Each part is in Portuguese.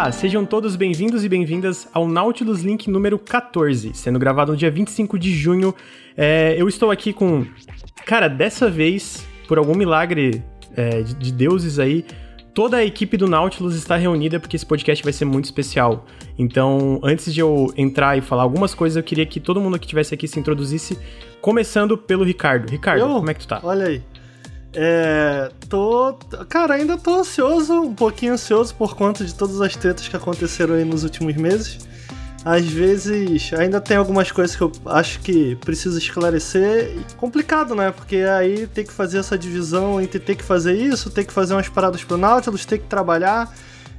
Olá, sejam todos bem-vindos e bem-vindas ao Nautilus Link número 14, sendo gravado no dia 25 de junho. É, eu estou aqui com. Cara, dessa vez, por algum milagre é, de, de deuses aí, toda a equipe do Nautilus está reunida porque esse podcast vai ser muito especial. Então, antes de eu entrar e falar algumas coisas, eu queria que todo mundo que estivesse aqui se introduzisse, começando pelo Ricardo. Ricardo, Eu? como é que tu tá? Olha aí. É. Tô. Cara, ainda tô ansioso, um pouquinho ansioso por conta de todas as tretas que aconteceram aí nos últimos meses. Às vezes ainda tem algumas coisas que eu acho que preciso esclarecer. Complicado, né? Porque aí tem que fazer essa divisão entre ter que fazer isso, ter que fazer umas paradas pro Nautilus, ter que trabalhar.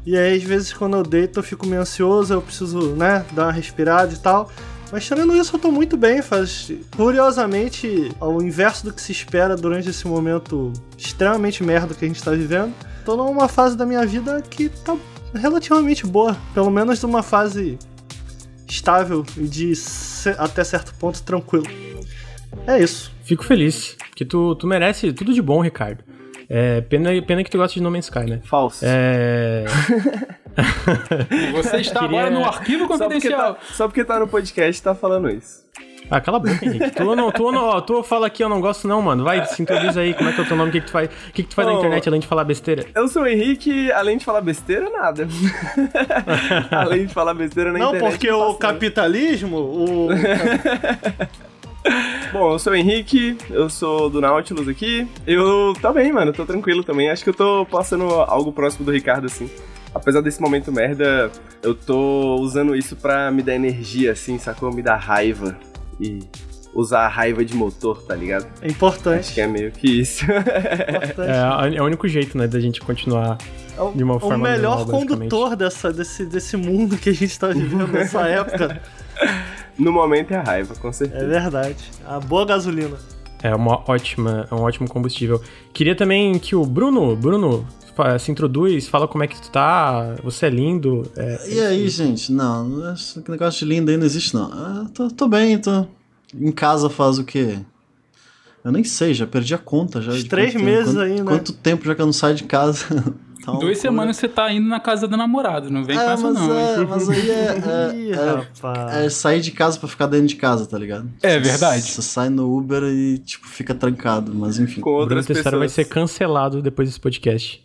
E aí, às vezes, quando eu deito, eu fico meio ansioso, eu preciso, né, dar uma respirada e tal. Mas tirando isso, eu tô muito bem. Faz, curiosamente, ao inverso do que se espera durante esse momento extremamente merda que a gente tá vivendo, tô numa fase da minha vida que tá relativamente boa. Pelo menos numa fase estável e de até certo ponto tranquilo. É isso. Fico feliz, que tu, tu merece tudo de bom, Ricardo. É, pena, pena que tu gosta de No Man's Sky, né? Falso. É. Você está Queria- agora no arquivo Só porque, confidencial. tá, só porque tá no podcast tá falando isso. Ah, cala a boca, Henrique. Tu não, tu não, ó, tu fala aqui, eu não gosto não, mano. Vai, se introduz aí, como é que é o teu nome, o que, que tu faz, que, que tu faz na Ô. internet além de falar besteira? Eu sou o Henrique, além de falar besteira, nada. além de falar besteira na Não, internet. porque o capitalismo, o. Bom, eu sou o Henrique, eu sou do Nautilus aqui. Eu tô bem, mano, tô tranquilo também. Acho que eu tô passando algo próximo do Ricardo, assim. Apesar desse momento merda, eu tô usando isso pra me dar energia, assim, sacou? Me dar raiva. E usar a raiva de motor, tá ligado? É importante. Acho que é meio que isso. importante. É, é o único jeito, né, da gente continuar É o, de uma o forma melhor normal, condutor dessa, desse, desse mundo que a gente tá vivendo nessa época. no momento é a raiva, com É certeza. verdade. A boa gasolina. É uma ótima, é um ótimo combustível. Queria também que o Bruno, Bruno, se introduz, fala como é que tu tá, você é lindo. é- E aí, gente? Não, esse negócio de lindo aí não existe, não. Ah, tô, tô bem, tô. Em casa faz o quê? Eu nem sei, já perdi a conta já. De três quanto meses tempo, aí, né? quanto, Quanto tempo já que eu não saio de casa? Tá Duas loucura. semanas você tá indo na casa do namorado, não vem com É, essa mas, não. é, mas aí é, é, é, rapaz. é sair de casa pra ficar dentro de casa, tá ligado? É verdade. Você sai no Uber e, tipo, fica trancado, mas enfim. Com O Bruno outras Tessaro vai ser cancelado depois desse podcast.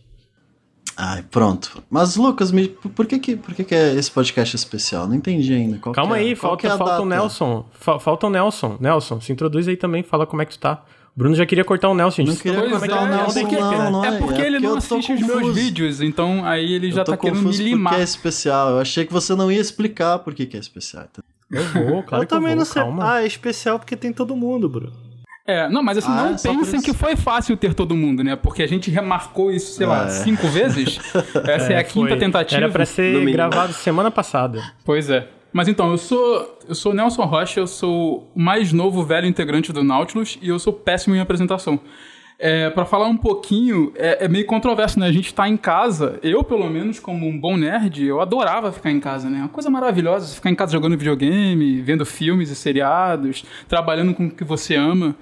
Ai, pronto. Mas, Lucas, me, por, que, que, por que, que é esse podcast especial? Não entendi ainda. Qual Calma que é- aí, qual que falta, é a falta o? Nelson. Fa- falta o Nelson. Nelson, se introduz aí também, fala como é que tu tá. Bruno já queria cortar o Nelson, Não gente. queria cortar é, o é Nelson, porque- não, não É porque ele porque não assiste os meus confuso. vídeos, então aí ele já tá querendo me limar. porque é especial. Eu achei que você não ia explicar por que, que é especial. Eu vou, claro eu que eu também vou, não sei. calma. Ah, é especial porque tem todo mundo, Bruno. É, não, mas assim, Ah, não é pensem que foi fácil ter todo mundo, né? Porque a gente remarcou isso, sei lá, É. cinco vezes. Essa é, a quinta Foi. tentativa. Era pra ser gravado semana passada. Pois é. Mas então, eu sou eu sou Nelson Rocha, eu sou o mais novo velho integrante do Nautilus e eu sou péssimo em apresentação. É, para falar um pouquinho, é, é meio controverso, né? A gente tá em casa, eu pelo menos, como um bom nerd, eu adorava ficar em casa, né? Uma coisa maravilhosa, ficar em casa jogando videogame, vendo filmes e seriados, trabalhando com o que você ama.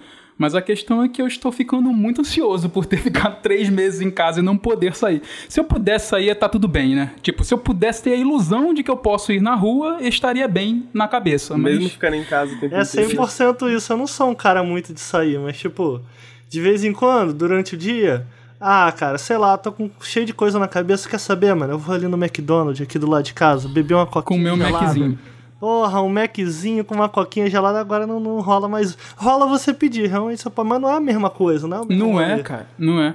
Mas a questão é que eu estou ficando muito ansioso por ter ficado três meses em casa e não poder sair. Se eu pudesse sair, tá tudo bem, né? Tipo, se eu pudesse ter a ilusão de que eu posso ir na rua, eu estaria bem na cabeça. Mesmo Mas ficando em casa o tempo É inteiro. 100% isso. Eu não sou um cara muito de sair, mas tipo, de vez em quando, durante o dia. Ah, cara, sei lá, tô com cheio de coisa na cabeça. Quer saber, mano? Eu vou ali no McDonald's, aqui do lado de casa, beber uma coquinha. com o meu gelada. Maczinho. Porra, um Maczinho com uma coquinha gelada agora não, não rola mais. Rola você pedir, realmente, mas não é a mesma coisa, não é mesmo Não é, rolê. cara, não é.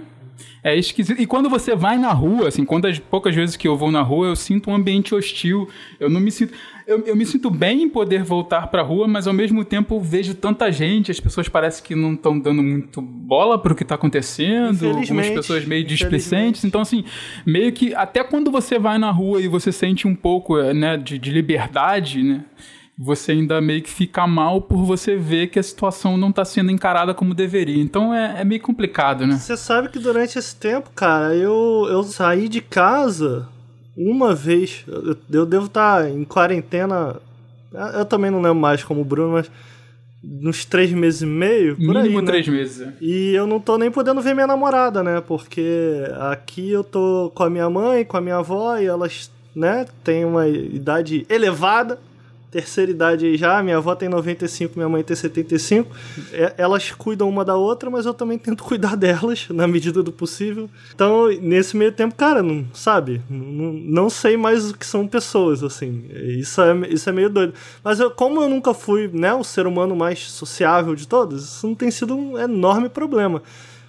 É esquisito. E quando você vai na rua, assim, quantas poucas vezes que eu vou na rua, eu sinto um ambiente hostil. Eu não me sinto. Eu, eu me sinto bem em poder voltar pra rua, mas ao mesmo tempo vejo tanta gente, as pessoas parecem que não estão dando muito bola pro que tá acontecendo, algumas pessoas meio displicentes. Então, assim, meio que até quando você vai na rua e você sente um pouco eh, né, de, de liberdade, né? Você ainda meio que fica mal por você ver que a situação não tá sendo encarada como deveria. Então é, é meio complicado, né? Você sabe que durante esse tempo, cara, eu, eu saí de casa uma vez. Eu, eu devo estar em quarentena. Eu também não lembro mais como o Bruno, mas. Uns três meses e meio, por Mínimo aí. né? três meses. é. E eu não tô nem podendo ver minha namorada, né? Porque aqui eu tô com a minha mãe, com a minha avó, e elas né? Tem uma idade elevada, terceira idade aí já, minha avó tem 95, minha mãe tem 75. É, elas cuidam uma da outra, mas eu também tento cuidar delas na medida do possível. Então, nesse meio tempo, cara, não sabe? Não, não sei mais o que são pessoas, assim. Isso é, isso é meio doido. Mas eu, como eu nunca fui, né, o ser humano mais sociável de todos, isso não tem sido um enorme problema.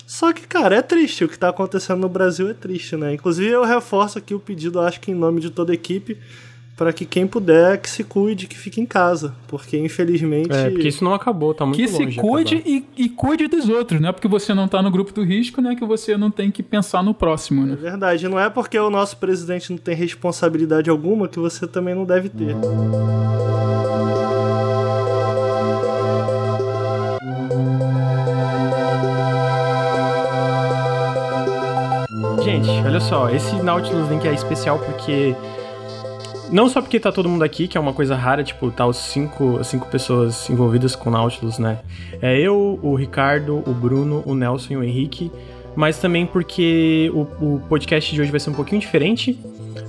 Só que, cara, é triste. O que tá acontecendo no Brasil é triste, né? Inclusive, eu reforço aqui o pedido, acho que em nome de toda a equipe, para que quem puder que se cuide, que fique em casa, porque infelizmente. É, porque isso não acabou, tá muito que longe. se cuide e, e, cuide dos outros, não é porque você não tá no grupo do risco, né, que você não tem que pensar no próximo, né? É verdade, não é porque o nosso presidente não tem responsabilidade alguma que você também não deve ter. Gente, olha só, esse Nautilus Link é especial porque não só porque tá todo mundo aqui, que é uma coisa rara, tipo, tá os cinco, cinco pessoas envolvidas com Nautilus, né? É eu, o Ricardo, o Bruno, o Nelson e o Henrique, mas também porque o, o podcast de hoje vai ser um pouquinho diferente.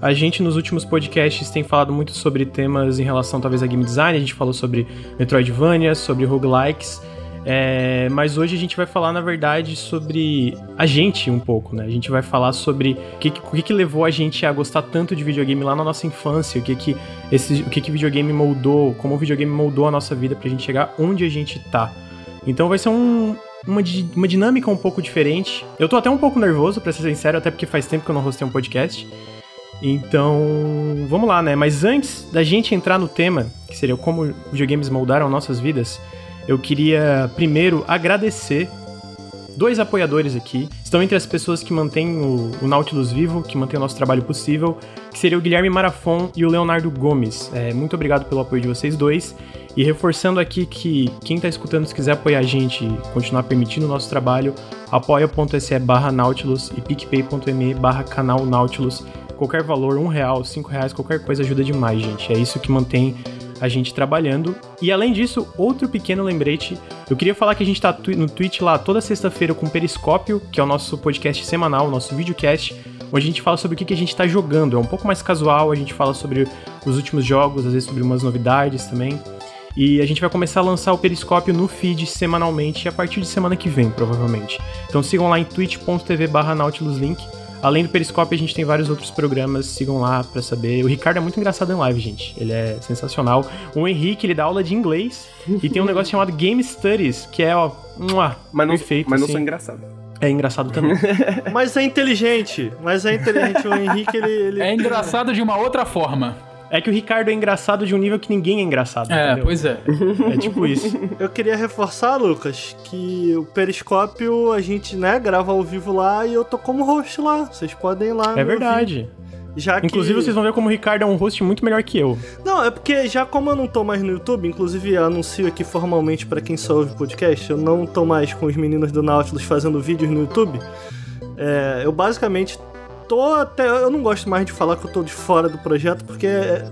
A gente, nos últimos podcasts, tem falado muito sobre temas em relação, talvez, a game design. A gente falou sobre Metroidvania, sobre roguelikes. É, mas hoje a gente vai falar, na verdade, sobre a gente um pouco, né? A gente vai falar sobre o que, que, que levou a gente a gostar tanto de videogame lá na nossa infância, o que que, esse, o que que videogame moldou, como o videogame moldou a nossa vida pra gente chegar onde a gente tá. Então vai ser um, uma, uma dinâmica um pouco diferente. Eu tô até um pouco nervoso, pra ser sincero, até porque faz tempo que eu não rostei um podcast. Então, vamos lá, né? Mas antes da gente entrar no tema, que seria como videogames moldaram nossas vidas, eu queria primeiro agradecer dois apoiadores aqui. Estão entre as pessoas que mantêm o, o Nautilus vivo, que mantém o nosso trabalho possível, que seria o Guilherme Marafon e o Leonardo Gomes. É, muito obrigado pelo apoio de vocês dois. E reforçando aqui que quem está escutando, se quiser apoiar a gente e continuar permitindo o nosso trabalho, apoia.se barra Nautilus e picpay.me barra canal Nautilus. Qualquer valor, um real, cinco reais, qualquer coisa ajuda demais, gente. É isso que mantém a gente trabalhando. E além disso, outro pequeno lembrete, eu queria falar que a gente tá no Twitch lá toda sexta-feira com o Periscópio, que é o nosso podcast semanal, o nosso videocast, onde a gente fala sobre o que a gente tá jogando. É um pouco mais casual, a gente fala sobre os últimos jogos, às vezes sobre umas novidades também. E a gente vai começar a lançar o Periscópio no feed semanalmente a partir de semana que vem, provavelmente. Então sigam lá em twitch.tv barra nautiluslink. Além do Periscope, a gente tem vários outros programas, sigam lá pra saber. O Ricardo é muito engraçado em live, gente. Ele é sensacional. O Henrique, ele dá aula de inglês e tem um negócio chamado Game Studies, que é, ó, mas não, perfeito. Mas assim. não sou engraçado. É engraçado também. mas é inteligente. Mas é inteligente. O Henrique, ele, ele. É engraçado de uma outra forma. É que o Ricardo é engraçado de um nível que ninguém é engraçado. É, entendeu? pois é. É tipo isso. Eu queria reforçar, Lucas, que o Periscópio a gente, né, grava ao vivo lá e eu tô como host lá. Vocês podem ir lá. É verdade. Já Inclusive, que... vocês vão ver como o Ricardo é um host muito melhor que eu. Não, é porque já como eu não tô mais no YouTube, inclusive anuncio aqui formalmente para quem só ouve podcast, eu não tô mais com os meninos do Nautilus fazendo vídeos no YouTube. É, eu basicamente tô até. Eu não gosto mais de falar que eu tô de fora do projeto, porque,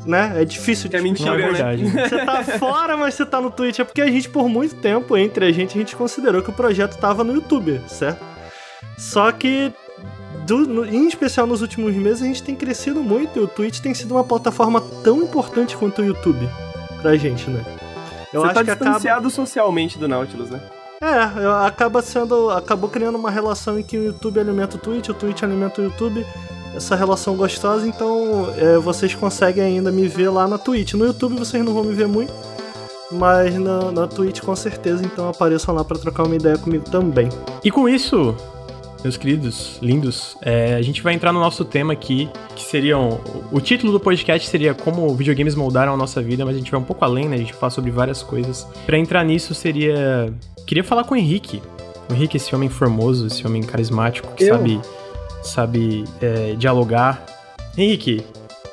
né, é difícil de. É mentira, Não, é verdade. Você tá fora, mas você tá no Twitch. É porque a gente, por muito tempo, entre a gente, a gente considerou que o projeto tava no YouTube, certo? Só que. Do, no, em especial nos últimos meses, a gente tem crescido muito e o Twitch tem sido uma plataforma tão importante quanto o YouTube pra gente, né? Eu Você acho tá que distanciado acaba... socialmente do Nautilus, né? É, acaba sendo. acabou criando uma relação em que o YouTube alimenta o Twitch, o Twitch alimenta o YouTube. Essa relação gostosa, então é, vocês conseguem ainda me ver lá na Twitch. No YouTube vocês não vão me ver muito, mas na, na Twitch com certeza, então apareçam lá para trocar uma ideia comigo também. E com isso, meus queridos, lindos, é, a gente vai entrar no nosso tema aqui, que seriam. O título do podcast seria Como videogames moldaram a nossa vida, mas a gente vai um pouco além, né? A gente vai falar sobre várias coisas. Para entrar nisso seria. Queria falar com o Henrique. O Henrique, esse homem formoso, esse homem carismático, que Eu? sabe, sabe é, dialogar. Henrique,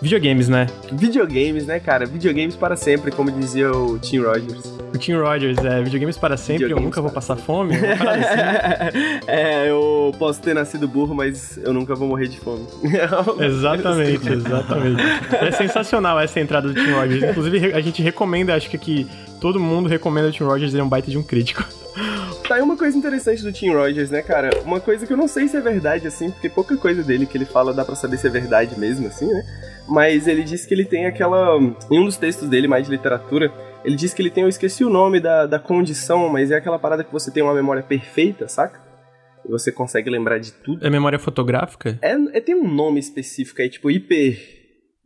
videogames, né? Videogames, né, cara? Videogames para sempre, como dizia o Tim Rogers. O Tim Rogers, é, videogames para sempre, eu Videogames nunca vou passar fome. uma parada assim. é, eu posso ter nascido burro, mas eu nunca vou morrer de fome. Exatamente, exatamente. É sensacional essa entrada do Tim Rogers. Inclusive, a gente recomenda, acho que aqui todo mundo recomenda o Tim Rogers, ele é um baita de um crítico. Tá aí uma coisa interessante do Tim Rogers, né, cara? Uma coisa que eu não sei se é verdade, assim, porque pouca coisa dele que ele fala dá pra saber se é verdade mesmo, assim, né? mas ele diz que ele tem aquela. Em um dos textos dele, mais de literatura, ele diz que ele tem, eu esqueci o nome da, da condição, mas é aquela parada que você tem uma memória perfeita, saca? E você consegue lembrar de tudo. É memória fotográfica? É, é tem um nome específico aí, tipo hiper.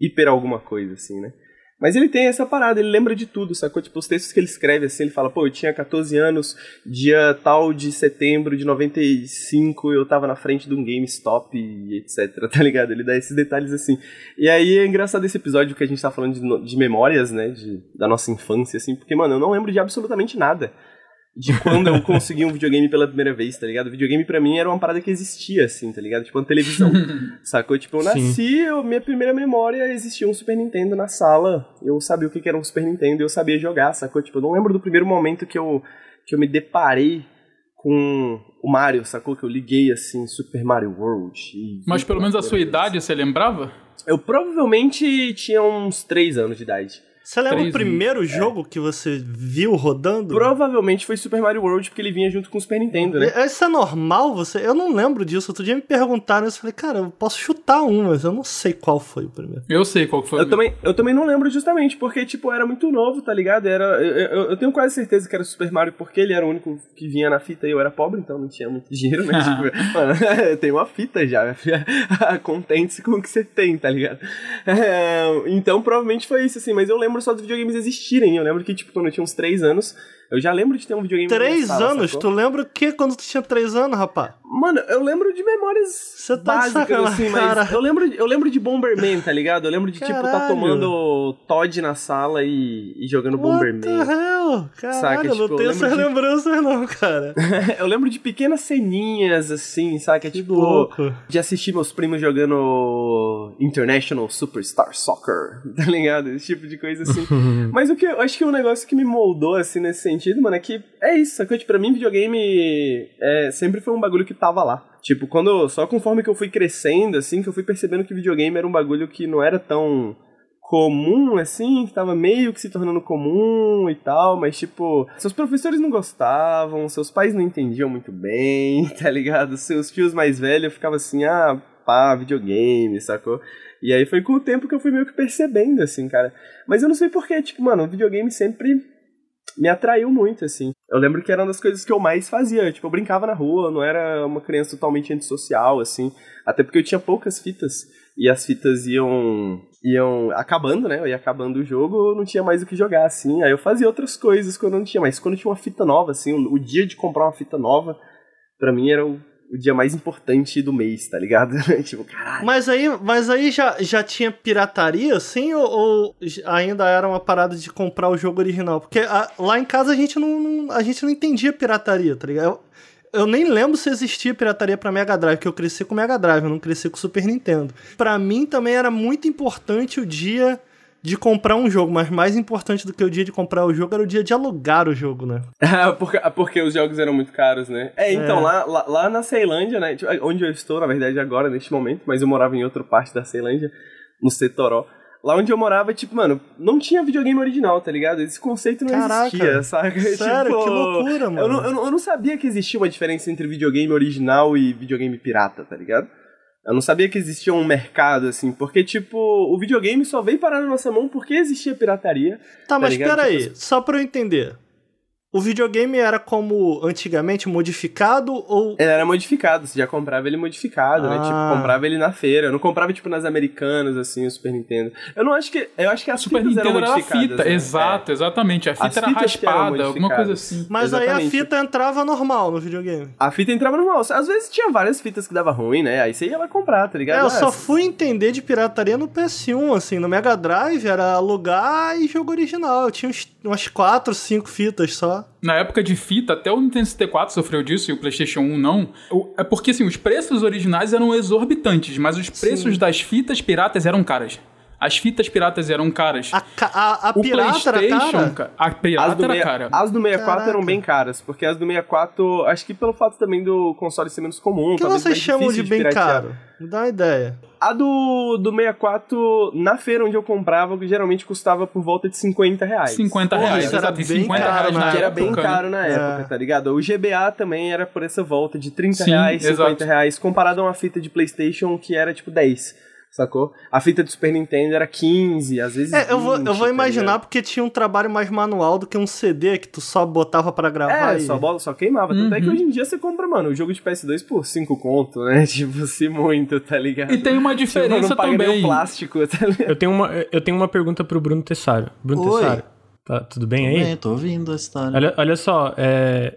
hiper alguma coisa, assim, né? Mas ele tem essa parada, ele lembra de tudo, sacou? Tipo, os textos que ele escreve assim, ele fala, pô, eu tinha 14 anos, dia tal de setembro de 95, eu tava na frente de um GameStop etc, tá ligado? Ele dá esses detalhes assim. E aí é engraçado esse episódio que a gente tá falando de, de memórias, né, de, da nossa infância, assim, porque, mano, eu não lembro de absolutamente nada de quando eu consegui um videogame pela primeira vez, tá ligado? O videogame pra mim era uma parada que existia, assim, tá ligado? Tipo, uma televisão, sacou? Tipo, eu nasci, eu, minha primeira memória existia um Super Nintendo na sala, eu sabia o que era um Super Nintendo, eu sabia jogar, sacou? Tipo, eu não lembro do primeiro momento que eu, que eu me deparei com o Mario, sacou? Que eu liguei, assim, Super Mario World. Mas pelo menos a sua idade, você lembrava? Eu provavelmente tinha uns 3 anos de idade. Você lembra o primeiro jogo é. que você viu rodando? Provavelmente foi Super Mario World, porque ele vinha junto com o Super Nintendo, né? Isso é normal? Você... Eu não lembro disso. Outro dia me perguntaram isso. Eu falei, cara, eu posso chutar um, mas eu não sei qual foi o primeiro. Eu sei qual foi. Eu, também, eu também não lembro justamente, porque, tipo, era muito novo, tá ligado? Era, eu, eu, eu, tenho quase certeza que era Super Mario, porque ele era o único que vinha na fita e eu era pobre, então não tinha muito dinheiro, né? tipo, mano, tem uma fita já. Contente-se com o que você tem, tá ligado? É, então, provavelmente foi isso, assim. Mas eu lembro só dos videogames existir existirem. Eu lembro que, tipo, quando eu tinha uns 3 anos, eu já lembro de ter um videogame. Três anos? Sacou? Tu lembra o que quando tu tinha três anos, rapaz? Mano, eu lembro de memórias Você tá básicas, assim, cara. mas eu lembro, eu lembro de Bomberman, tá ligado? Eu lembro de, Caralho. tipo, tá tomando Todd na sala e, e jogando What Bomberman. The hell? Caralho, saca? eu tipo, não tenho essas de... lembranças não, cara. eu lembro de pequenas ceninhas, assim, saca? Que tipo, louco. de assistir meus primos jogando International Superstar Soccer, tá ligado? Esse tipo de coisa assim. mas o que eu acho que é um negócio que me moldou, assim, nesse sentido, mano, é que é isso, sacou? Tipo, pra mim, videogame é, sempre foi um bagulho que tava lá. Tipo, quando. Só conforme que eu fui crescendo, assim, que eu fui percebendo que videogame era um bagulho que não era tão comum, assim, que tava meio que se tornando comum e tal, mas tipo, seus professores não gostavam, seus pais não entendiam muito bem, tá ligado? Seus tios mais velhos ficavam assim, ah, pá, videogame, sacou? E aí foi com o tempo que eu fui meio que percebendo, assim, cara. Mas eu não sei porquê, tipo, mano, videogame sempre me atraiu muito, assim. Eu lembro que era uma das coisas que eu mais fazia. Tipo, eu brincava na rua, não era uma criança totalmente antissocial, assim. Até porque eu tinha poucas fitas. E as fitas iam iam acabando, né? Eu ia acabando o jogo, eu não tinha mais o que jogar, assim. Aí eu fazia outras coisas quando eu não tinha. Mas quando eu tinha uma fita nova, assim, o, o dia de comprar uma fita nova, para mim era o o dia mais importante do mês, tá ligado? tipo, caralho. Mas aí, mas aí já, já tinha pirataria, assim, ou, ou, ainda era uma parada de comprar o jogo original? Porque a, lá em casa a gente não, não, a gente não entendia pirataria, tá ligado? Eu, eu nem lembro se existia pirataria para Mega Drive, porque eu cresci com Mega Drive, eu não cresci com Super Nintendo. Para mim também era muito importante o dia de comprar um jogo, mas mais importante do que o dia de comprar o jogo era o dia de alugar o jogo, né? porque, porque os jogos eram muito caros, né? É, então, é. Lá, lá, lá, na Ceilândia, né? Tipo, onde eu estou, na verdade, agora, neste momento, mas eu morava em outra parte da Ceilândia, no Setoró. Lá onde eu morava, tipo, mano, não tinha videogame original, tá ligado? Esse conceito não Caraca, existia, saca? Sério, tipo, que loucura, mano. Eu, não, eu não sabia que existia uma diferença entre videogame original e videogame pirata, tá ligado? Eu não sabia que existia um mercado, assim, porque, tipo, o videogame só veio parar na nossa mão porque existia pirataria. Tá, tá mas ligado? peraí, tipo, só pra eu entender. O videogame era como antigamente modificado ou. Ele era modificado, você já comprava ele modificado, ah. né? Tipo, ah. comprava ele na feira. Eu não comprava, tipo, nas americanas, assim, o Super Nintendo. Eu não acho que. Eu acho que a Super Nintendo era fita, né? exato, é. exatamente. A fita As era raspada, alguma coisa assim. Mas exatamente. aí a fita entrava normal no videogame. A fita entrava normal. Às vezes tinha várias fitas que dava ruim, né? Aí você ia lá comprar, tá ligado? É, eu só fui entender de pirataria no PS1, assim. No Mega Drive era alugar e jogo original. Eu tinha uns, umas 4, 5 fitas só na época de fita, até o Nintendo 64 sofreu disso e o PlayStation 1 não. É porque, assim, os preços originais eram exorbitantes, mas os preços Sim. das fitas piratas eram caras. As fitas piratas eram caras. A, a, a o pirata PlayStation, era cara? A pirata era meia, cara. As do 64 Caraca. eram bem caras, porque as do 64, acho que pelo fato também do console ser menos comum. O que vocês chamam de bem caro? Me dá uma ideia. A do, do 64, na feira onde eu comprava, que geralmente custava por volta de 50 reais. 50 reais, Porra, era bem 50 caro, reais na Era bem caro na época, é. tá ligado? O GBA também era por essa volta de 30 Sim, reais, 50 exato. reais, comparado a uma fita de Playstation que era tipo 10. Sacou? A fita de Super Nintendo era 15, às vezes. É, eu vou, 20, eu vou tá imaginar ligado? porque tinha um trabalho mais manual do que um CD que tu só botava pra gravar. É, e... só, bola, só queimava. Tanto é que Uhum. hoje em dia você compra, mano, o jogo de PS2 por 5 conto, né? Tipo, se muito, tá ligado? E tem uma Tipo, diferença não paga nem também. o plástico, tá ligado? Eu tenho uma, eu tenho uma pergunta pro Bruno Tessaro. Bruno Oi. Tessaro, tá tudo bem aí? Bem, tô ouvindo a história. Olha, olha só, é,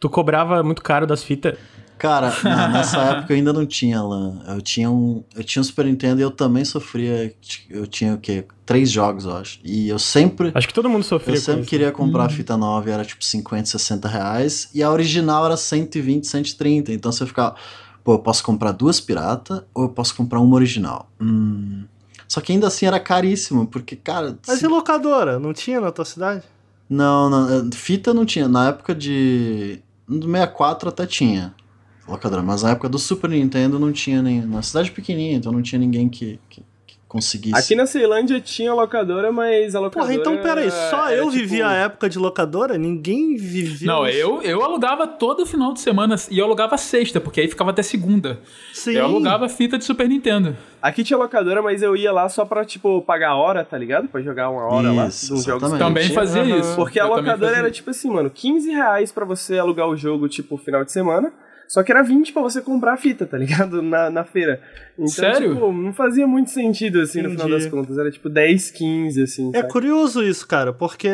tu cobrava muito caro das fitas. Cara, não, nessa época eu ainda não tinha LAN. Eu tinha um, eu tinha um Super Nintendo e eu também sofria. Eu tinha o quê? Três jogos, eu acho. E eu sempre. Acho que todo mundo sofria Eu com sempre isso. queria comprar a fita nova e era tipo 50, 60 reais. E a original era 120, 130. Então você ficava, pô, eu posso comprar duas pirata ou eu posso comprar uma original? Hum. Só que ainda assim era caríssimo, porque, cara. Mas se- e locadora? Não tinha na tua cidade? Não, não, eh, fita não tinha. Na época de. Do 64 até tinha. Locadora, mas na época do Super Nintendo não tinha nem. Na cidade pequenininha, então não tinha ninguém que, que, que conseguisse. Aqui na Ceilândia tinha locadora, mas a locadora. Porra, então peraí, só era, eu tipo, vivia a época de locadora? Ninguém vivia. Não, isso? eu, eu alugava todo final de semana e eu alugava sexta, porque aí ficava até segunda. Sim. Eu alugava fita de Super Nintendo. Aqui tinha locadora, mas eu ia lá só pra, tipo, pagar a hora, tá ligado? Pra jogar uma hora lá. Isso, dos jogos Também fazia Aham. isso. Porque a Eu também locadora era tipo assim, mano, 15 reais pra você alugar o jogo, tipo, final de semana. Só que era 20 pra você comprar a fita, tá ligado? Na, na feira. Então, Sério? tipo, não fazia muito sentido, assim, no final Entendi. das contas. Era tipo 10, 15, assim. É sabe? curioso isso, cara, porque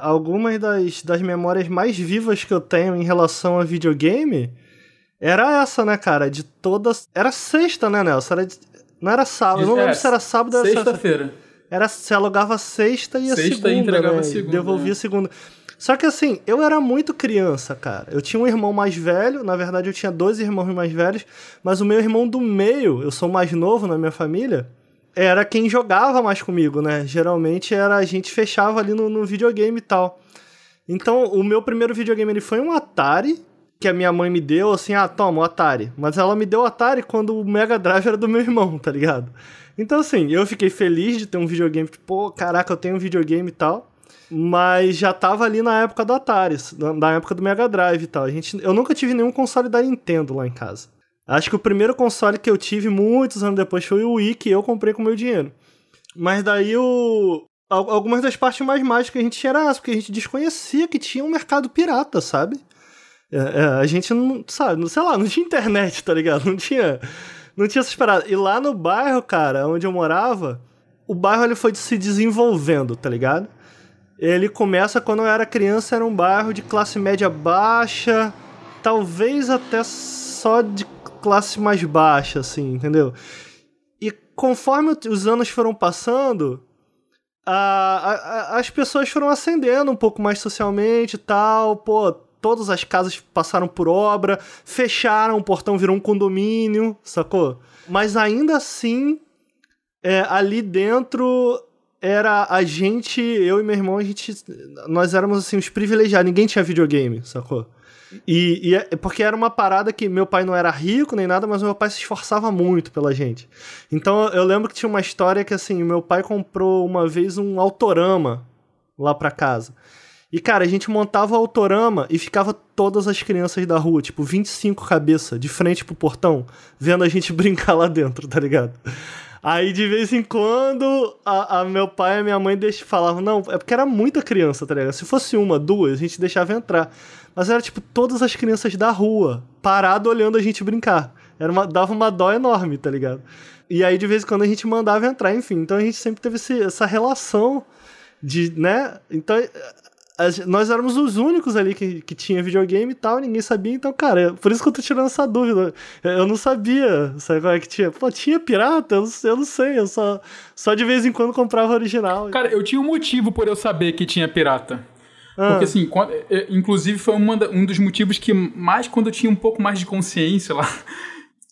algumas das, das memórias mais vivas que eu tenho em relação a videogame era essa, né, cara? De todas. Era sexta, né, Nelson? Era de- Não era sábado. Eu não É, lembro se era sábado ou era sexta. Sexta-feira. Era, se alugava sexta e a Sexta e segunda, entregava né? segunda, Devolvia é. segunda. Só que assim, eu era muito criança, cara. Eu tinha um irmão mais velho, na verdade eu tinha dois irmãos mais velhos, mas o meu irmão do meio, eu sou mais novo na minha família, era quem jogava mais comigo, né? Geralmente era a gente fechava ali no, no videogame e tal. Então, o meu primeiro videogame ele foi um Atari, que a minha mãe me deu, assim, ah, toma, o Atari. Mas ela me deu o Atari quando o Mega Drive era do meu irmão, tá ligado? Então, assim, eu fiquei feliz de ter um videogame, tipo, pô, caraca, eu tenho um videogame e tal. Mas já tava ali na época do Atari, na- época do Mega Drive e tal. A gente, eu nunca tive nenhum console da Nintendo lá em casa. Acho que o primeiro console que eu tive muitos anos depois foi o Wii, que eu comprei com meu dinheiro. Mas daí o. al- Algumas das partes mais mágicas que a gente tinha porque a gente desconhecia que tinha um mercado pirata, sabe? É, é, a gente não, sabe, não, sei lá, não tinha internet, tá ligado? Não tinha, não tinha essas paradas. E lá no bairro, cara, onde eu morava, o bairro ele foi se desenvolvendo, tá ligado? Ele começa quando eu era criança, era um bairro de classe média baixa, talvez até só de classe mais baixa, assim, entendeu? E conforme os anos foram passando, a- a- as pessoas foram ascendendo um pouco mais socialmente e tal, pô, todas as casas passaram por obra, fecharam, o portão virou um condomínio, sacou? Mas ainda assim, é, ali dentro era a gente, eu e meu irmão, a gente, nós éramos assim os privilegiados, ninguém tinha videogame, sacou? E, e é- porque era uma parada que meu pai não era rico nem nada, mas meu pai se esforçava muito pela gente. Então eu lembro que tinha uma história que assim, meu pai comprou uma vez um autorama lá pra casa. E cara, a gente montava o autorama e ficava todas as crianças da rua, tipo 25 cabeça, de frente pro portão, vendo a gente brincar lá dentro, tá ligado? Aí de vez em quando a, a meu pai e minha mãe deix- falavam, não, é porque era muita criança, tá ligado? Se fosse uma, duas, a gente deixava entrar. Mas era tipo todas as crianças da rua, parado olhando a gente brincar. Era uma, dava uma dó enorme, tá ligado? E aí de vez em quando a gente mandava entrar, enfim. Então a gente sempre teve esse- essa relação de, né? Então nós éramos os únicos ali que, que tinha videogame e tal, ninguém sabia, então, cara, é por isso que eu tô tirando essa dúvida. Eu não sabia, sabe qual é que tinha? Pô, tinha pirata? Eu não, sei- eu não sei, eu só, só de vez em quando comprava original. Cara, eu tinha um motivo por eu saber que tinha pirata. Ah. Porque assim, quando- é, inclusive foi uma um dos motivos que mais quando eu tinha um pouco mais de consciência lá.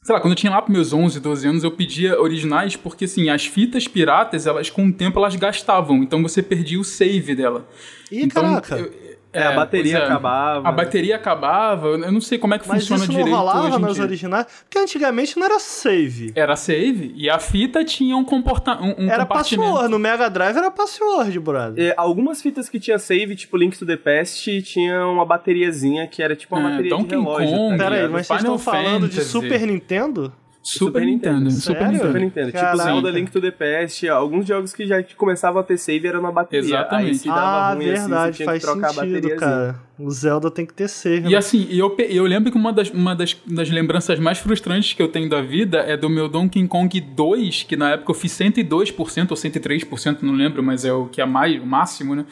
Sei lá, quando eu tinha lá pros meus 11, 12 anos, eu pedia originais porque, assim, as fitas piratas, elas com o tempo elas gastavam. Então você perdia o save dela. Ih, então, caraca. eu- É, a bateria é. acabava. A bateria acabava. Eu não sei como é que Mas funciona isso não direito rolava hoje em nas dia. originais? Porque antigamente não era save. Era save e a fita tinha um, comporta um, um Era password. No Mega Drive era password, brother. É, algumas fitas que tinha save, tipo Link to the Past, tinha uma bateriazinha que era tipo uma É, bateria Donkey de relógio. Kong. tá Pera aí, ligado? mas vocês estão falando de. Super Nintendo? Super, Super Nintendo. Nintendo. Super? Nintendo. Super Nintendo. Tipo. Zelda, Link to the Past, alguns jogos que já começavam a ter save era na bateria. Exatamente. Aí se dava Ah, ruim verdade, assim, você tinha faz que trocar a sentido, cara. O Zelda tem que ter save. E né? assim, eu, eu lembro que uma, das, uma das, das lembranças mais frustrantes que eu tenho da vida é do meu Donkey Kong 2, que na época eu fiz 102% ou 103%, não lembro, mas é o que é mais, o máximo, né?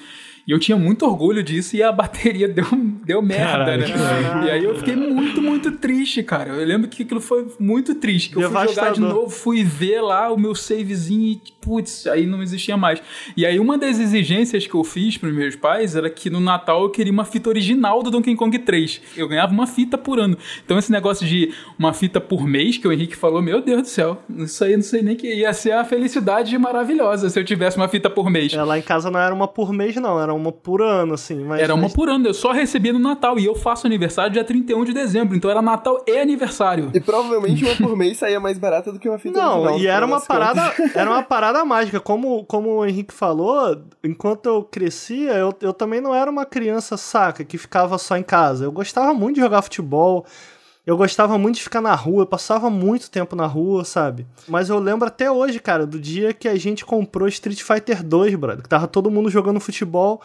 E eu tinha muito orgulho disso e a bateria deu, deu merda, Caralho, né? E aí eu fiquei muito, muito triste, cara. Eu lembro que aquilo foi muito triste. Que eu fui jogar de novo, fui ver lá o meu savezinho e, putz, aí não existia mais. E aí uma das exigências que eu fiz pros meus pais era que no Natal eu queria uma fita original do Donkey Kong 3. Eu ganhava uma fita por ano. Então esse negócio de uma fita por mês que o Henrique falou, meu Deus do céu, isso aí não sei nem que ia ser a felicidade maravilhosa se eu tivesse uma fita por mês. É, lá em casa não era uma por mês, não, era uma por ano, assim. Mas, Era uma mas- por ano, eu só recebia no Natal e eu faço aniversário dia 31 de dezembro, então era Natal e aniversário. E provavelmente uma por mês saía mais barata do que uma fita Não, original, e era uma contas. parada, era uma parada mágica. Como, como o Henrique falou, enquanto eu crescia, eu, eu também não era uma criança saca que ficava só em casa. Eu gostava muito de jogar futebol. Eu gostava muito de ficar na rua, eu passava muito tempo na rua, sabe? Mas eu lembro até hoje, cara, do dia que a gente comprou Street Fighter 2, brother, que tava todo mundo jogando futebol.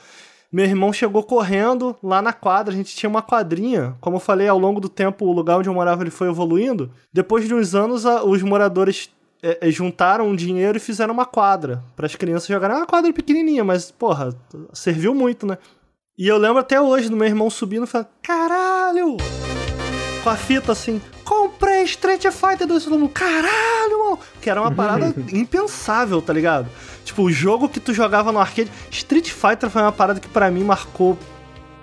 Meu irmão chegou correndo lá na quadra, a gente tinha uma quadrinha. Como eu falei, ao longo do tempo, o lugar onde eu morava ele foi evoluindo. Depois de uns anos, a- os moradores é, é, juntaram um dinheiro e fizeram uma quadra para as crianças jogarem. É uma quadra pequenininha, mas, porra, serviu muito, né? E eu lembro até hoje do meu irmão subindo e falando: caralho! Com a fita assim, comprei Street Fighter 2 todo mundo, caralho, mano! Que era uma parada impensável, tá ligado? Tipo, o jogo que tu jogava no arcade. Street Fighter foi uma parada que pra mim marcou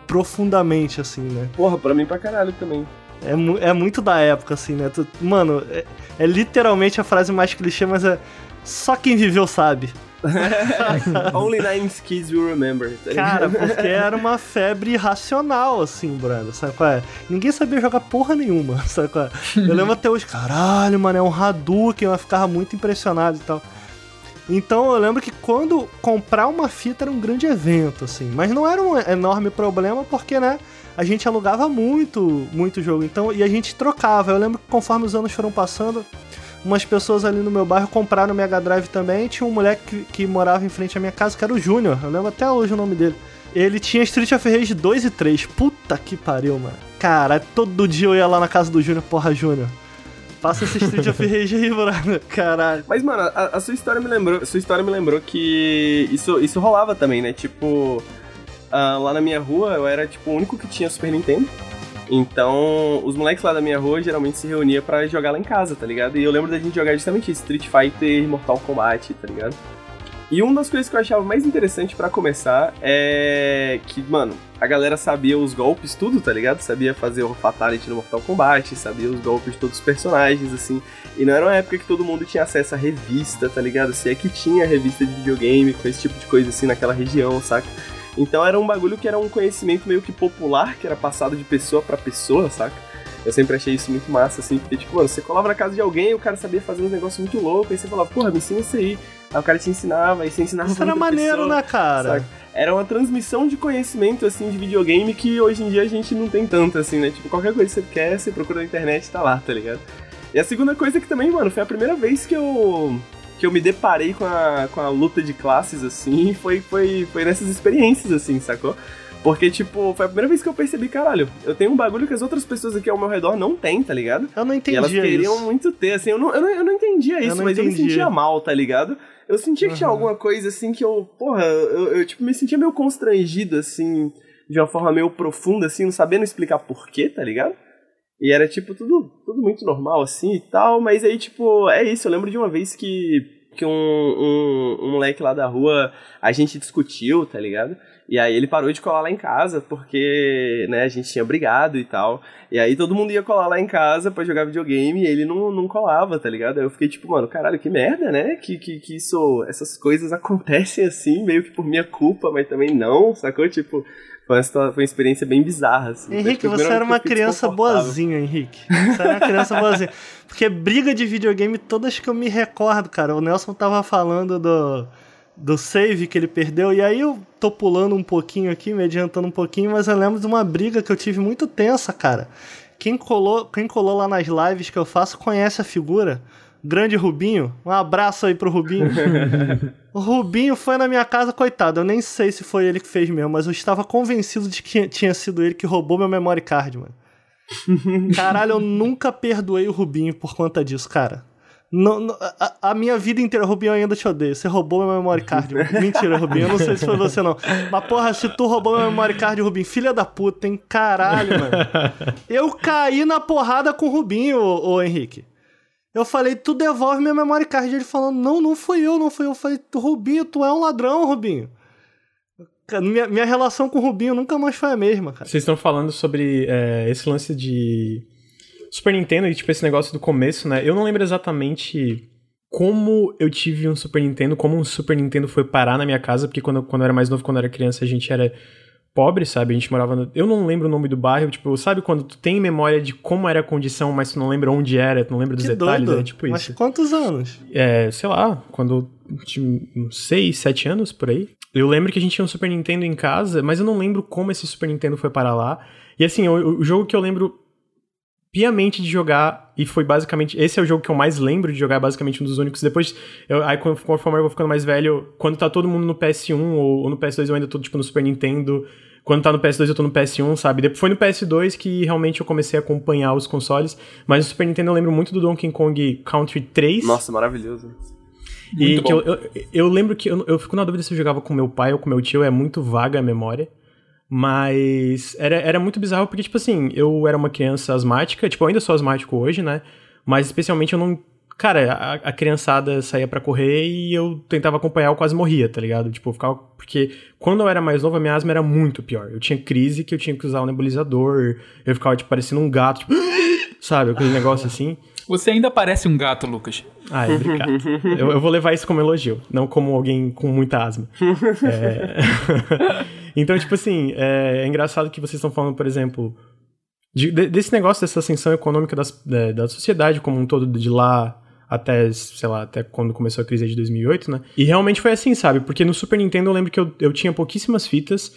profundamente, assim, né? Porra, pra mim pra caralho também. É, mu- é muito da época, assim, né? Tu- mano, é, é literalmente a frase mais clichê, mas é. Só quem viveu sabe. Only nine kids will remember. tá? Cara, porque era uma febre irracional, assim, brother, sabe qual é? Ninguém sabia jogar porra nenhuma, sabe qual é? Eu lembro até hoje, caralho, mano, é um Hadouken, eu ficava muito impressionado e tal. Então eu lembro que quando comprar uma fita era um grande evento, assim, mas não era um enorme problema porque, né, a gente alugava muito, muito jogo, então, e a gente trocava. Eu lembro que conforme os anos foram passando, umas pessoas ali no meu bairro compraram o Mega Drive também. Tinha um moleque que, que morava em frente à minha casa, que era o Júnior. Eu lembro até hoje o nome dele. Ele tinha Street of Rage 2 e 3. Puta que pariu, mano. Cara, todo dia eu ia lá na casa do Júnior. Porra, Júnior. Passa esse Street of Rage aí, brother. Caralho. Mas, mano, a, a sua história me lembrou. Sua história me lembrou que isso, isso rolava também, né? Tipo, ah, lá na minha rua eu era tipo o único que tinha Super Nintendo. Então, os moleques lá da minha rua geralmente se reuniam pra jogar lá em casa, tá ligado? E eu lembro da gente jogar justamente Street Fighter e Mortal Kombat, tá ligado? E uma das coisas que eu achava mais interessante pra começar é que, mano, a galera sabia os golpes, tudo, tá ligado? Sabia fazer o Fatality no Mortal Kombat, sabia os golpes de todos os personagens, assim. E não era uma época que todo mundo tinha acesso a revista, tá ligado? Se é que tinha revista de videogame com esse tipo de coisa, assim, naquela região, saca? Então era um bagulho que era um conhecimento meio que popular, que era passado de pessoa pra pessoa, saca? Eu sempre achei isso muito massa, assim, porque, tipo, mano, você colava na casa de alguém e o cara sabia fazer uns negócios muito loucos, aí você falava, porra, me ensina isso aí. Aí o cara te ensinava, aí você ensinava Isso era maneiro, pessoa, né, cara? saca? Era uma transmissão de conhecimento, assim, de videogame que hoje em dia a gente não tem tanto, assim, né? Tipo, qualquer coisa que você quer, você procura na internet tá lá, tá ligado? E a segunda coisa que também, mano, foi a primeira vez que eu que eu me deparei com a, com a luta de classes, assim, foi, foi, foi nessas experiências, assim, sacou? Porque, tipo, foi a primeira vez que eu percebi, caralho, eu tenho um bagulho que as outras pessoas aqui ao meu redor não têm, tá ligado? Eu não e elas entendia queriam isso. muito ter, assim, eu não, eu não, eu não entendia Eu isso, não mas eu me entendia. sentia mal, tá ligado? Eu sentia que tinha Uhum. alguma coisa, assim, que eu, porra, eu, eu, tipo, me sentia meio constrangido, assim, de uma forma meio profunda, assim, não sabendo explicar porquê, tá ligado? E era, tipo, tudo, tudo muito normal, assim, e tal, mas aí, tipo, é isso, eu lembro de uma vez que, que um, um, um moleque lá da rua, a gente discutiu, tá ligado? E aí ele parou de colar lá em casa, porque, né, a gente tinha brigado e tal. E aí todo mundo ia colar lá em casa pra jogar videogame e ele não, não colava, tá ligado? Aí eu fiquei tipo, mano, caralho, que merda, né? Que, que, que isso, essas coisas acontecem assim, meio que por minha culpa, mas também não, sacou? Tipo, foi uma, foi uma experiência bem bizarra, assim. Henrique, tipo, você era uma criança boazinha, Henrique. Você era uma criança boazinha. Porque briga de videogame, todas que eu me recordo, cara. O Nelson tava falando do, do save que ele perdeu, e aí eu tô pulando um pouquinho aqui, me adiantando um pouquinho, mas eu lembro de uma briga que eu tive muito tensa, cara. quem colou, quem colou lá nas lives que eu faço conhece a figura. Grande Rubinho. Um abraço aí pro Rubinho. o Rubinho foi na minha casa, coitado. Eu nem sei se foi ele que fez mesmo, mas eu estava convencido de que tinha sido ele que roubou meu memory card, mano. Caralho, eu nunca perdoei o Rubinho por conta disso, cara. Não, não, a, a, minha vida inteira, Rubinho, eu ainda te odeio. Você roubou meu memory card. Mentira, Rubinho. Eu não sei se foi você, não. Mas, porra, se tu roubou meu memory card, Rubinho, filha da puta, hein? Caralho, mano. Eu caí na porrada com o Rubinho, ô, ô Henrique. Eu falei, tu devolve minha memory card. Ele falou, não, não fui eu, não fui eu. Eu falei, Rubinho, tu é um ladrão, Rubinho. Minha, minha relação com o Rubinho nunca mais foi a mesma, cara. Vocês estão falando sobre é, esse lance de Super Nintendo e, tipo, esse negócio do começo, né? Eu não lembro exatamente como eu tive um Super Nintendo, como um Super Nintendo foi parar na minha casa, porque quando, quando eu era mais novo, quando eu era criança, a gente era pobre, sabe? A gente morava no... Eu não lembro o nome do bairro, tipo, sabe quando tu tem memória de como era a condição, mas tu não lembra onde era, tu não lembra dos que detalhes, doido. é tipo Mas isso. quantos anos? É, sei lá, quando eu tinha uns 6, 7 anos, por aí. Eu lembro que a gente tinha um Super Nintendo em casa, mas eu não lembro como esse Super Nintendo foi para lá. E assim, o, o jogo que eu lembro piamente de jogar, e foi basicamente. Esse é o jogo que eu mais lembro de jogar, basicamente um dos únicos. Depois, eu, aí conforme eu vou ficando mais velho, quando tá todo mundo no PS1 ou, ou no PS2, eu ainda tô tipo no Super Nintendo. Quando tá no PS2, eu tô no PS1, sabe? Depois foi no PS2 que realmente eu comecei a acompanhar os consoles. Mas no Super Nintendo eu lembro muito do Donkey Kong Country 3. Nossa, maravilhoso. E Muito bom. eu, eu, eu lembro que eu, eu fico na dúvida se eu jogava com meu pai ou com meu tio, é muito vaga a memória. Mas era, era muito bizarro porque, tipo assim, eu era uma criança asmática, tipo, eu ainda sou asmático hoje, né? Mas especialmente eu não. Cara, a, a criançada saía pra correr e eu tentava acompanhar, eu quase morria, tá ligado? Tipo, eu ficava. Porque quando eu era mais novo, a minha asma era muito pior. Eu tinha crise que eu tinha que usar o nebulizador, eu ficava, tipo, parecendo um gato, tipo. Sabe, aquele negócio assim. Você ainda parece um gato, Lucas. Ah, é, obrigado. eu, eu vou levar isso como elogio, não como alguém com muita asma. É... então, tipo assim, é, é engraçado que vocês estão falando, por exemplo, de- de- desse negócio, dessa ascensão econômica das- da, da sociedade como um todo, de lá até, sei lá, até quando começou a crise de 2008, né? E realmente foi assim, sabe? Porque no Super Nintendo eu lembro que eu, eu tinha pouquíssimas fitas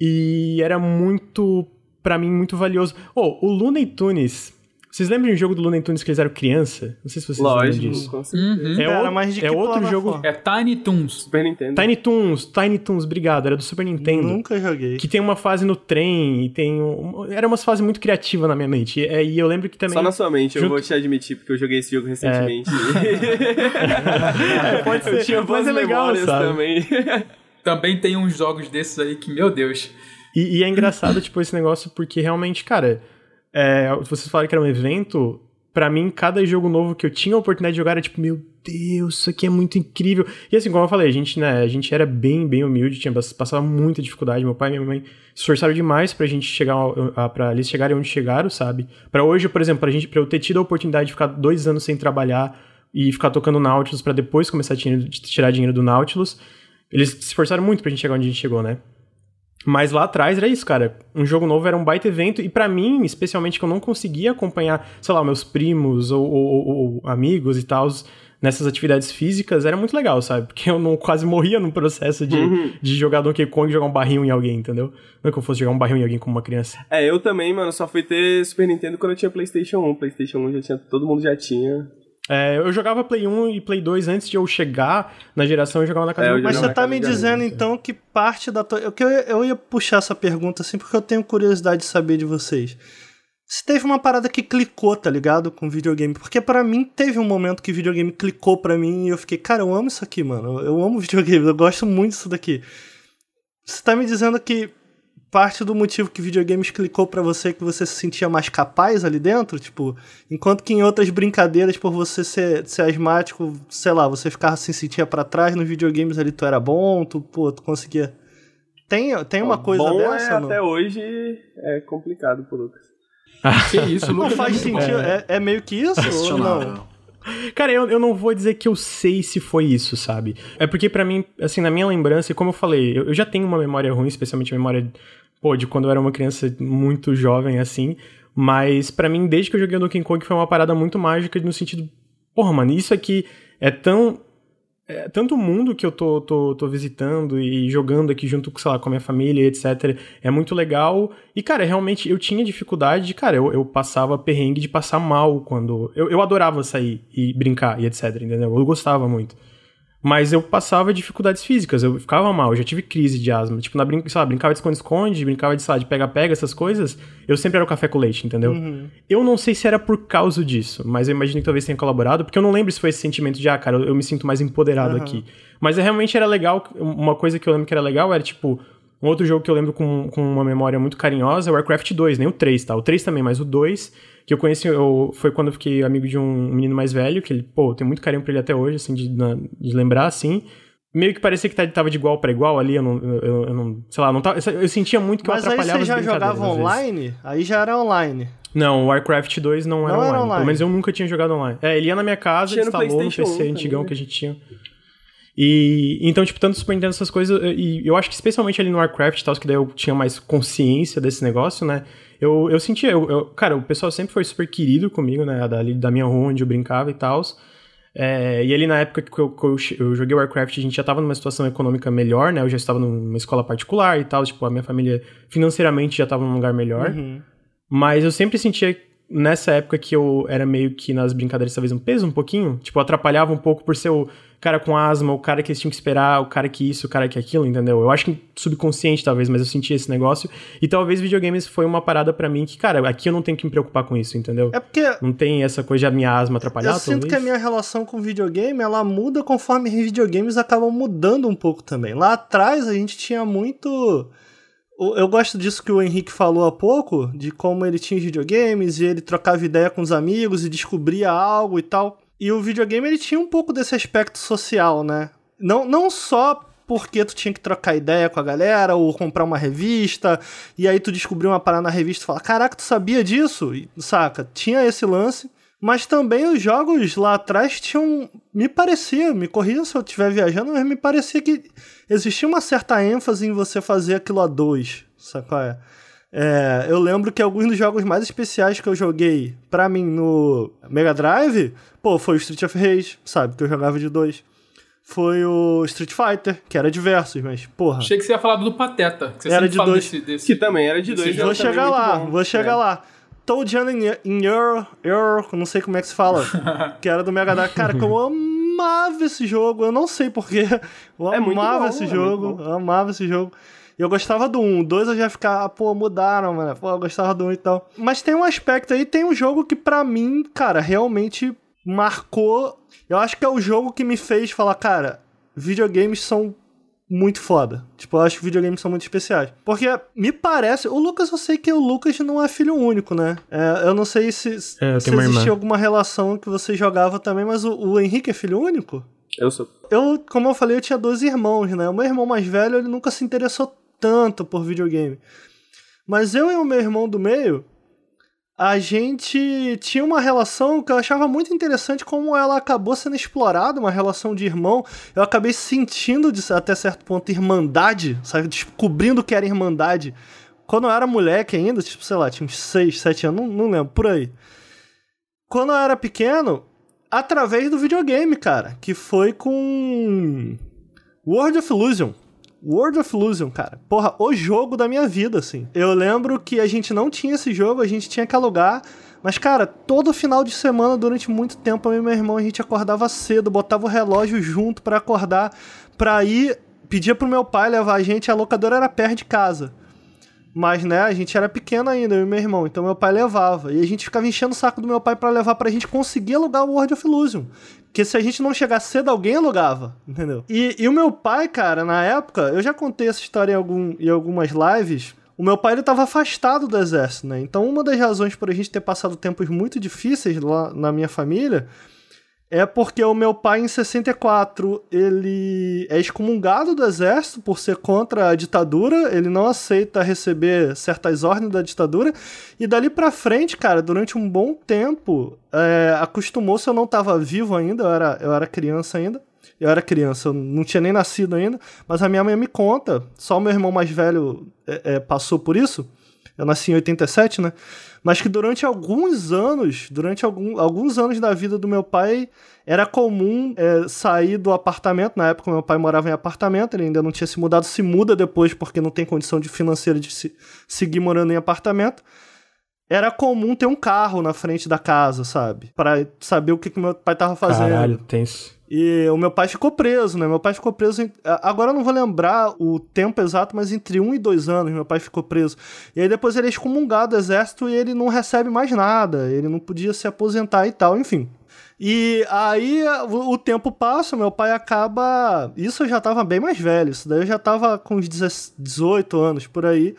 e era muito, pra mim, muito valioso. Oh, o Looney Tunes... Vocês lembram de um jogo do Looney Tunes que eles eram criança? Não sei se vocês lembram Lógico, disso. com certeza. Uhum. É, Era outro- mais de que é outro jogo. É Tiny Toons. Super Nintendo. Tiny Toons, Tiny Toons, obrigado, era do Super Nintendo. Nunca joguei. Que tem uma fase no trem e tem. Um, era umas fases muito criativas na minha mente. E, é, e eu lembro que também. Só na sua mente, eu junto- vou te admitir, porque eu joguei esse jogo recentemente. É, pode ser. eu tinha boas mas é legal, memórias sabe? também. Também tem uns jogos desses aí que, meu Deus. E, e é engraçado, tipo, esse negócio, porque realmente, cara, é, vocês falaram que era um evento. Pra mim, cada jogo novo que eu tinha a oportunidade de jogar era tipo, meu Deus, isso aqui é muito incrível. E assim, como eu falei, a gente, né, a gente era bem, bem humilde, tinha passava muita dificuldade. Meu pai e minha mãe se esforçaram demais pra gente chegar, pra eles chegarem onde chegaram, sabe? Pra hoje, por exemplo, pra, gente, pra eu ter tido a oportunidade de ficar dois anos sem trabalhar e ficar tocando Nautilus pra depois começar a tirar dinheiro do Nautilus, eles se esforçaram muito pra gente chegar onde a gente chegou, né? Mas lá atrás era isso, cara. Um jogo novo era um baita evento, e pra mim, especialmente, que eu não conseguia acompanhar, sei lá, meus primos ou, ou- ou- amigos e tal, nessas atividades físicas, era muito legal, sabe? Porque eu não quase morria no processo de, de jogar Donkey Kong e jogar um barril em alguém, entendeu? Não é que eu fosse jogar um barril em alguém como uma criança. É, eu também, mano, só fui ter Super Nintendo quando eu tinha PlayStation 1. PlayStation 1 já tinha, todo mundo já tinha. É, eu jogava Play 1 e Play 2 antes de eu chegar na geração, eu jogava na casa É, do Mas você tá me dizendo amigos, então que parte da tua. Eu, que eu, ia- eu ia puxar essa pergunta assim porque eu tenho curiosidade de saber de vocês. Se teve uma parada que clicou, tá ligado? Com videogame. Porque pra mim teve um momento que videogame clicou pra mim e eu fiquei, cara, eu amo isso aqui, mano. Eu amo videogame, eu gosto muito disso daqui. Você tá me dizendo que parte do motivo que videogames clicou pra você é que você se sentia mais capaz ali dentro? Tipo, enquanto que em outras brincadeiras, por você ser, ser asmático, sei lá, você ficava se sentia pra trás, nos videogames ali tu era bom, tu, pô, tu conseguia. Tem, tem uma coisa Bom dessa? é, não? até hoje é complicado pro Lucas. Que isso, Não Lucas. faz é muito sentido. bom. É, é meio que isso ou não? Cara, eu, eu não vou dizer que eu sei se foi isso, sabe? É porque pra mim, assim, na minha lembrança, e como eu falei, eu, eu já tenho uma memória ruim, especialmente a memória, pô, de quando eu era uma criança muito jovem, assim. Mas pra mim, desde que eu joguei o Donkey Kong, foi uma parada muito mágica no sentido, porra, mano, isso aqui é tão é, tanto o mundo que eu tô, tô, tô visitando e jogando aqui junto, sei lá, com a minha família, etc. É muito legal. E, cara, realmente eu tinha dificuldade de, cara, eu, eu passava perrengue de passar mal quando. Eu, eu adorava sair e brincar e etc, entendeu? Eu gostava muito. Mas eu passava dificuldades físicas, eu ficava mal, eu já tive crise de asma. Tipo, na lá, brincava de esconde-esconde, brincava de, de pega-pega, essas coisas, eu sempre era o café com leite, entendeu? Uhum. Eu não sei se era por causa disso, mas eu imagino que talvez tenha colaborado, porque eu não lembro se foi esse sentimento de, ah, cara, eu, eu me sinto mais empoderado Uhum. aqui. Mas é, realmente era legal, uma coisa que eu lembro que era legal era, tipo, um outro jogo que eu lembro com, com uma memória muito carinhosa é o Warcraft 2, nem o 3, tá? O 3 também, mas o 2, que eu conheci, eu, foi quando eu fiquei amigo de um menino mais velho, que ele, pô, eu tenho muito carinho pra ele até hoje, assim, de, na- de lembrar, assim. Meio que parecia que tá- tava de igual pra igual ali, eu não, eu, eu não sei lá, não tava, eu sentia muito que Mas eu aí atrapalhava você já as brincadeiras, jogava online? Aí já era online. Não, o Warcraft 2 não, era, Não era online. online. Pelo menos eu nunca tinha jogado online. É, ele ia na minha casa, Tinha no instalou no PlayStation PC 1 antigão também, que a gente tinha. E então, tipo, tanto Super Nintendo essas coisas, e eu acho que especialmente ali no Warcraft e tal, que daí eu tinha mais consciência desse negócio, né? Eu, eu sentia, eu, eu- cara, o pessoal sempre foi super querido comigo, né? Da, da minha rua onde eu brincava e tal. É, e ali na época que eu, que eu, eu joguei Warcraft, a gente já tava numa situação econômica melhor, né? Eu já estava numa escola particular e tal, tipo, a minha família financeiramente já tava num lugar melhor. Uhum. Mas eu sempre sentia nessa época que eu era meio que nas brincadeiras talvez um peso um pouquinho. Tipo, eu atrapalhava um pouco por ser o cara com asma, o cara que eles tinham que esperar, o cara que isso, o cara que aquilo, entendeu? Eu acho que subconsciente talvez, mas eu sentia esse negócio. E talvez videogames foi uma parada pra mim que, cara, aqui eu não tenho que me preocupar com isso, entendeu? É porque Não tem essa coisa de a minha asma atrapalhar, eu sinto talvez. que a minha relação com videogame, ela muda conforme videogames acabam mudando um pouco também. Lá atrás a gente tinha muito... Eu gosto disso que o Henrique falou há pouco, de como ele tinha videogames e ele trocava ideia com os amigos e descobria algo e tal. E o videogame ele tinha um pouco desse aspecto social, né? Não, não só porque tu tinha que trocar ideia com a galera ou comprar uma revista e aí tu descobriu uma parada na revista e fala, caraca, tu sabia disso? E, saca? Tinha esse lance. Mas também os jogos lá atrás tinham. Me parecia, me corrija se eu estiver viajando, mas me parecia que existia uma certa ênfase em você fazer aquilo a dois. Qual é? Eu lembro que alguns dos jogos mais especiais que eu joguei pra mim no Mega Drive, pô, foi o Street of Rage, sabe? Que eu jogava de dois. Foi o Street Fighter, que era diversos, mas, porra. Achei que você ia falar do Pateta. Que você Era de fala dois. Desse, desse. Que também era de dois. Vou chegar lá, bom. vou chegar É. lá. Toad in, in Your, Your, não sei como é que se fala, que era do Mega Drive. Cara, que eu amava esse jogo, eu não sei porquê. Eu É muito amava bom, esse é jogo, muito bom. eu amava esse jogo. E eu gostava do 1, o 2 eu já ficava, pô, mudaram, mano. Pô, eu gostava do 1 e tal. Mas tem um aspecto aí, tem um jogo que pra mim, cara, realmente marcou. Eu acho que é o jogo que me fez falar, cara, videogames são muito foda. Tipo, eu acho que videogames são muito especiais. Porque me parece. O Lucas, eu sei que o Lucas não é filho único, né? É, eu não sei se, É, se existia alguma relação que você jogava também, mas o, o Henrique é filho único? Eu sou. Eu, como eu falei, eu tinha dois irmãos, né? O meu irmão mais velho, ele nunca se interessou tanto por videogame. Mas eu e o meu irmão do meio, a gente tinha uma relação que eu achava muito interessante como ela acabou sendo explorada, uma relação de irmão. Eu acabei sentindo, até certo ponto, irmandade, sabe? Descobrindo que era irmandade. Quando eu era moleque ainda, tipo, sei lá, tinha uns 6, 7 anos, não, não lembro, por aí. Quando eu era pequeno, através do videogame, cara, que foi com World of Illusion. World of Illusion, cara. Porra, o jogo da minha vida, assim. Eu lembro que a gente não tinha esse jogo, a gente tinha que alugar. Mas, cara, todo final de semana, durante muito tempo, eu e meu irmão, a gente acordava cedo, botava o relógio junto pra acordar, pra ir. Pedia pro meu pai levar a gente, a locadora era perto de casa. Mas, né, a gente era pequeno ainda, eu e meu irmão, então meu pai levava. E a gente ficava enchendo o saco do meu pai pra levar pra gente conseguir alugar o World of Illusion. Porque se a gente não chegar cedo, alguém alugava, entendeu? E, e o meu pai, cara, na época, eu já contei essa história em, algum, em algumas lives. O meu pai, ele tava afastado do exército, né? Então, uma das razões por a gente ter passado tempos muito difíceis lá na minha família é porque o meu pai, em 64, ele é excomungado do exército por ser contra a ditadura, ele não aceita receber certas ordens da ditadura, e dali pra frente, cara, durante um bom tempo, é, acostumou-se, eu não tava vivo ainda, eu era, eu era criança ainda, eu era criança, eu não tinha nem nascido ainda, mas a minha mãe me conta, só o meu irmão mais velho é, é, passou por isso, Eu nasci em 87, né? Mas que durante alguns anos, durante algum, alguns anos da vida do meu pai, era comum é, sair do apartamento. Na época, meu pai morava em apartamento, ele ainda não tinha se mudado, se muda depois porque não tem condição de financeira de se, seguir morando em apartamento. Era comum ter um carro na frente da casa, sabe? Para saber o que, que meu pai tava fazendo. Caralho, tenso. E o meu pai ficou preso, né? Meu pai ficou preso. Em... Agora eu não vou lembrar o tempo exato, mas entre um e dois anos meu pai ficou preso. E aí depois ele é excomungado do exército e ele não recebe mais nada. Ele não podia se aposentar e tal, enfim. E aí o, tempo passa, meu pai acaba. Isso eu já tava bem mais velho, isso daí eu já tava com uns 18 anos por aí.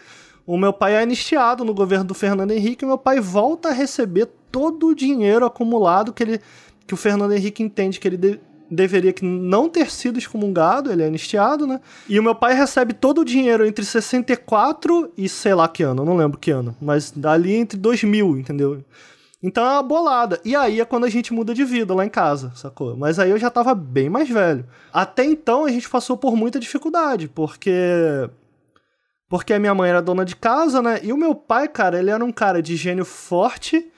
O meu pai é anistiado no governo do Fernando Henrique e meu pai volta a receber todo o dinheiro acumulado que ele que o Fernando Henrique entende que ele de, deveria não ter sido excomungado, ele é anistiado, né? E o meu pai recebe todo o dinheiro entre 64 e sei lá que ano, não lembro que ano, mas dali entre 2000, entendeu? Então é uma bolada. E aí é quando a gente muda de vida lá em casa, sacou? Mas aí eu já tava bem mais velho. Até então a gente passou por muita dificuldade, porque. Porque a minha mãe era dona de casa, né? E o meu pai, cara, ele era um cara de gênio forte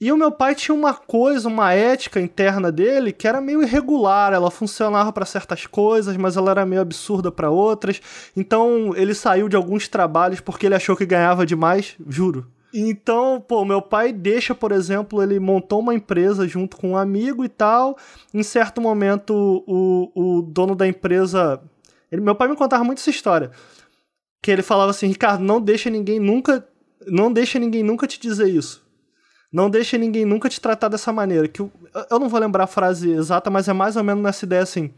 e o meu pai tinha uma coisa, uma ética interna dele que era meio irregular. Ela funcionava para certas coisas, mas ela era meio absurda para outras. Então ele saiu de alguns trabalhos porque ele achou que ganhava demais, juro. Então, pô, meu pai deixa, por exemplo, ele montou uma empresa junto com um amigo e tal. Em certo momento, o, o dono da empresa. Ele, meu pai me contava muito essa história. Que ele falava assim: Ricardo, não deixa ninguém nunca. Não deixa ninguém nunca te dizer isso não deixe ninguém nunca te tratar dessa maneira. Que eu, eu não vou lembrar a frase exata, mas é mais ou menos nessa ideia assim.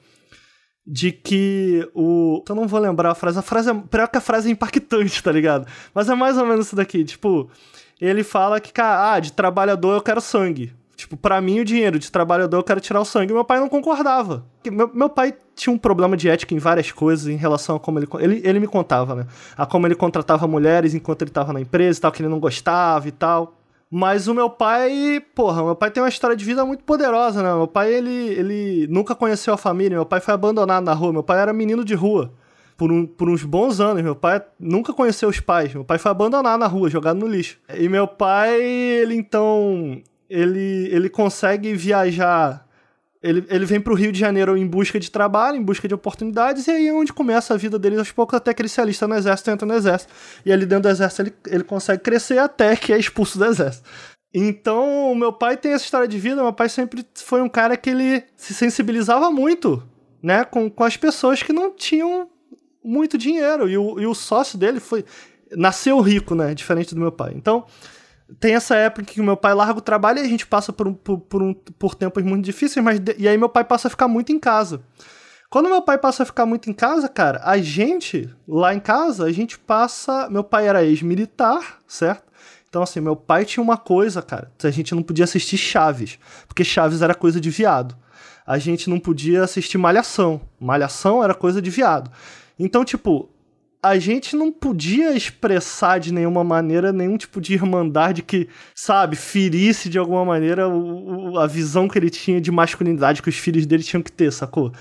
De que o. Eu não vou lembrar a frase. A frase é. Pior que a frase é impactante, tá ligado? Mas é mais ou menos isso daqui. Tipo, ele fala que, cara, ah, de trabalhador eu quero sangue. Tipo, para mim o dinheiro de trabalhador eu quero tirar o sangue. Meu pai não concordava. Meu, meu pai tinha um problema de ética em várias coisas em relação a como ele, ele. Ele me contava, né? A como ele contratava mulheres enquanto ele tava na empresa e tal, que ele não gostava e tal. Mas o meu pai, porra, meu pai tem uma história de vida muito poderosa, né? Meu pai, ele, ele nunca conheceu a família, meu pai foi abandonado na rua, meu pai era menino de rua por, um, por uns bons anos. Meu pai nunca conheceu os pais, meu pai foi abandonado na rua, jogado no lixo. E meu pai, ele então, ele, ele consegue viajar ele, ele vem para o Rio de Janeiro em busca de trabalho, em busca de oportunidades, e aí é onde começa a vida dele aos poucos, até que ele se alista no exército, entra no exército. E ali dentro do exército ele, ele consegue crescer até que é expulso do exército. Então, meu pai tem essa história de vida, meu pai sempre foi um cara que ele se sensibilizava muito, né, com, com as pessoas que não tinham muito dinheiro. E o, e o sócio dele foi. Nasceu rico, né? Diferente do meu pai. Então, tem essa época que meu pai larga o trabalho e a gente passa por, um, por, por, um, por tempos muito difíceis, mas e aí meu pai passa a ficar muito em casa. Quando meu pai passa a ficar muito em casa, cara, a gente, lá em casa, a gente passa. Meu pai era ex-militar, certo? Então, assim, meu pai tinha uma coisa, cara. A gente não podia assistir Chaves, porque Chaves era coisa de viado. A gente não podia assistir Malhação. Malhação era coisa de viado. Então, tipo, a gente não podia expressar de nenhuma maneira nenhum tipo de irmandade que, sabe, ferisse de alguma maneira o, o, a visão que ele tinha de masculinidade que os filhos dele tinham que ter, sacou?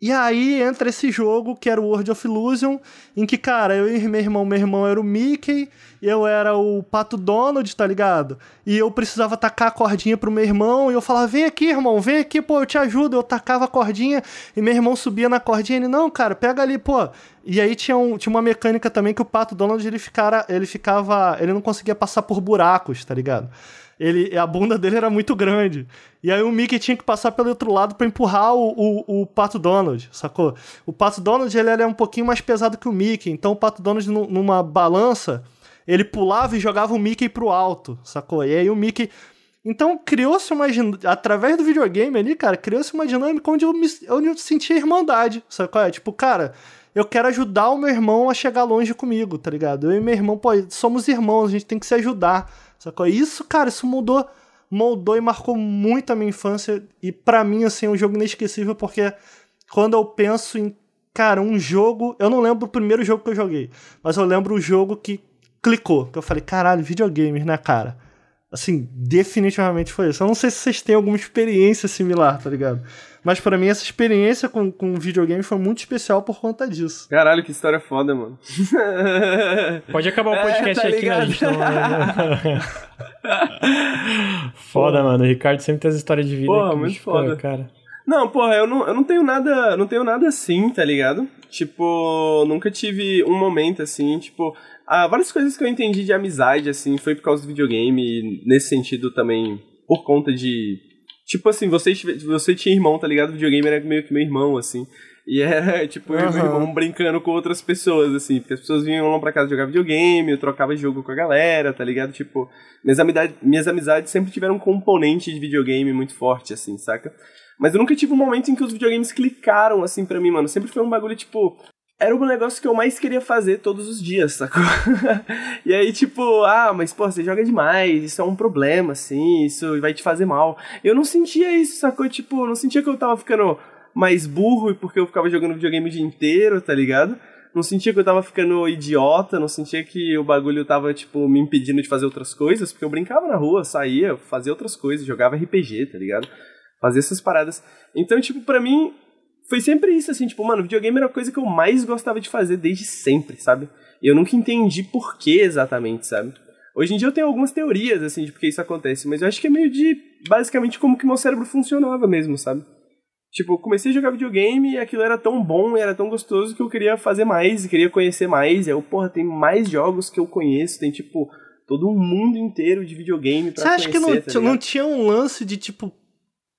E aí entra esse jogo que era o World of Illusion, em que, cara, eu e meu irmão, meu irmão era o Mickey, eu era o Pato Donald, tá ligado? E eu precisava tacar a cordinha pro meu irmão, e eu falava, vem aqui, irmão, vem aqui, pô, eu te ajudo. Eu tacava a cordinha, e meu irmão subia na cordinha, ele, não, cara, pega ali, pô. E aí tinha, um, tinha uma mecânica também que o Pato Donald, ele, ficara, ele ficava, ele não conseguia passar por buracos, tá ligado? Ele, a bunda dele era muito grande. E aí o Mickey tinha que passar pelo outro lado para empurrar o, o, o, Pato Donald, sacou? O Pato Donald ele, ele é um pouquinho mais pesado que o Mickey, então o Pato Donald numa balança, ele pulava e jogava o Mickey pro alto, sacou? E aí o Mickey... Então criou-se uma... Através do videogame ali, cara, criou-se uma dinâmica onde eu, me, onde eu sentia irmandade, sacou? É tipo, cara eu quero ajudar o meu irmão a chegar longe comigo, tá ligado? Eu e meu irmão, pô, somos irmãos, a gente tem que se ajudar. Sacou? Isso, cara, isso mudou, moldou e marcou muito a minha infância. E para mim, assim, é um jogo inesquecível, porque quando eu penso em, cara, um jogo. Eu não lembro o primeiro jogo que eu joguei, mas eu lembro o jogo que clicou. Que eu falei, caralho, videogames, né, cara? Assim, definitivamente foi isso. Eu não sei se vocês têm alguma experiência similar, tá ligado? Mas para mim essa experiência com, com videogame foi muito especial por conta disso. Caralho, que história foda, mano. Pode acabar o podcast É, tá aqui, né? A gente não... foda, mano. O Ricardo sempre tem as histórias de vida. Porra, muito bicho, foda. Cara. Não, porra, eu não, eu não tenho nada. Não tenho nada assim, tá ligado? Tipo, nunca tive um momento assim, tipo. Ah, várias coisas que eu entendi de amizade, assim, foi por causa do videogame, e nesse sentido também, por conta de. Tipo assim, você, você tinha irmão, tá ligado? O videogame era meio que meu irmão, assim. E era, tipo, eu e meu irmão brincando com outras pessoas, assim. Porque as pessoas vinham lá pra casa jogar videogame, eu trocava jogo com a galera, tá ligado? Tipo, minhas, amizade, minhas amizades sempre tiveram um componente de videogame muito forte, assim, saca? Mas eu nunca tive um momento em que os videogames clicaram, assim, pra mim, mano. Sempre foi um bagulho, tipo... Era o negócio que eu mais queria fazer todos os dias, sacou? e aí, tipo, ah, mas, pô, você joga demais, isso é um problema, assim, isso vai te fazer mal. Eu não sentia isso, sacou? Tipo, não sentia que eu tava ficando mais burro porque eu ficava jogando videogame o dia inteiro, tá ligado? Não sentia que eu tava ficando idiota, não sentia que o bagulho tava, tipo, me impedindo de fazer outras coisas, porque eu brincava na rua, saía, fazia outras coisas, jogava RPG, tá ligado? Fazia essas paradas. Então, tipo, pra mim, foi sempre isso, assim, tipo, mano, videogame era a coisa que eu mais gostava de fazer desde sempre, sabe? E eu nunca entendi por que exatamente, sabe? Hoje em dia eu tenho algumas teorias, assim, de por que isso acontece, mas eu acho que é meio de, basicamente, como que meu cérebro funcionava mesmo, sabe? Tipo, eu comecei a jogar videogame e aquilo era tão bom e era tão gostoso que eu queria fazer mais e queria conhecer mais. E aí, eu, porra, tem mais jogos que eu conheço, tem, tipo, todo um mundo inteiro de videogame pra Você acha que não, tá não tinha um lance de tipo.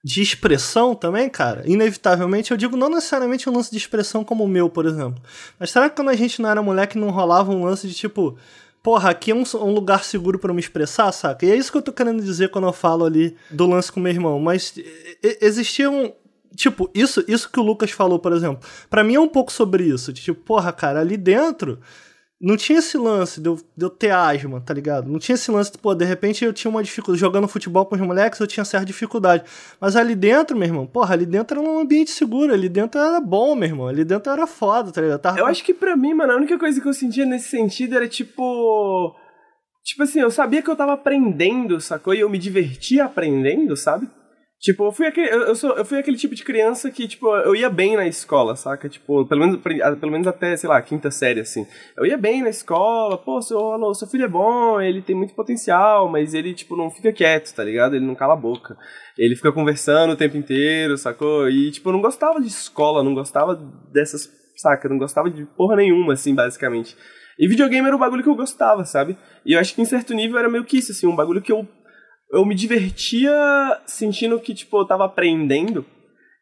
De expressão também, cara? Inevitavelmente, eu digo não necessariamente um lance de expressão como o meu, por exemplo. Mas será que quando a gente não era moleque não rolava um lance de tipo. Porra, aqui é um, um lugar seguro eu me expressar, saca? E é isso que eu tô querendo dizer quando eu falo ali do lance com meu irmão. Mas existia um. Tipo, isso, isso que o Lucas falou, por exemplo. Pra mim é um pouco sobre isso. de Tipo, porra, cara, ali dentro não tinha esse lance de eu, de eu ter asma, tá ligado? Não tinha esse lance de, pô, de repente eu tinha uma dificuldade. Jogando futebol com os moleques, eu tinha certa dificuldade. Mas ali dentro, meu irmão, porra, ali dentro era um ambiente seguro, ali dentro era bom, meu irmão. Ali dentro era foda, tá ligado? Tava- Eu acho que pra mim, mano, a única coisa que eu sentia nesse sentido era tipo. Tipo assim, eu sabia que eu tava aprendendo, sacou? E eu me divertia aprendendo, sabe? Tipo, eu fui aquele, eu, sou, eu fui aquele tipo de criança que, tipo, eu ia bem na escola, saca? Tipo, pelo menos, ah, pelo menos até, sei lá, quinta série, assim. Eu ia bem na escola, pô, seu, seu filho é bom, ele tem muito potencial, mas ele, tipo, não fica quieto, tá ligado? Ele não cala a boca. Ele fica conversando o tempo inteiro, sacou? E, tipo, eu não gostava de escola, não gostava dessas, saca? Eu não gostava de porra nenhuma, assim, basicamente. E videogame era o bagulho que eu gostava, sabe? E eu acho que em certo nível era meio que isso, assim, um bagulho que eu, eu me divertia sentindo que, tipo, eu tava aprendendo.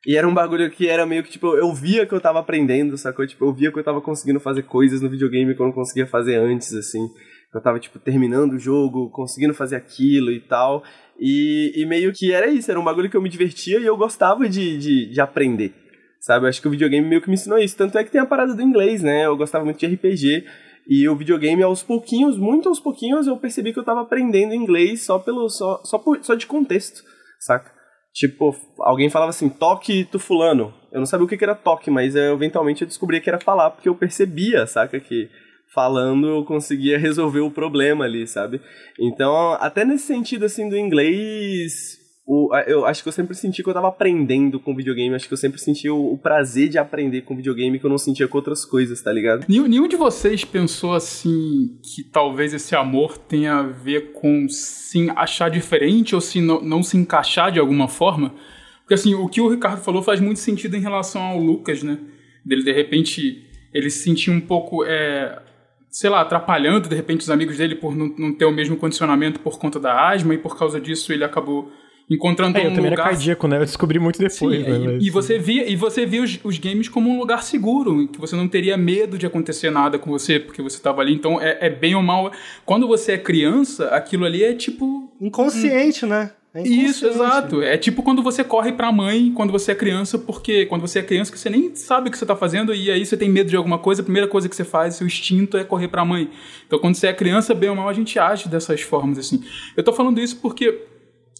E era um bagulho que era meio que, tipo, eu via que eu tava aprendendo, sacou? Tipo, eu via que eu tava conseguindo fazer coisas no videogame que eu não conseguia fazer antes, assim. Eu tava, tipo, terminando o jogo, conseguindo fazer aquilo e tal. E, e meio que era isso, era um bagulho que eu me divertia e eu gostava de, de, de aprender. Sabe? Eu acho que o videogame meio que me ensinou isso. Tanto é que tem a parada do inglês, né? Eu gostava muito de RPG. E o videogame, aos pouquinhos, muito aos pouquinhos, eu percebi que eu tava aprendendo inglês só pelo. só, só, por, só de contexto, saca? Tipo, alguém falava assim, toque tu fulano. Eu não sabia o que que era toque, mas eu, eventualmente eu descobri que era falar, porque eu percebia, saca? Que falando eu conseguia resolver o problema ali, sabe? Então, até nesse sentido, assim, do inglês, o, eu acho que eu sempre senti que eu tava aprendendo com videogame, acho que eu sempre senti o, o prazer de aprender com videogame que eu não sentia com outras coisas, tá ligado? Nenhum, nenhum de vocês pensou assim que talvez esse amor tenha a ver com se achar diferente ou se não, não se encaixar de alguma forma? Porque assim, o que o Ricardo falou faz muito sentido em relação ao Lucas, né? Dele de repente ele se sentir um pouco, é, sei lá, atrapalhando de repente os amigos dele por não, não ter o mesmo condicionamento por conta da asma e por causa disso ele acabou encontrando É, eu um também era lugar cardíaco, né? Eu descobri muito depois, Sim, né? e, mas- e você via, e você via os, os games como um lugar seguro, em que você não teria medo de acontecer nada com você, porque você estava ali. Então, é, é bem ou mal. Quando você é criança, aquilo ali é tipo. Inconsciente, né? É Isso, exato. É tipo quando você corre pra mãe quando você é criança, porque quando você é criança que você nem sabe o que você tá fazendo e aí você tem medo de alguma coisa, a primeira coisa que você faz, seu instinto é correr pra mãe. Então quando você é criança, bem ou mal, a gente age dessas formas assim. Eu tô falando isso porque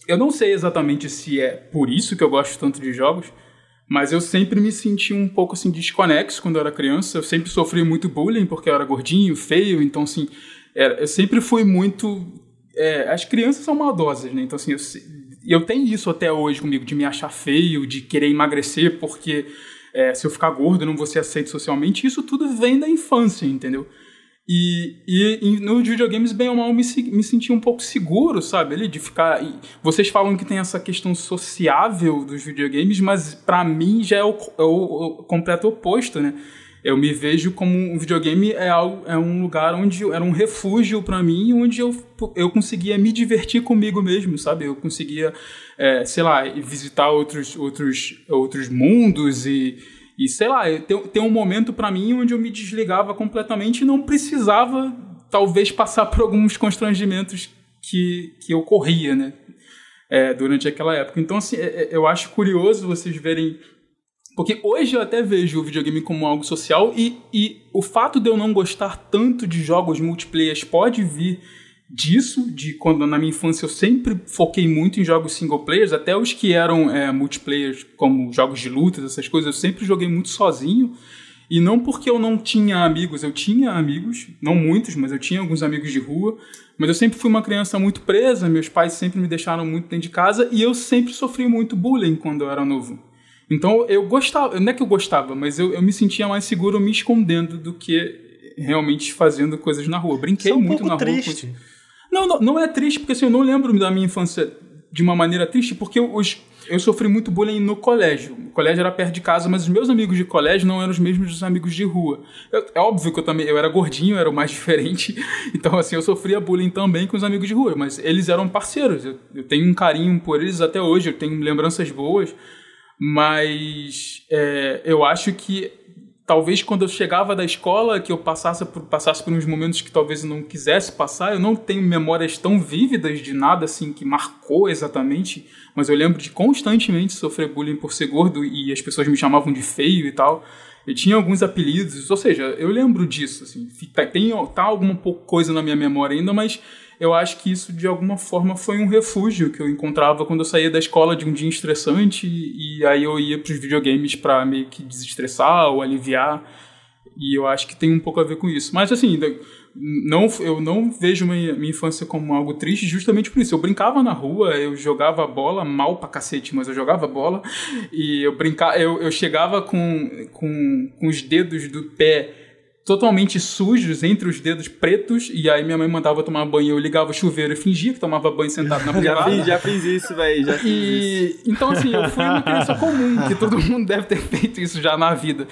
eu não sei exatamente se é por isso que eu gosto tanto de jogos, mas eu sempre me senti um pouco assim desconexo quando eu era criança. Eu sempre sofri muito bullying porque eu era gordinho, feio, então assim, era- eu sempre fui muito é, as crianças são maldosas, né? Então, assim, eu, eu tenho isso até hoje comigo, de me achar feio, de querer emagrecer, porque é, se eu ficar gordo eu não vou ser aceito socialmente. Isso tudo vem da infância, entendeu? E, e, e nos videogames, bem ou mal, me, me senti um pouco seguro, sabe? Ali, de ficar. Vocês falam que tem essa questão sociável dos videogames, mas para mim já é o, é o, o completo oposto, né? eu me vejo como um videogame é, algo, é um lugar onde era um refúgio para mim, onde eu, eu conseguia me divertir comigo mesmo, sabe? Eu conseguia, é, sei lá, visitar outros, outros, outros mundos e, e sei lá, ter, ter um momento para mim onde eu me desligava completamente e não precisava, talvez, passar por alguns constrangimentos que, que ocorria, né? É, durante aquela época. Então, assim, é, é, eu acho curioso vocês verem porque hoje eu até vejo o videogame como algo social e, e o fato de eu não gostar tanto de jogos multiplayer pode vir disso, de quando na minha infância eu sempre foquei muito em jogos single players, até os que eram é, multiplayer, como jogos de lutas, essas coisas, eu sempre joguei muito sozinho. E não porque eu não tinha amigos, eu tinha amigos, não muitos, mas eu tinha alguns amigos de rua. Mas eu sempre fui uma criança muito presa, meus pais sempre me deixaram muito dentro de casa e eu sempre sofri muito bullying quando eu era novo. Então eu gostava, não é que eu gostava, mas eu, eu me sentia mais seguro me escondendo do que realmente fazendo coisas na rua. Brinquei é um muito na triste. rua. Não, não, não é triste, porque assim, eu não lembro da minha infância de uma maneira triste, porque os, eu sofri muito bullying no colégio. O colégio era perto de casa, mas os meus amigos de colégio não eram os mesmos dos amigos de rua. Eu, é óbvio que eu também eu era gordinho, eu era o mais diferente. Então, assim, eu sofria bullying também com os amigos de rua, mas eles eram parceiros. Eu, eu tenho um carinho por eles até hoje, eu tenho lembranças boas. Mas é, eu acho que talvez quando eu chegava da escola, que eu passasse por, passasse por uns momentos que talvez eu não quisesse passar, eu não tenho memórias tão vívidas de nada assim que marcou exatamente, mas eu lembro de constantemente sofrer bullying por ser gordo e as pessoas me chamavam de feio e tal. Eu tinha alguns apelidos, ou seja, eu lembro disso, assim, tem, tá alguma coisa na minha memória ainda, mas eu acho que isso de alguma forma foi um refúgio que eu encontrava quando eu saía da escola de um dia estressante e aí eu ia para os videogames para meio que desestressar ou aliviar. E eu acho que tem um pouco a ver com isso. Mas assim, não, eu não vejo minha, minha infância como algo triste justamente por isso. Eu brincava na rua, eu jogava bola mal pra cacete, mas eu jogava bola. E eu brincava, eu, eu chegava com, com, com os dedos do pé totalmente sujos, entre os dedos pretos, e aí minha mãe mandava tomar banho, eu ligava o chuveiro e fingia que tomava banho sentado na privada. já, fiz, já fiz isso, velho, já fiz e, isso. Então, assim, eu fui uma criança comum, que todo mundo deve ter feito isso já na vida.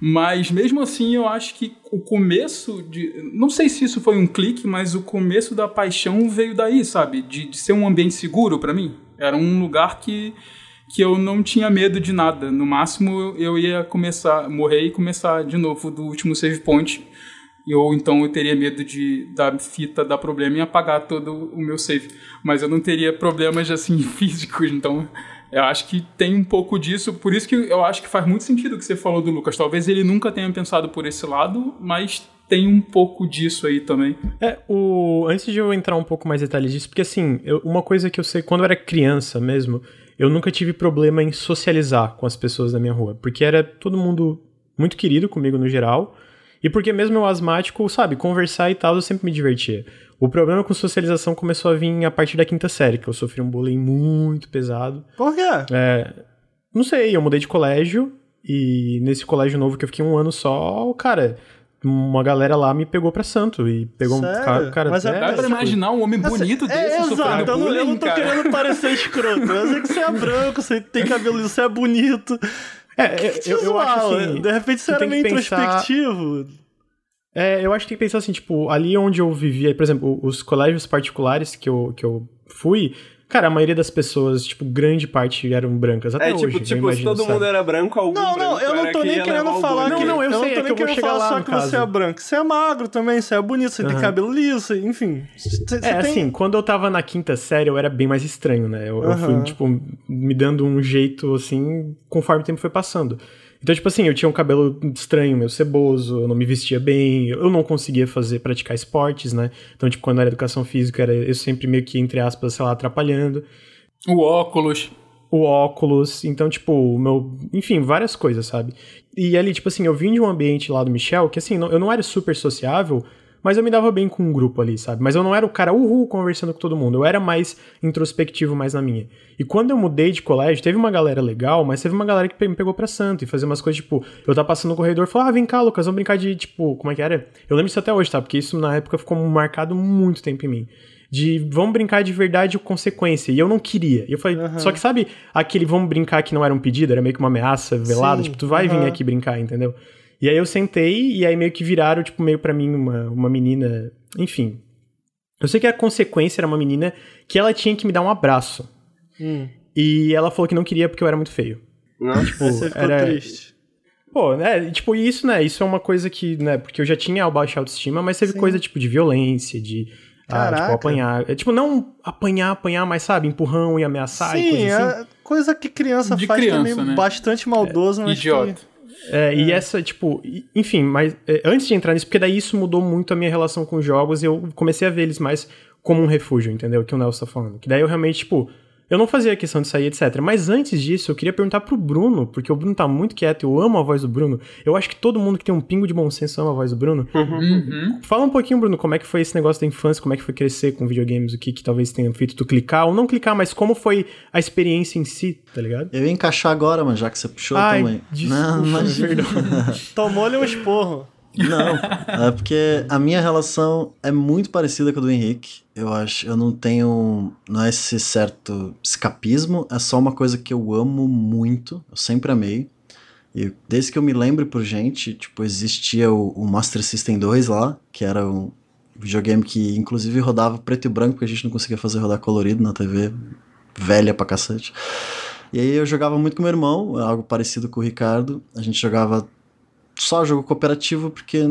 Mas, mesmo assim, eu acho que o começo de... Não sei se isso foi um clique, mas o começo da paixão veio daí, sabe? De, de ser um ambiente seguro para mim. Era um lugar que que eu não tinha medo de nada. No máximo, eu ia começar, morrer e começar de novo do último save point. Ou então eu teria medo de da fita dar problema e apagar todo o meu save. Mas eu não teria problemas assim físicos, então eu acho que tem um pouco disso, por isso que eu acho que faz muito sentido o que você falou do Lucas. Talvez ele nunca tenha pensado por esse lado, mas tem um pouco disso aí também. É, o antes de eu entrar um pouco mais em detalhes disso, porque assim, eu, uma coisa que eu sei quando eu era criança mesmo, eu nunca tive problema em socializar com as pessoas da minha rua, porque era todo mundo muito querido comigo no geral, e porque mesmo eu asmático, sabe, conversar e tal, eu sempre me divertia. O problema com socialização começou a vir a partir da quinta série, que eu sofri um bullying muito pesado. Por quê? É, não sei, eu mudei de colégio, e nesse colégio novo que eu fiquei um ano só, cara, uma galera lá me pegou pra santo e pegou Sério? um cara. cara Mas é- Dá pra imaginar um homem bonito é, desse exato, sofrendo eu não, eu bullying, não tô cara. querendo parecer escroto, mas é que você é branco, você tem cabelo você é bonito. É, eu, eu, eu acho assim. De repente você era meio que pensar- introspectivo. É, eu acho que tem que pensar assim, tipo, ali onde eu vivia, por exemplo, os colégios particulares que eu, que eu fui, cara, a maioria das pessoas, tipo, grande parte eram brancas. Até É, hoje, tipo, eu tipo se todo sabe? mundo era branco, algum Não, não, eu não tô nem querendo falar que. Não, não, eu não sei, tô é nem que eu querendo falar lá, só que você é branco. Você é magro também, você é bonito, você tem Aham. cabelo liso, enfim. Você, É, tem... assim, quando eu tava na quinta série, eu era bem mais estranho, né? Eu, eu fui, tipo, me dando um jeito, assim, conforme o tempo foi passando. Então, tipo assim, eu tinha um cabelo estranho, meio ceboso, eu não me vestia bem, eu não conseguia fazer, praticar esportes, né? Então, tipo, quando era educação física, era eu sempre meio que, entre aspas, sei lá, atrapalhando. O óculos. o óculos, então, tipo, o meu. Enfim, várias coisas, sabe? E ali, tipo assim, eu vim de um ambiente lá do Michel que, assim, não- eu não era super sociável, mas eu me dava bem com um grupo ali, sabe? Mas eu não era o cara uhul conversando com todo mundo, eu era mais introspectivo, mais na minha. E quando eu mudei de colégio, teve uma galera legal, mas teve uma galera que me pegou pra santo e fazia umas coisas tipo, eu tava passando no corredor e falou: ah, vem cá, Lucas, vamos brincar de tipo, como é que era? Eu lembro isso até hoje, tá? Porque isso na época ficou marcado muito tempo em mim de vamos brincar de verdade ou consequência. E eu não queria. E eu falei, uhum. só que sabe aquele vamos brincar que não era um pedido, era meio que uma ameaça velada, Sim, tipo, tu vai uhum. vir aqui brincar, entendeu? E aí eu sentei e aí meio que viraram, tipo, meio para mim uma, uma menina, enfim. Eu sei que a consequência era uma menina que ela tinha que me dar um abraço. Hum. E ela falou que não queria porque eu era muito feio. Não, tipo, você ficou era... triste. Pô, né, tipo, isso, né, isso é uma coisa que, né, porque eu já tinha baixa autoestima, mas teve Sim. coisa, tipo, de violência, de ah, tipo, apanhar. É, tipo, não apanhar, apanhar, mas sabe, empurrão e ameaçar Sim, e coisa assim. É coisa que criança de faz criança, também né? bastante maldoso, é, mas Idiota. Que... É, é. E essa, tipo, enfim, mas é, antes de entrar nisso, porque daí isso mudou muito a minha relação com os jogos e eu comecei a ver eles mais como um refúgio, entendeu? Que o Nelson tá falando. Que daí eu realmente, tipo, eu não fazia questão de sair, etc. Mas antes disso, eu queria perguntar pro Bruno, porque o Bruno tá muito quieto, eu amo a voz do Bruno. Eu acho que todo mundo que tem um pingo de bom senso ama a voz do Bruno. Uhum. Fala um pouquinho, Bruno, como é que foi esse negócio da infância, como é que foi crescer com videogames, o que, que talvez tenha feito tu clicar, ou não clicar, mas como foi a experiência em si, tá ligado? Eu ia encaixar agora, mas já que você puxou Ai, também. Desculpa, não, mas... perdão. Tomou-lhe um esporro. Não, é porque a minha relação é muito parecida com a do Henrique. Eu acho, eu não tenho, não é esse certo escapismo, é só uma coisa que eu amo muito, eu sempre amei. E desde que eu me lembro por gente, tipo, existia o, o Master System 2 lá, que era um videogame que inclusive rodava preto e branco, porque a gente não conseguia fazer rodar colorido na TV, velha pra cacete. E aí eu jogava muito com meu irmão, algo parecido com o Ricardo. A gente jogava só jogo cooperativo porque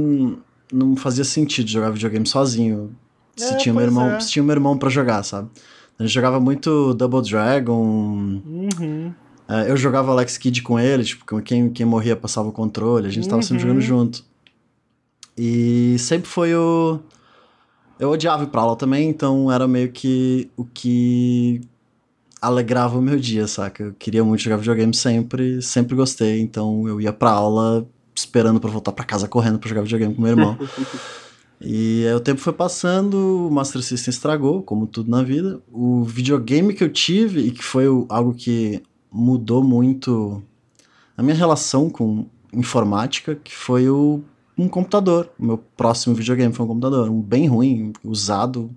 não fazia sentido jogar videogame sozinho. Se, é, tinha, meu irmão, é. se tinha meu irmão para jogar, sabe? A gente jogava muito Double Dragon. Uhum. É, eu jogava Alex Kidd com ele, tipo, quem, quem morria passava o controle, a gente uhum. tava sempre jogando junto. E sempre foi o. Eu odiava ir pra aula também, então era meio que o que alegrava o meu dia, saca? Eu queria muito jogar videogame sempre, sempre gostei, então eu ia pra aula esperando para voltar para casa correndo para jogar videogame com meu irmão. e aí o tempo foi passando, o Master System estragou, como tudo na vida. O videogame que eu tive e que foi algo que mudou muito a minha relação com informática, que foi o um computador. O meu próximo videogame foi um computador, um bem ruim, usado,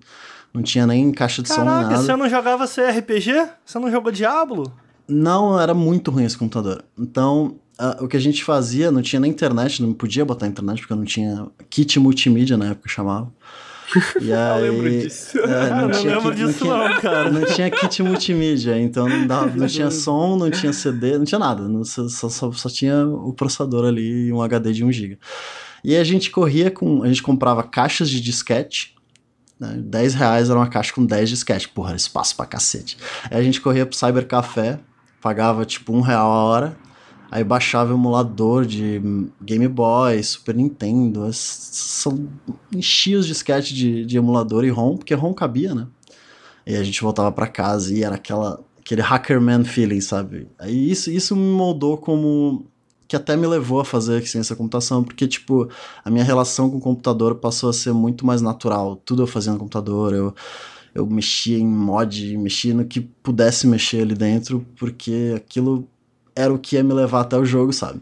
não tinha nem caixa de Caraca, som nem nada. você não jogava CRPG? Você não jogou Diablo? Não, era muito ruim esse computador. Então, uh, o que a gente fazia, não tinha nem internet, não podia botar internet, porque eu não tinha kit multimídia na época chamava. E aí, eu lembro disso. É, não, não lembro kit, disso, não, não, cara. Não tinha kit multimídia, então não, dava, não tinha som, não tinha CD, não tinha nada. Não, só, só, só tinha o processador ali e um HD de 1GB. E a gente corria com. A gente comprava caixas de disquete. Né, 10 reais era uma caixa com 10 disquete. Porra, espaço pra cacete. Aí a gente corria pro Cybercafé, pagava tipo um real a hora Aí baixava emulador de Game Boy, Super Nintendo. São, enchia os disquetes de, de emulador e ROM, porque ROM cabia, né? E a gente voltava para casa e era aquela, aquele hackerman feeling, sabe? Aí isso, isso me moldou como. que até me levou a fazer ciência da computação, porque, tipo, a minha relação com o computador passou a ser muito mais natural. Tudo eu fazia no computador, eu eu mexia em mod, mexia no que pudesse mexer ali dentro, porque aquilo era o que ia me levar até o jogo, sabe?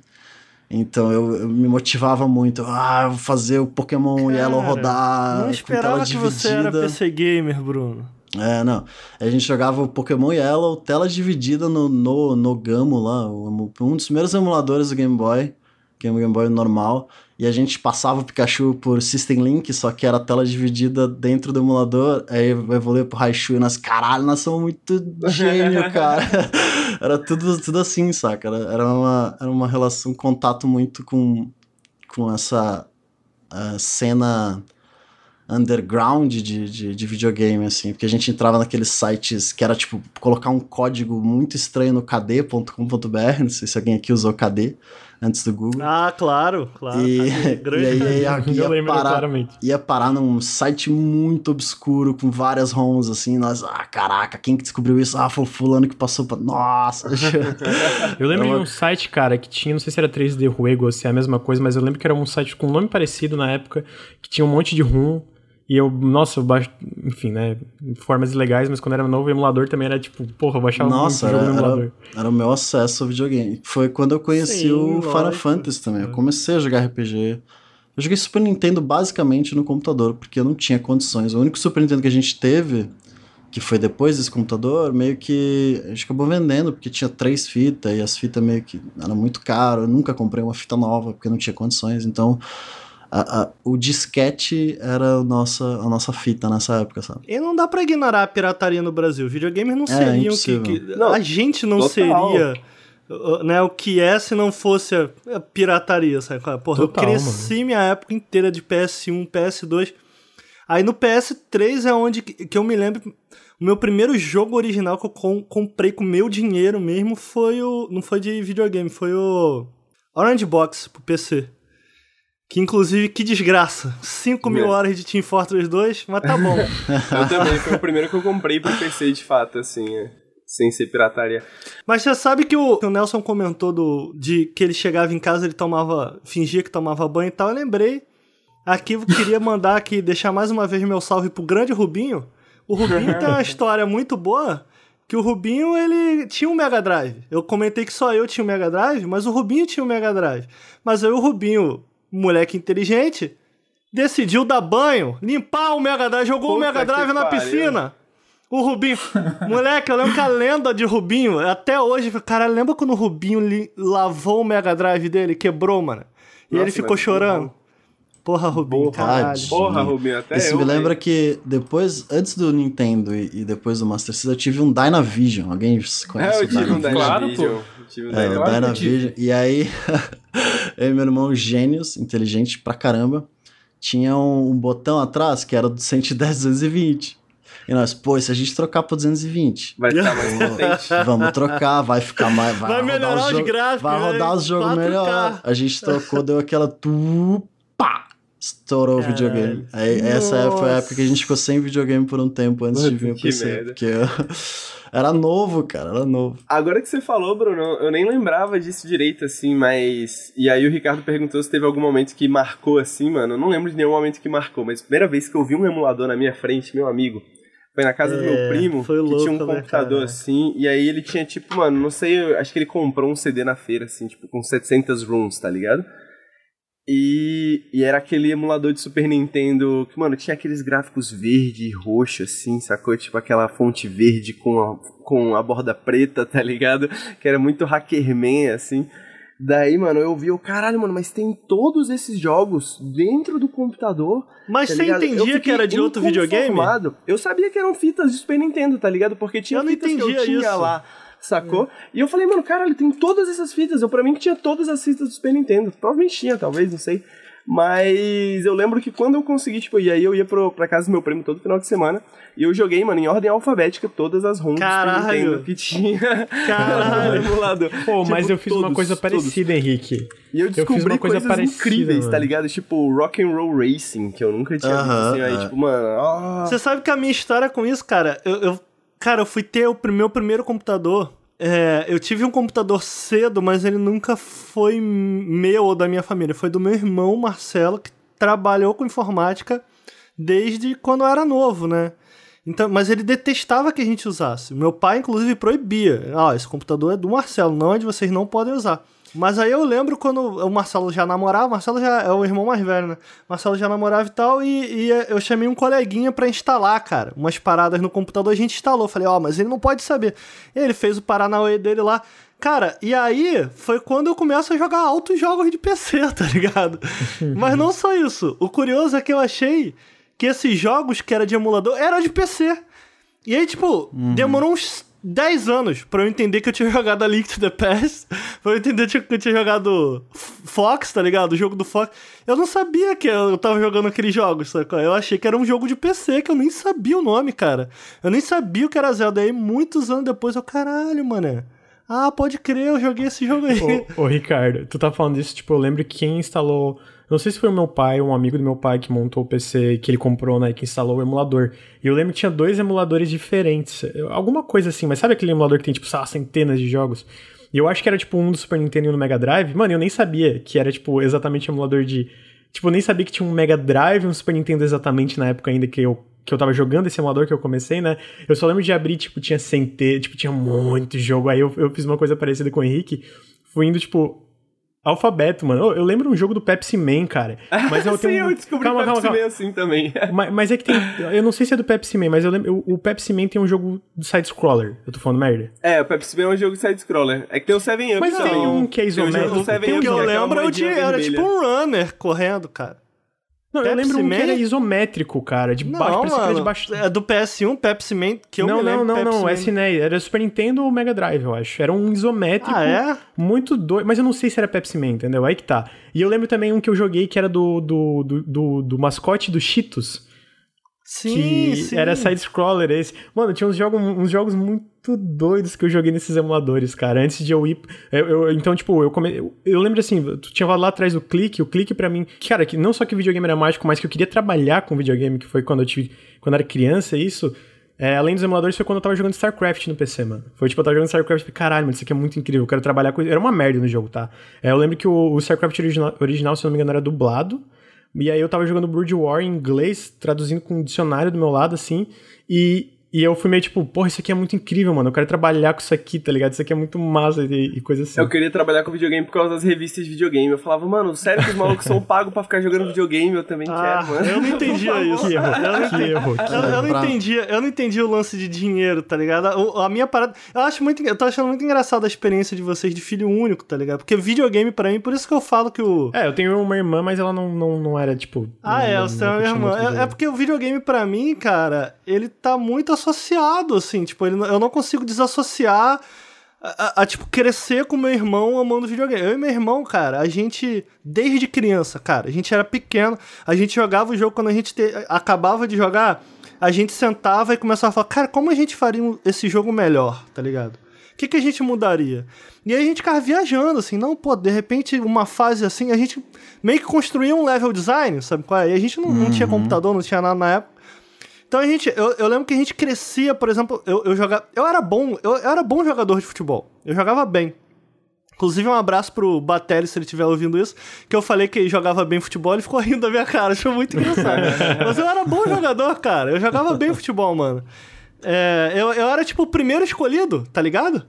Então eu, eu me motivava muito. Ah, vou fazer o Pokémon Cara, Yellow rodar. Não esperava que você era PC Gamer, Bruno. É, não. A gente jogava o Pokémon Yellow, tela dividida no, no, no Gamo lá, um dos primeiros emuladores do Game Boy, Game, Game Boy normal e a gente passava o Pikachu por System Link, só que era tela dividida dentro do emulador, aí evoluiu pro Raichu e nós, caralho, nós somos muito gênio, cara. Era tudo, tudo assim, saca? Era, era, uma, era uma relação, um contato muito com, com essa uh, cena underground de, de, de, videogame, assim, porque a gente entrava naqueles sites que era tipo colocar um código muito estranho no kd.com.br, não sei se alguém aqui usou KD, antes do Google. Ah, claro, claro. E, tá grande e aí ia, Eu ia lembro parar, claramente. ia parar num site muito obscuro, com várias ROMs, assim, nós, ah, caraca, quem que descobriu isso? Ah, foi o fulano que passou pra... Nossa! Eu lembro É uma- de um site, cara, que tinha, não sei se era 3D Ruego ou se é a mesma coisa, mas eu lembro que era um site com um nome parecido na época, que tinha um monte de ROM. E eu, nossa, eu baixo, enfim, né, formas ilegais, mas quando era novo, o emulador também era tipo, porra, eu baixava Nossa, muito jogo no era, emulador. era, era o meu acesso ao videogame. Foi quando eu conheci Sim, o Final lógico. Fantasy também. Eu comecei a jogar RPG. Eu joguei Super Nintendo basicamente no computador, porque eu não tinha condições. O único Super Nintendo que a gente teve, que foi depois desse computador, meio que a gente acabou vendendo, porque tinha três fitas, e as fitas meio que eram muito caro. Eu nunca comprei uma fita nova, porque não tinha condições. Então, a- a- o disquete era a nossa, a nossa fita nessa época, sabe? E não dá pra ignorar a pirataria no Brasil. Videogames não É, seriam que, impossível. que- Não, a gente não total. seria né, o que é se não fosse a, pirataria, sabe? é? Porra, Total, eu cresci minha época inteira de PS1, PS2. Aí no PS3 é onde que que eu me lembro. O meu primeiro jogo original que eu com- comprei com meu dinheiro mesmo foi o. Não foi de videogame, foi o. Orange Box pro PC. Que inclusive, que desgraça. 5 mil É. horas de Team Fortress 2, mas tá bom. Eu também, foi o primeiro que eu comprei pro PC de fato, assim, é, sem ser pirataria. Mas você sabe que o, que o Nelson comentou do, de que ele chegava em casa, ele tomava. fingia que tomava banho e tal. Eu lembrei. Aqui eu queria mandar aqui, deixar mais uma vez meu salve pro grande Rubinho. O Rubinho tem uma história muito boa. Que o Rubinho, ele tinha um Mega Drive. Eu comentei que só eu tinha um Mega Drive, mas o Rubinho tinha um Mega Drive. Mas aí o Rubinho, moleque inteligente, decidiu dar banho, limpar o Mega Drive, jogou o Puta Mega Drive na pariu. piscina. O Rubinho. Moleque, eu lembro que a lenda de Rubinho, até hoje, cara, lembra quando o Rubinho li- lavou o Mega Drive dele, quebrou, mano? E Nossa, ele ficou chorando. Porra, Rubinho, caralho. Porra, Rubinho, até Isso eu, me lembra velho. que depois, antes do Nintendo e, e depois do Master System, eu tive um Dynavision. Alguém É, conhece eu o tive um Dynavision? Claro, Dynavision. pô. Tive um É, o Dynavision. Claro eu Dynavision. E aí, eu e meu irmão, gênios, inteligente pra caramba, tinha um, um botão atrás que era do 110 220. E nós, pô, se a gente trocar pro 220, Vai ficar mais potente. vamos trocar, vai ficar mais. Vai, Vai rodar melhorar os jogo- gráficos, Vai rodar né? os jogos 4K. melhor. A gente trocou, deu aquela tu, pá, estourou o videogame. Aí, essa foi a época que a gente ficou sem videogame por um tempo antes de Puta, vir o que PC. merda. Porque eu- era novo, cara, era novo. Agora que você falou, Bruno, eu nem lembrava disso direito, assim, mas. E aí o Ricardo perguntou se teve algum momento que marcou assim, mano. Eu não lembro de nenhum momento que marcou, mas a primeira vez que eu vi um emulador na minha frente, meu amigo, foi na casa do É, meu primo, foi que louco, tinha um né, computador assim, e aí ele tinha, tipo, mano, não sei, acho que ele comprou um CD na feira, assim, tipo, com 700 rooms, tá ligado? E, e era aquele emulador de Super Nintendo que, mano, tinha aqueles gráficos verde e roxo, assim, sacou? Tipo aquela fonte verde com a, com a borda preta, tá ligado? Que era muito Hackerman, assim. Daí, mano, eu vi, o caralho, mano, mas tem todos esses jogos dentro do computador. Mas tá você ligado? Entendia que era de outro videogame? Eu sabia que eram fitas de Super Nintendo, tá ligado? Porque tinha Eu não fitas que eu tinha isso. lá, sacou? E eu falei, mano, caralho, tem todas essas fitas. Eu, pra mim, que tinha todas as fitas do Super Nintendo. Provavelmente tinha, talvez, não sei. Mas eu lembro que quando eu consegui, tipo, e aí eu ia pro, pra casa do meu primo todo final de semana. E eu joguei, mano, em ordem alfabética todas as ROMs do Super Caralho. Nintendo que tinha Caralho. emulador. Pô, mas Tipo, eu fiz uma todos, coisa todos. parecida, Henrique. E eu fiz descobri uma coisa coisas parecida, incríveis, tá mano. ligado? Tipo Rock and Roll Racing, que eu nunca tinha visto Aham, assim. Aí, é. tipo, mano, ah, Você sabe que a minha história com isso, cara, eu, eu- cara, eu fui ter o meu primeiro computador. é, eu tive um computador cedo, mas ele nunca foi meu ou da minha família. Foi do meu irmão Marcelo, que trabalhou com informática desde quando eu era novo, né? Então, mas ele detestava que a gente usasse. Meu pai, inclusive, proibia. Ah, esse computador é do Marcelo, não é de vocês, não podem usar. Mas aí eu lembro quando o Marcelo já namorava, o Marcelo já é o irmão mais velho, né? O Marcelo já namorava e tal, e, e eu chamei um coleguinha pra instalar, cara, umas paradas no computador, a gente instalou. Falei, ó, mas ele não pode saber. Ele fez o Paranauê dele lá. Cara, e aí foi quando eu começo a jogar altos jogos de PC, tá ligado? mas não só isso. O curioso é que eu achei que esses jogos que era de emulador eram de PC. E aí, tipo, demorou uns 10 anos pra eu entender que eu tinha jogado a Link to the Past, pra eu entender que eu tinha jogado Fox, tá ligado? O jogo do Fox. Eu não sabia que eu tava jogando aqueles jogos? Eu achei que era um jogo de PC, que eu nem sabia o nome, cara. Eu nem sabia o que era Zelda. Aí, muitos anos depois, eu, caralho, mano. Ah, pode crer, eu joguei esse jogo aí. Ô, ô, Ricardo, tu tá falando disso, tipo, eu lembro que quem instalou. Não sei se foi o meu pai ou um amigo do meu pai que montou o PC que ele comprou, né? Que instalou o emulador. E eu lembro que tinha dois emuladores diferentes. Alguma coisa assim, mas sabe aquele emulador que tem, tipo, sei lá, centenas de jogos? E eu acho que era, tipo, um do Super Nintendo e um do Mega Drive. Mano, eu nem sabia que era, tipo, exatamente emulador de. Tipo, eu nem sabia que tinha um Mega Drive e um Super Nintendo exatamente na época ainda que eu que eu tava jogando esse emulador que eu comecei, né? Eu só lembro de abrir, tipo, tinha centenas, tipo, tinha muito jogo. Aí eu, eu fiz uma coisa parecida com o Henrique. Fui indo, tipo, alfabeto, mano. Eu, eu lembro um jogo do Pepsi Man, cara. Mas eu Sim, tenho. eu descobri calma, Pepsi calma, calma. Man assim também. Mas, mas é que tem. Eu não sei se é do Pepsi Man, mas eu lembro. O, o Pepsi Man tem um jogo de side-scroller. Eu tô falando merda. É, o Pepsi Man é um jogo de side-scroller. É que tem o 7 Up Mas tem um que é o isométrico. do 7 Tem um Up, que eu é lembro, eu moedinha tinha, era vermelha. tipo um runner correndo, cara. Não, eu Pepsi lembro um Man? que era isométrico, cara. De baixo, Não, parecia que era de baixo. é do PS1, Pepsi Man, que eu não, me não, lembro. não, Pepsi não, Man. não é- era Super Nintendo ou Mega Drive, eu acho. Era um isométrico Ah, é? muito doido, mas eu não sei se era Pepsi Man, entendeu? Aí que tá. E eu lembro também um que eu joguei que era do, do, do, do, do mascote do Cheetos, Sim, que sim. era side-scroller esse. Mano, tinha uns jogos, uns jogos muito doidos que eu joguei nesses emuladores, cara, antes de eu ir... eu- eu- então, tipo, eu, come... eu, eu lembro assim, tu tinha falado lá atrás do clique, o clique pra mim... Cara, que não só que videogame era mágico, mas que eu queria trabalhar com videogame, que foi quando eu tive... Quando eu era criança, isso... É, além dos emuladores, foi quando eu tava jogando StarCraft no PC, mano. Foi tipo, eu tava jogando StarCraft e caralho, mano, isso aqui é muito incrível, eu quero trabalhar com. Era uma merda no jogo, tá? É, eu lembro que o, o StarCraft original, original, se não me engano, era dublado. E aí eu tava jogando Brood War em inglês, traduzindo com um dicionário do meu lado, assim. E, e eu fui meio tipo, porra, isso aqui é muito incrível, mano. Eu quero trabalhar com isso aqui, tá ligado? Isso aqui é muito massa e, e coisa assim. Eu queria trabalhar com videogame por causa das revistas de videogame. Eu falava, mano, sério que os malucos são pagos pra ficar jogando videogame? Eu também Ah, quero, mano. eu não entendia isso. Que erro, Eu não que entendi. erro, que Eu, eu não entendia, eu não entendi o lance de dinheiro, tá ligado? O- a minha parada. Eu acho muito. Eu tô achando muito engraçado a experiência de vocês de filho único, tá ligado? Porque videogame pra mim, por isso que eu falo que o. É, eu tenho uma irmã, mas ela não, não, não era, tipo... Ah, não- é, você é uma irmã. É, é porque o videogame, pra mim, cara, ele tá muito associado, assim. Tipo, ele, eu não consigo desassociar a, a- a, tipo, crescer com meu irmão amando videogame. Eu e meu irmão, cara, a gente, desde criança, cara, a gente era pequeno, a gente jogava o jogo quando a gente te- acabava de jogar, a gente sentava e começava a falar, cara, como a gente faria esse jogo melhor, tá ligado? O que, que a gente mudaria? E aí a gente ficava viajando, assim, não, pô, de repente, uma fase assim, a gente meio que construía um level design, sabe qual é? E a gente não, não tinha computador, não tinha nada na época. Então a gente, eu, eu lembro que a gente crescia, por exemplo, eu, eu jogava, eu era bom, eu, eu era bom jogador de futebol, eu jogava bem. Inclusive, um abraço pro Batelli, se ele estiver ouvindo isso, que eu falei que ele jogava bem futebol, ele ficou rindo da minha cara, achou muito engraçado. Mas eu era bom jogador, cara, eu jogava bem futebol, mano. É, eu, eu era, tipo, o primeiro escolhido, tá ligado?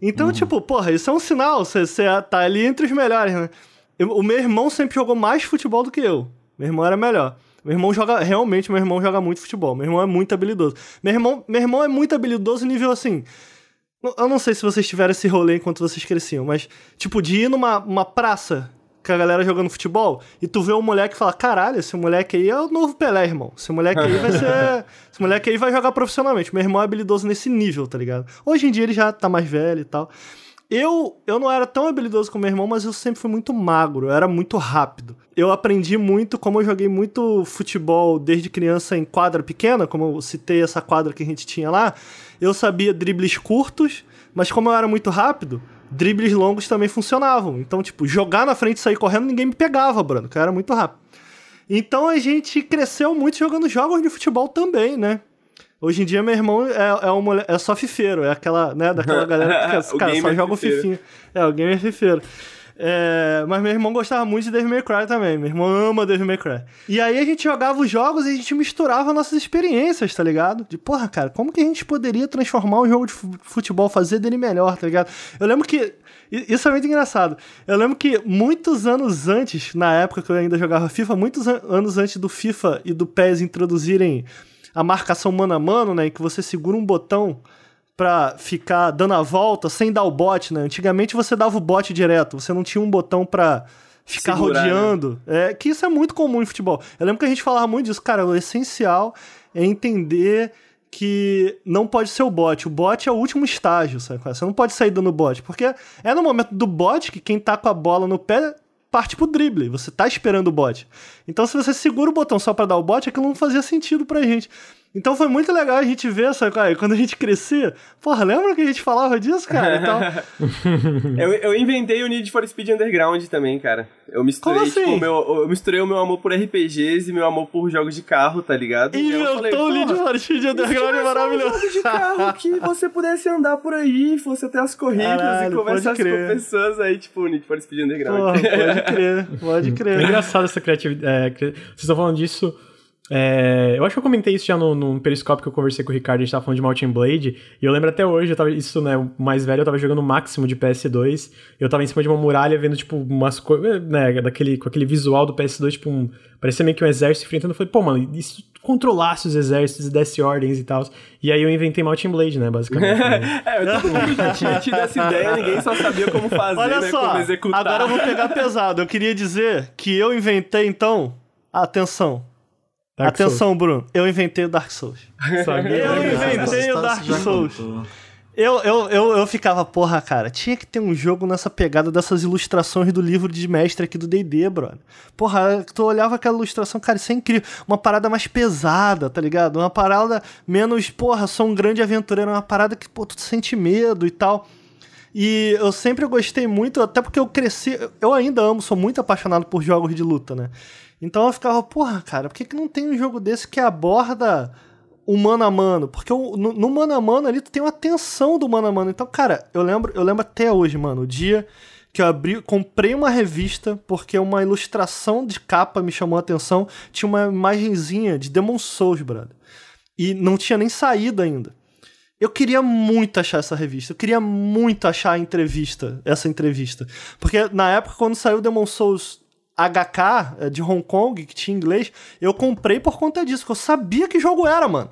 Então, tipo, porra, isso é um sinal, você você tá ali entre os melhores, né? Eu- o meu irmão sempre jogou mais futebol do que eu. Meu irmão era melhor. Meu irmão joga, realmente, meu irmão joga muito futebol. Meu irmão é muito habilidoso. Meu irmão, meu irmão é muito habilidoso nível assim. Eu não sei se vocês tiveram esse rolê enquanto vocês cresciam, mas, tipo, de ir numa uma praça com a galera jogando futebol e tu vê um moleque e fala: caralho, esse moleque aí é o novo Pelé, irmão. Esse moleque aí vai ser. esse moleque aí vai jogar profissionalmente. Meu irmão é habilidoso nesse nível, tá ligado? Hoje em dia ele já tá mais velho e tal. Eu, eu não era tão habilidoso como meu irmão, mas eu sempre fui muito magro, eu era muito rápido. Eu aprendi muito, como eu joguei muito futebol desde criança em quadra pequena, como eu citei essa quadra que a gente tinha lá, eu sabia dribles curtos, mas como eu era muito rápido, dribles longos também funcionavam. Então, tipo, jogar na frente e sair correndo, ninguém me pegava, Bruno, porque eu era muito rápido. Então a gente cresceu muito jogando jogos de futebol também, né? Hoje em dia, meu irmão é, é, um mole- é só fifeiro, é aquela, né, daquela galera que O cara, só joga o fifinho. É, o gamer fifeiro. É, mas meu irmão gostava muito de Devil May Cry também. Meu irmão ama Devil May Cry. E aí a gente jogava os jogos e a gente misturava nossas experiências, tá ligado? De, porra, cara, como que a gente poderia transformar um jogo de fu- futebol, fazer dele melhor, tá ligado? Eu lembro que... Isso é muito engraçado. Eu lembro que muitos anos antes, na época que eu ainda jogava FIFA, muitos an- anos antes do FIFA e do PES introduzirem a marcação mano a mano, né? Em que você segura um botão pra ficar dando a volta sem dar o bote, né? Antigamente você dava o bote direto, você não tinha um botão pra ficar Segurar, né? rodeando. É, que isso é muito comum em futebol. Eu lembro que a gente falava muito disso, cara, o essencial é entender que não pode ser o bot. O bot é o último estágio, sabe? Você não pode sair dando bote, porque é no momento do bot que quem tá com a bola no pé parte pro drible, você tá esperando o bot. Então se você segura o botão só pra dar o bote, aquilo não fazia sentido pra gente. Então foi muito legal a gente ver essa coisa. Quando a gente crescia, porra, lembra que a gente falava disso, cara? Então, eu, eu inventei o Need for Speed Underground também, cara. Eu misturei, Como assim? tipo, o meu, eu misturei o meu amor por RPGs e meu amor por jogos de carro, tá ligado? E falei, inventou o Need "Porra, for Speed Underground é tivesse um maravilhoso. jogo de carro que você pudesse andar por aí, fosse até as corridas Caralho, e conversasse com pessoas aí, tipo, o Need for Speed Underground. Porra, pode crer, pode É crer. engraçado essa criatividade. é, cri- vocês estão falando disso. É, eu acho que eu comentei isso já no, no Periscope que eu conversei com o Ricardo, a gente tava falando de Mountain Blade, e eu lembro até hoje, eu tava, isso, né, o mais velho, eu tava jogando o máximo de PS2, eu tava em cima de uma muralha vendo, tipo, umas coisas, né, daquele, com aquele visual do PS2, tipo, um, parecia meio que um exército enfrentando, eu falei, pô, mano, e se tu controlasse os exércitos e desse ordens e tal, e aí eu inventei Mountain Blade, né, basicamente. né? é, todo mundo já tinha tido essa ideia, ninguém só sabia como fazer, Olha né, só, como executar. agora eu vou pegar pesado. Eu queria dizer que eu inventei, então. Atenção. Dark Souls. Atenção, Bruno. Eu inventei o Dark Souls. Sabe? Eu inventei o Dark Souls. Eu, eu, eu, eu ficava, porra, cara, tinha que ter um jogo nessa pegada dessas ilustrações do livro de mestre aqui do D&D, brother. Porra, tu olhava aquela ilustração, cara, isso é incrível. Uma parada mais pesada, tá ligado? Uma parada menos, porra, sou um grande aventureiro, uma parada que, pô, tu sente medo e tal. E eu sempre gostei muito, até porque eu cresci, eu ainda amo, sou muito apaixonado por jogos de luta, né? Então eu ficava, porra, cara, por que, que não tem um jogo desse que aborda o mano a mano? Porque o- no, no mano a mano ali tu tem uma tensão do mano a mano. Então, cara, eu lembro, eu lembro até hoje, mano, o dia que eu abri, comprei uma revista porque uma ilustração de capa me chamou a atenção, tinha uma imagenzinha de Demon Souls, brother. E não tinha nem saído ainda. Eu queria muito achar essa revista. Eu queria muito achar a entrevista, essa entrevista. Porque na época, quando saiu Demon Souls HK, eh, de Hong Kong, que tinha inglês, eu comprei por conta disso, porque eu sabia que jogo era, mano.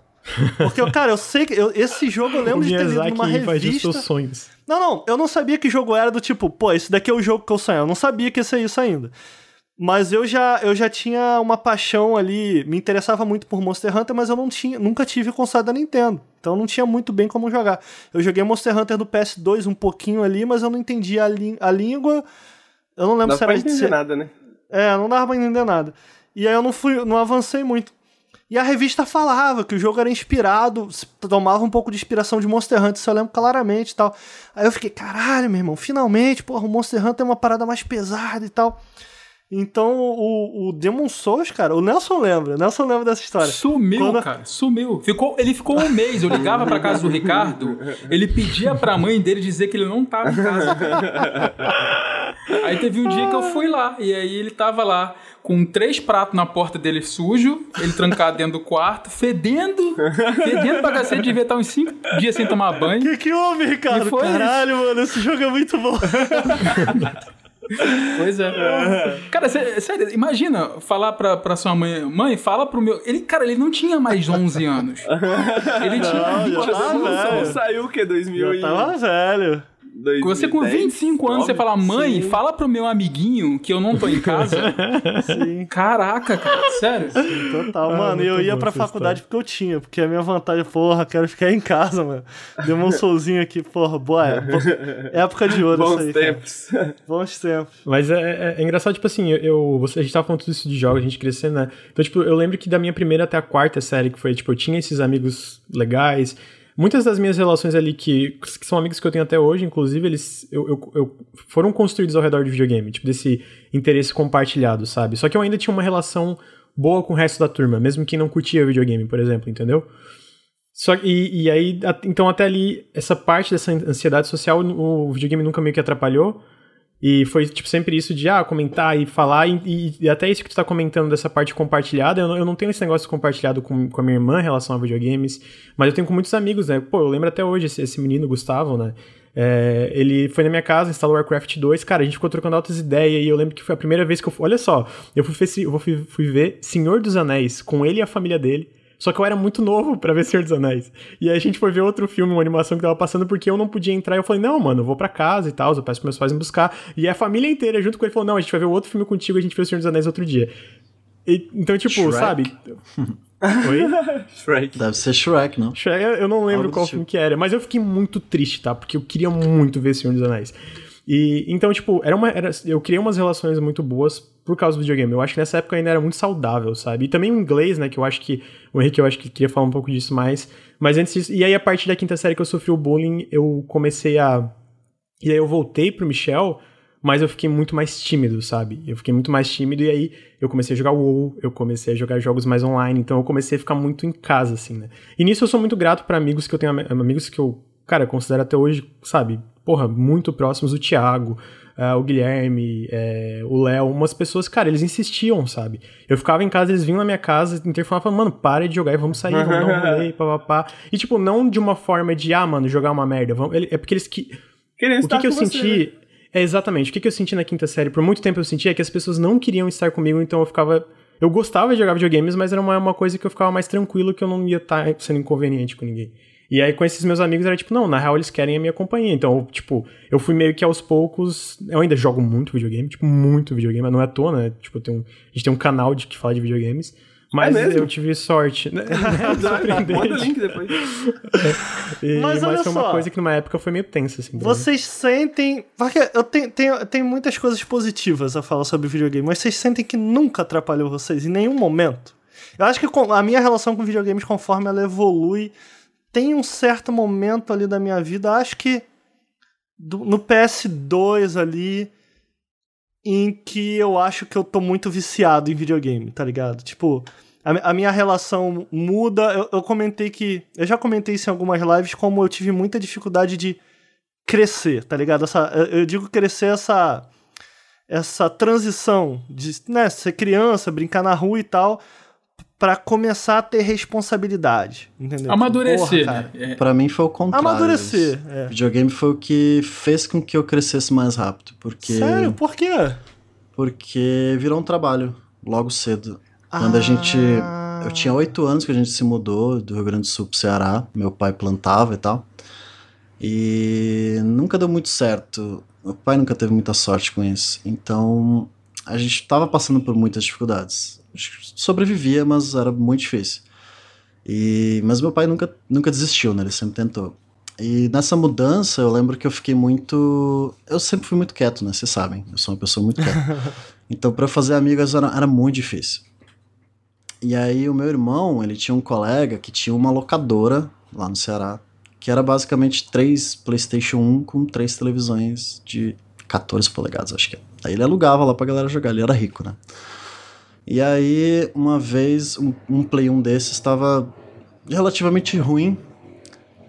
Porque, eu, cara, eu sei que. eu- esse jogo eu O lembro de ter lido numa revista. seus sonhos. Não, não, eu não sabia que jogo era do tipo, pô, esse daqui é o jogo que eu sonho. Eu não sabia que esse é isso ainda. Mas eu já, eu já tinha uma paixão ali, me interessava muito por Monster Hunter, mas eu não tinha, nunca tive console da Nintendo. Então não tinha muito bem como jogar. Eu joguei Monster Hunter do PS2 um pouquinho ali, mas eu não entendia a, a língua. Eu não lembro Não se era entender se- nada, né? É, não dava pra entender nada. E aí eu não fui, não avancei muito. E a revista falava que o jogo era inspirado, tomava um pouco de inspiração de Monster Hunter, isso eu lembro claramente e tal. Aí eu fiquei, caralho, meu irmão, finalmente, porra, o Monster Hunter é uma parada mais pesada e tal. Então o, o Demon Souls, cara, o Nelson lembra, o Nelson lembra dessa história. Sumiu, Quando- cara, sumiu. Ficou, ele ficou um mês. Eu ligava pra casa do Ricardo, ele pedia pra mãe dele dizer que ele não tava em casa. Aí teve um dia que eu fui lá, e aí ele tava lá com três pratos na porta dele sujo, ele trancado dentro do quarto, fedendo, fedendo pra cacete, devia estar uns cinco dias sem tomar O banho. que, que houve, Ricardo? Caralho, mano, esse jogo é muito bom. Pois é. Cara, sé- sério, imagina falar pra, pra sua mãe, mãe, fala pro meu. Ele, cara, ele não tinha mais 11 anos. Ele tinha Não, 20 já tá anos. saiu o quê? 2000 Eu e... tava velho. 2010? Você com 25 anos, você fala, mãe, Sim. fala pro meu amiguinho que eu não tô em casa. Sim. Caraca, cara, sério. Total, Ah, mano, eu ia pra faculdade porque eu tinha, porque a minha vantagem, porra, quero ficar em casa, mano. Deu um solzinho aqui, porra, boa época. Época de ouro Bons isso aí. cara. tempos. Bons tempos. Mas é, é- é engraçado, tipo assim, eu, eu- você, a gente tava falando tudo isso de jogos, a gente crescendo, né? Então, tipo, eu lembro que da minha primeira até a quarta série, que foi, tipo, eu tinha esses amigos legais. Muitas das minhas relações ali, que, que são amigos que eu tenho até hoje, inclusive, eles eu, eu- eu- foram construídos ao redor de videogame, tipo, desse interesse compartilhado, sabe? Só que eu ainda tinha uma relação boa com o resto da turma, mesmo quem não curtia videogame, por exemplo, entendeu? Só e, e aí, então até ali, essa parte dessa ansiedade social, o videogame nunca meio que atrapalhou. E foi, tipo, sempre isso de, ah, comentar e falar, e, e- até isso que tu tá comentando dessa parte compartilhada, eu não, eu não tenho esse negócio compartilhado com, com a minha irmã em relação a videogames, mas eu tenho com muitos amigos, né? Pô, eu lembro até hoje esse, esse menino, Gustavo, né? É, ele foi na minha casa, instalou Warcraft 2, cara, a gente ficou trocando altas ideias, e eu lembro que foi a primeira vez que eu olha só, eu fui, fui, fui ver Senhor dos Anéis com ele e a família dele, só que eu era muito novo pra ver Senhor dos Anéis. E aí a gente foi ver outro filme, uma animação que tava passando, porque eu não podia entrar. E eu falei, não, mano, eu vou pra casa e tal, eu peço pros meus pais me buscar. E a família inteira, junto com ele, falou, não, a gente vai ver outro filme contigo, a gente vê o Senhor dos Anéis outro dia. E- então, tipo, Shrek? sabe? Oi? Shrek. Deve ser Shrek, não? Shrek, eu não lembro Algo qual tipo. filme que era, mas eu fiquei muito triste, tá? Porque eu queria muito ver Senhor dos Anéis. E então, tipo, era uma, era, eu criei umas relações muito boas por causa do videogame. Eu acho que nessa época ainda era muito saudável, sabe? E também o inglês, né? Que eu acho que. O Henrique, eu acho que queria falar um pouco disso mais. Mas antes disso. E aí, a partir da quinta série que eu sofri o bullying, eu comecei a. E aí eu voltei pro Michel, mas eu fiquei muito mais tímido, sabe? Eu fiquei muito mais tímido e aí eu comecei a jogar WoW, eu comecei a jogar jogos mais online, então eu comecei a ficar muito em casa, assim, né? E nisso eu sou muito grato para amigos que eu tenho, amigos que eu, cara, considero até hoje, sabe? Porra, muito próximos, o Thiago, uh, o Guilherme, é, o Léo, umas pessoas, cara, eles insistiam, sabe? Eu ficava em casa, eles vinham na minha casa, interfonavam, falando, mano, para de jogar e vamos sair, vamos dar um rolê, papapá. E, tipo, não de uma forma de, ah, mano, jogar uma merda. Vamos... É porque eles que. o que, que eu você, senti. Né? É exatamente. O que, que eu senti na quinta série? Por muito tempo eu sentia que as pessoas não queriam estar comigo, então eu ficava. Eu gostava de jogar videogames, mas era uma, uma coisa que eu ficava mais tranquilo, que eu não ia estar sendo inconveniente com ninguém. E aí com esses meus amigos era tipo, não, na real eles querem a minha companhia. Então, tipo, eu fui meio que aos poucos. Eu ainda jogo muito videogame, tipo, muito videogame, mas não é à toa, né? Tipo, tem um, a gente tem um canal de que fala de videogames. Mas é eu tive sorte. Né? Manda o link depois. É. E, mas, mas foi uma coisa que numa época foi meio tensa, assim. Vocês sentem. Porque eu tenho, tenho, tenho muitas coisas positivas a falar sobre videogame, mas vocês sentem que nunca atrapalhou vocês em nenhum momento? Eu acho que a minha relação com videogames, conforme ela evolui, tem um certo momento ali da minha vida, acho que no PS2 ali, em que eu acho que eu tô muito viciado em videogame, tá ligado? Tipo, a, a minha relação muda. Eu, eu, comentei que. Eu já comentei isso em algumas lives, como eu tive muita dificuldade de crescer, tá ligado? Essa, eu digo crescer essa. Essa transição de né, ser criança, brincar na rua e tal, para começar a ter responsabilidade, entendeu? Amadurecer. Porra, é. Para mim foi o contrário. Amadurecer. É. Videogame foi o que fez com que eu crescesse mais rápido, porque Sério? Por quê? Porque virou um trabalho logo cedo. Quando ah. a gente. Eu tinha oito anos que a gente se mudou do Rio Grande do Sul pro Ceará. Meu pai plantava e tal. E nunca deu muito certo. Meu pai nunca teve muita sorte com isso. Então a gente estava passando por muitas dificuldades. Sobrevivia, mas era muito difícil. E, mas meu pai nunca, nunca desistiu, né? Ele sempre tentou. E nessa mudança, eu lembro que eu fiquei muito. Eu sempre fui muito quieto, né? Vocês sabem, eu sou uma pessoa muito quieta. então, para fazer amigos era, era muito difícil. E aí o meu irmão, ele tinha um colega que tinha uma locadora lá no Ceará, que era basicamente três PlayStation 1 com três televisões de 14 polegadas, acho que é. Aí ele alugava lá pra galera jogar, ele era rico, né? E aí, uma vez, um, um Play 1 desses estava relativamente ruim.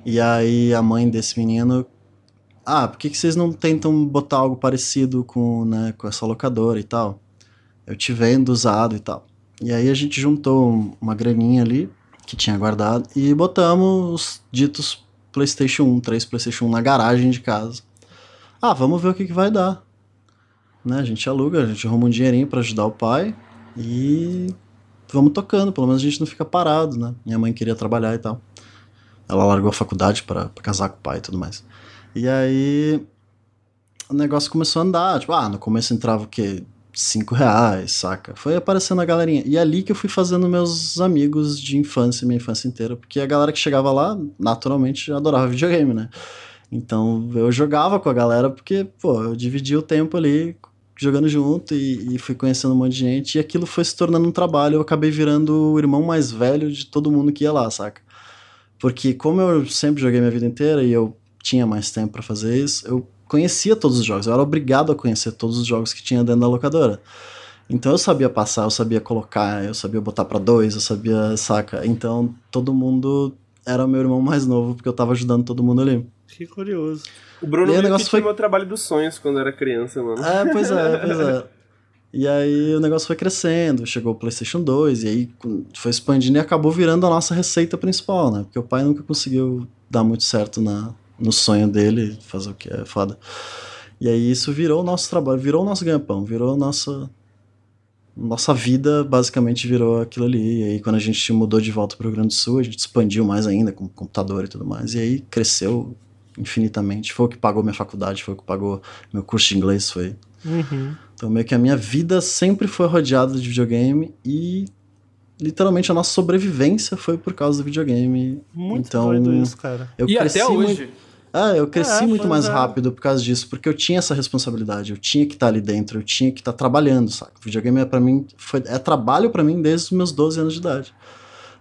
E aí a mãe desse menino ah, por que, que vocês não tentam botar algo parecido com, né, com essa locadora e tal? Eu te vendo usado e tal. E aí a gente juntou uma graninha ali, que tinha guardado, e botamos os ditos PlayStation 1, 3 PlayStation 1 na garagem de casa. Ah, vamos ver o que, que vai dar. Né, a gente aluga, a gente arruma um dinheirinho para ajudar o pai e vamos tocando, pelo menos a gente não fica parado, né? Minha mãe queria trabalhar e tal. Ela largou a faculdade para casar com o pai e tudo mais. E aí o negócio começou a andar, tipo, ah, no começo entrava o quê? cinco reais, saca? Foi aparecendo a galerinha. E é ali que eu fui fazendo meus amigos de infância, minha infância inteira, porque a galera que chegava lá, naturalmente, adorava videogame, né? Então eu jogava com a galera porque, pô, eu dividia o tempo ali jogando junto e, e, fui conhecendo um monte de gente. E aquilo foi se tornando um trabalho. Eu acabei virando o irmão mais velho de todo mundo que ia lá, saca? Porque como eu sempre joguei minha vida inteira e eu tinha mais tempo para fazer isso, eu conhecia todos os jogos, eu era obrigado a conhecer todos os jogos que tinha dentro da locadora. Então eu sabia passar, eu sabia colocar, eu sabia botar para dois, eu sabia, saca? Então todo mundo era meu irmão mais novo, porque eu tava ajudando todo mundo ali. Que curioso. O Bruno e o negócio foi meu trabalho dos sonhos quando era criança, mano. É, pois é, pois é. E aí o negócio foi crescendo, chegou o PlayStation 2, e aí foi expandindo e acabou virando a nossa receita principal, né? Porque o pai nunca conseguiu dar muito certo na, no sonho dele, fazer o que é foda. E aí isso virou o nosso trabalho, virou o nosso ganha-pão, virou a nossa nossa vida basicamente virou aquilo ali. E aí quando a gente mudou de volta para o Rio Grande do Sul, a gente expandiu mais ainda com computador e tudo mais. E aí cresceu infinitamente. Foi o que pagou minha faculdade, foi o que pagou meu curso de inglês, foi. Uhum. Então meio que a minha vida sempre foi rodeada de videogame e literalmente a nossa sobrevivência foi por causa do videogame. Muito então, doido isso, cara. Eu e até hoje. Muito... É, eu cresci É, muito mais é. rápido por causa disso, porque eu tinha essa responsabilidade, eu tinha que estar ali dentro, eu tinha que estar trabalhando, saca? O videogame é para mim foi é trabalho pra mim desde os meus 12 anos de idade.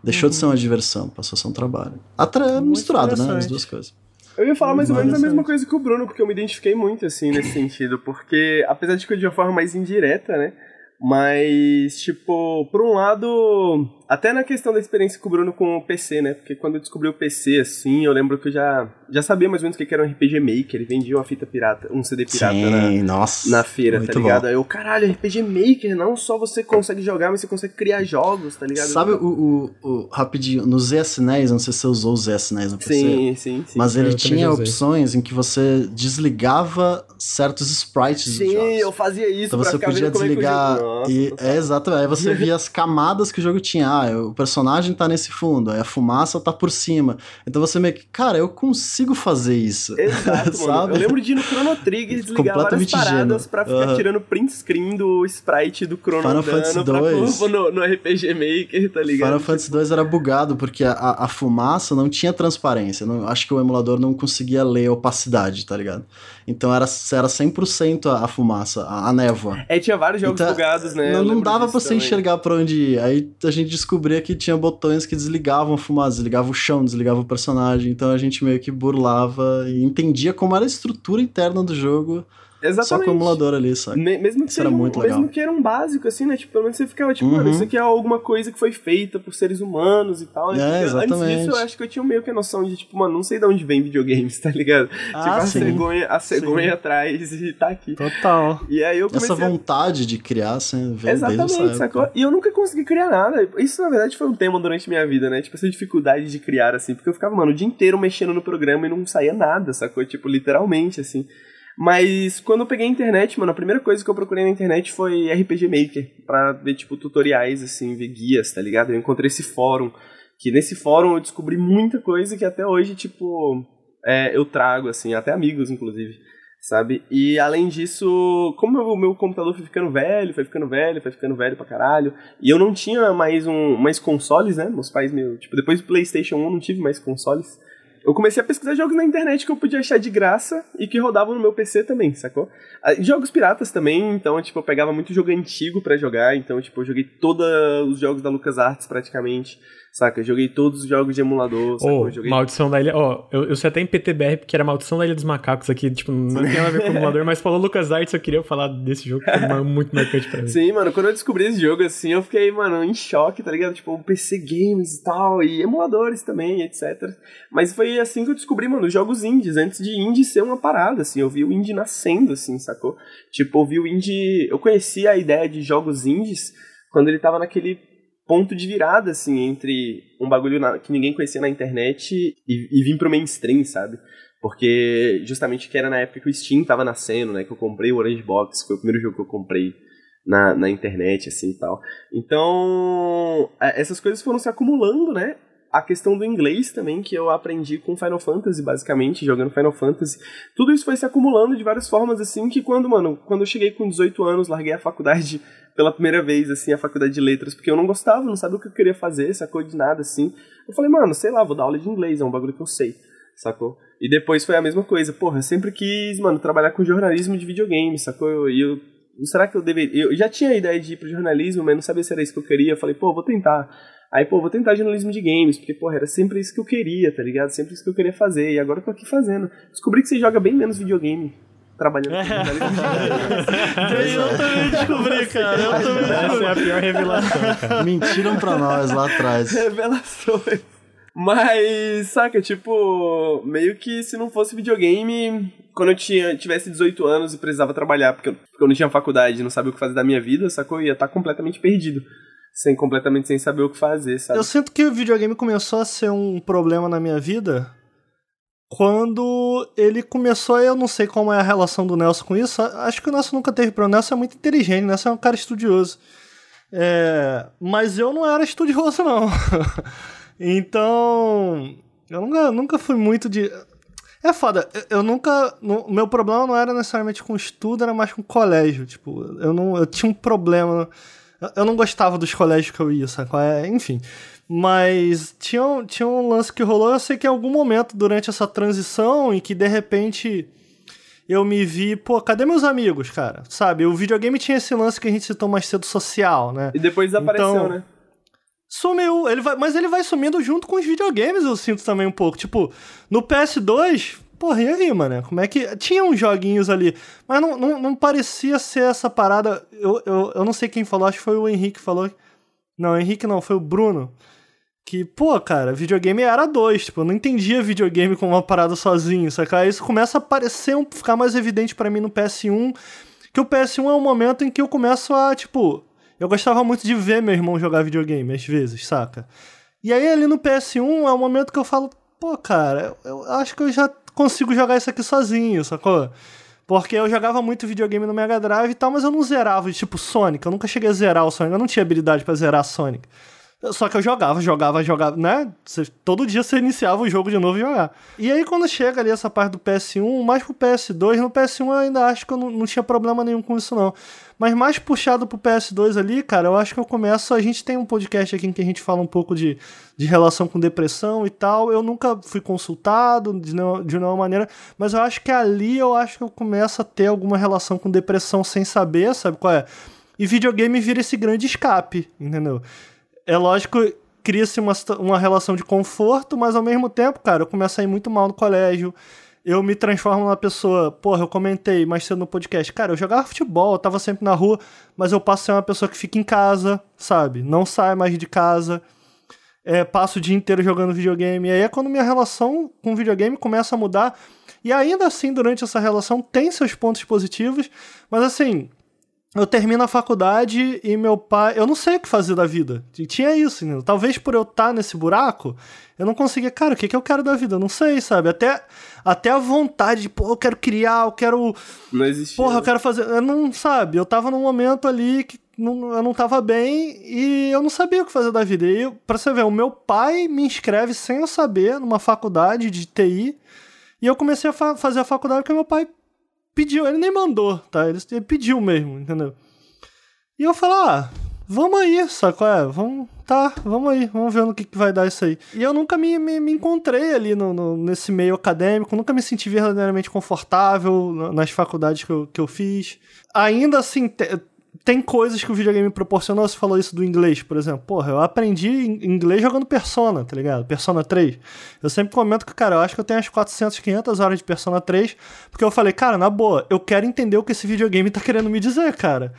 Deixou de ser uma diversão, passou a ser um trabalho. Até misturado, né, as duas coisas. Eu ia falar mais ou menos a mesma coisa que o Bruno, porque eu me identifiquei muito, assim, nesse sentido. Porque, apesar de que eu de uma forma mais indireta, né? Mas, tipo, por um lado, até na questão da experiência com o Bruno com o PC, né? Porque quando eu descobri o PC, assim, eu lembro que eu já, já sabia mais ou menos o que era um RPG Maker. Ele vendia uma fita pirata, um CD pirata na, Sim, nossa. na feira, tá ligado? bom. Aí eu, caralho, RPG Maker, não só você consegue jogar, mas você consegue criar jogos, tá ligado? Sabe o, o, o- rapidinho, no ZS NES, não sei se você usou o ZS NES no PC. Sim, sim, sim. Mas ele tinha opções em que você desligava certos sprites dos Sim, eu fazia isso Então pra você ficar podia vendo como é que o desligar. jogo... Nossa, e, nossa. é exatamente. Aí você via as camadas que o jogo tinha. Ah, o personagem tá nesse fundo, aí a fumaça tá por cima. Então você meio que, cara, eu consigo fazer isso. Exato. Sabe? Eu lembro de ir no Chrono Trigger desligar várias paradas pra ficar Aham. tirando print screen do sprite do Chrono Final Fantasy pra 2. pôr no, no RPG Maker, tá ligado? Final Fantasy 2 era bugado porque a, a, a fumaça não tinha transparência. Não, acho que o emulador não conseguia ler a opacidade, tá ligado? Então era, era 100% a, a fumaça, a, a névoa. É, tinha vários jogos Então, bugados, né? não, não dava pra você também. enxergar pra onde ir. Aí a gente descobria que tinha botões que desligavam a fumaça, desligavam o chão, desligavam o personagem. Então a gente meio que burlava e entendia como era a estrutura interna do jogo só Exatamente. com o emulador ali, sabe? Me- mesmo que Isso era um- muito mesmo legal. que era um básico, assim, né? Tipo, pelo menos você ficava, tipo, Uhum. mano, isso aqui é alguma coisa que foi feita por seres humanos e tal. né? É, Porque Antes exatamente. disso, eu acho que eu tinha meio que a noção de, tipo, mano, não sei de onde vem videogames, tá ligado? Ah, tipo, a sim. cegonha, a cegonha Sim. atrás e tá aqui. Total. E aí eu comecei Essa a vontade de criar, assim, veio Exatamente, sacou? E eu nunca consegui criar nada. Isso, na verdade, foi um tema durante minha vida, né? Tipo, essa dificuldade de criar, assim. Porque eu ficava, mano, o dia inteiro mexendo no programa e não saía nada, sacou? Tipo, literalmente, assim. Mas quando eu peguei a internet, mano, a primeira coisa que eu procurei na internet foi RPG Maker. Pra ver, tipo, tutoriais, assim, ver guias, tá ligado? Eu encontrei esse fórum. Que nesse fórum eu descobri muita coisa que até hoje, tipo, é, eu trago, assim, até amigos, inclusive sabe? E além disso, como o meu computador foi ficando velho, foi ficando velho, foi ficando velho pra caralho, e eu não tinha mais um mais consoles, né? Meus pais meu, tipo, depois do PlayStation 1 eu não tive mais consoles. Eu comecei a pesquisar jogos na internet que eu podia achar de graça e que rodavam no meu PC também, sacou? Ah, Jogos piratas também, então, tipo, eu pegava muito jogo antigo pra jogar, então, tipo, eu joguei todos os jogos da LucasArts praticamente, saca? Eu joguei todos os jogos de emulador, sacou? Ô, Eu joguei Maldição da Ilha. Ó, eu, eu sei até em PTBR, porque era Maldição da Ilha dos Macacos aqui, tipo, não tem nada a ver com o emulador, mas falou LucasArts, eu queria falar desse jogo, que mar- muito marcante pra mim. Sim, mano, quando eu descobri esse jogo, assim, eu fiquei, mano, em choque, tá ligado? Tipo, PC Games e tal, e emuladores também, etc. Mas foi assim que eu descobri, mano, os jogos indies, antes de indie ser uma parada, assim, eu vi o indie nascendo, assim, sacou? Tipo, eu vi o indie... Eu conheci a ideia de jogos indies quando ele tava naquele ponto de virada, assim, entre um bagulho na- que ninguém conhecia na internet e, e vir pro mainstream, sabe? Porque justamente que era na época que o Steam tava nascendo, né? Que eu comprei o Orange Box, que foi o primeiro jogo que eu comprei na, na internet, assim e tal. Então, essas coisas foram se acumulando, né? A questão do inglês também, que eu aprendi com Final Fantasy, basicamente, jogando Final Fantasy. Tudo isso foi se acumulando de várias formas, assim, que quando, mano, quando eu cheguei com 18 anos, larguei a faculdade pela primeira vez, assim, a faculdade de letras, porque eu não gostava, não sabia o que eu queria fazer, sacou de nada, assim. Eu falei, mano, sei lá, vou dar aula de inglês, é um bagulho que eu sei, sacou? E depois foi a mesma coisa, porra, eu sempre quis, mano, trabalhar com jornalismo de videogame, sacou? E eu, será que eu deveria... Eu já tinha a ideia de ir pro jornalismo, mas não sabia se era isso que eu queria, eu falei, pô, vou tentar. Aí, pô, vou tentar jornalismo de games, porque, porra, era sempre isso que eu queria, tá ligado? Sempre isso que eu queria fazer, e agora eu tô aqui fazendo. Descobri que você joga bem menos videogame trabalhando games. Eu também descobri, cara. Eu também Essa é descobri. a pior revelação, cara. Mentiram pra nós lá atrás. Revelações. Mas, saca, tipo, meio que se não fosse videogame, quando eu tinha, tivesse 18 anos e precisava trabalhar, porque eu, porque eu não tinha faculdade, não sabia o que fazer da minha vida, sacou? Eu ia estar completamente perdido. Sem, completamente sem saber o que fazer, sabe? Eu sinto que o videogame começou a ser um problema na minha vida quando ele começou, eu não sei como é a relação do Nelson com isso, acho que o Nelson nunca teve problema, o Nelson é muito inteligente, o Nelson é um cara estudioso. É, mas eu não era estudioso, não. então, eu nunca, nunca fui muito de... É foda, eu- eu nunca... O meu problema não era necessariamente com estudo, era mais com colégio, tipo, eu, não, eu tinha um problema... eu- não gostava dos colégios que eu ia, sabe? é? Enfim. Mas tinha, um- tinha um lance que rolou, eu sei que em algum momento durante essa transição em que de repente eu me vi, pô, cadê meus amigos, cara? Sabe, o videogame tinha esse lance que a gente citou mais cedo social, né? E depois desapareceu, Então, né? Sumiu, ele vai, mas ele vai sumindo junto com os videogames, eu sinto também um pouco. Tipo, no PS2, porra, e aí, mano? Como é que. Tinha uns joguinhos ali, mas não, não, não parecia ser essa parada. Eu, eu, eu não sei quem falou, acho que foi o Henrique que falou. Não, o Henrique não, foi o Bruno. Que, pô, cara, videogame era dois. Tipo, eu não entendia videogame como uma parada sozinho, saca? Aí isso começa a aparecer, um, ficar mais evidente pra mim no PS1. Que o PS1 é um momento em que eu começo a, tipo. Eu gostava muito de ver meu irmão jogar videogame, às vezes, saca? E aí ali no PS1 é o momento que eu falo, pô, cara, eu, eu acho que eu já consigo jogar isso aqui sozinho, sacou? Porque eu jogava muito videogame no Mega Drive e tal, mas eu não zerava, tipo Sonic. Eu nunca cheguei a zerar o Sonic, eu não tinha habilidade pra zerar Sonic. Só que eu jogava, jogava, jogava, né? Todo dia você iniciava o jogo de novo e jogar. E aí quando chega ali essa parte do PS1, mais pro PS2, no PS1 eu ainda acho que eu não, não tinha problema nenhum com isso não. Mas mais puxado pro PS2 ali, cara, eu acho que eu começo. A gente tem um podcast aqui em que a gente fala um pouco de, de relação com depressão e tal. Eu nunca fui consultado de, nenhuma- de nenhuma maneira, mas eu acho que ali eu acho que eu começo a ter alguma relação com depressão sem saber, sabe qual é? E videogame vira esse grande escape, entendeu? É lógico, cria-se uma, uma relação de conforto, mas ao mesmo tempo, cara, eu começo a ir muito mal no colégio. Eu me transformo numa pessoa. Porra, eu comentei mais cedo no podcast. Cara, eu jogava futebol, eu tava sempre na rua, mas eu passo a ser uma pessoa que fica em casa, sabe? Não sai mais de casa. É, passo o dia inteiro jogando videogame. E aí é quando minha relação com videogame começa a mudar. E ainda assim, durante essa relação, tem seus pontos positivos, mas assim, eu termino a faculdade e meu pai. Eu não sei o que fazer da vida. E tinha isso, entendeu? Talvez por eu estar nesse buraco, eu não conseguia. Cara, o que, que eu quero da vida? Eu não sei, sabe? Até, até a vontade de, pô, eu quero criar, eu quero. Não existia. Porra, eu quero fazer. Eu não, sabe? Eu tava num momento ali que não, eu não tava bem e eu não sabia o que fazer da vida. E, pra você ver, o meu pai me inscreve sem eu saber numa faculdade de TI. E eu comecei a fa- fazer a faculdade porque meu pai pediu. Ele nem mandou, tá? Ele, ele pediu mesmo, entendeu? E eu falei, ah, vamos aí, saco? É, vamos. Tá, vamos aí, vamos ver no que, que vai dar isso aí. E eu nunca me, me, me encontrei ali no, no- nesse meio acadêmico, nunca me senti verdadeiramente confortável na- nas faculdades que eu, que eu fiz. Ainda assim, tem coisas que o videogame me proporcionou. Você falou isso do inglês, por exemplo. Porra, eu aprendi in- inglês jogando Persona, tá ligado? Persona 3. Eu sempre comento que, cara, eu acho que eu tenho as 400, 500 horas de Persona 3, porque eu falei, cara, na boa, eu quero entender o que esse videogame tá querendo me dizer, cara.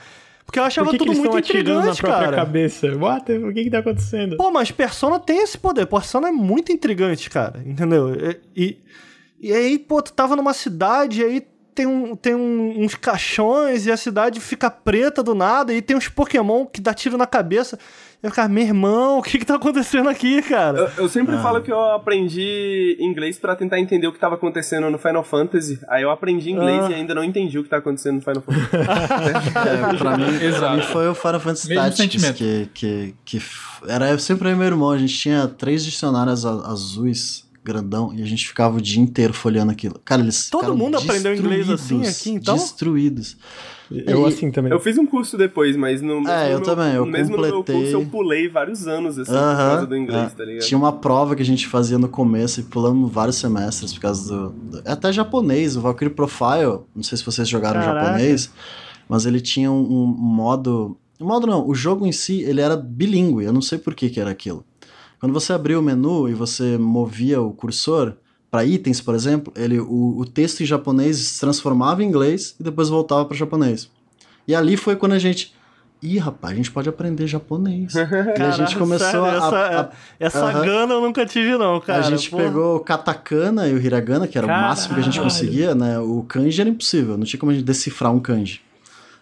Porque eu achava Por que, que tudo eles muito atirando na intrigante, própria cara. cabeça? What? O que que tá acontecendo? Pô, mas Persona tem esse poder. Persona é muito intrigante, cara. Entendeu? E, e, e aí, pô, tu tava numa cidade, e aí tem, um, tem um- uns caixões e a cidade fica preta do nada, e tem uns Pokémon que dá tiro na cabeça. Eu ficava, meu irmão, o que que tá acontecendo aqui, cara? Eu, eu sempre Ah. falo que eu aprendi inglês pra tentar entender o que tava acontecendo no Final Fantasy. Aí eu aprendi inglês Ah. e ainda não entendi o que tá acontecendo no Final Fantasy. É, pra mim, pra mim foi o Final Fantasy Mesmo Tactics sentimento. que, que, que f- era eu sempre eu e meu irmão, a gente tinha três dicionários azuis, grandão, e a gente ficava o dia inteiro folheando aquilo. Cara, eles Todo mundo aprendeu inglês assim aqui, então? Destruídos. Eu E- assim também. Eu fiz um curso depois, mas no mesmo É, eu no- também, eu mesmo no meu completei. curso eu pulei vários anos, assim, por Aham, causa do inglês, é. tá ligado? Tinha uma prova que a gente fazia no começo e pulamos vários semestres por causa do. do- é até japonês, o Valkyrie Profile. Não sei se vocês jogaram Caraca. japonês, mas ele tinha um, um modo. Um modo não, o jogo em si ele era bilíngue, eu não sei por que, que era aquilo. Quando você abria o menu e você movia o cursor para itens, por exemplo, ele, o, o texto em japonês se transformava em inglês e depois voltava para japonês. E ali foi quando a gente. Ih, rapaz, a gente pode aprender japonês. e a gente Caralho, começou sério, a- essa, a, essa Aham. gana eu nunca tive, não, cara. a gente Porra. pegou o katakana e o hiragana, que era o máximo que a gente Caralho. conseguia, né? O kanji era impossível, não tinha como a gente decifrar um kanji.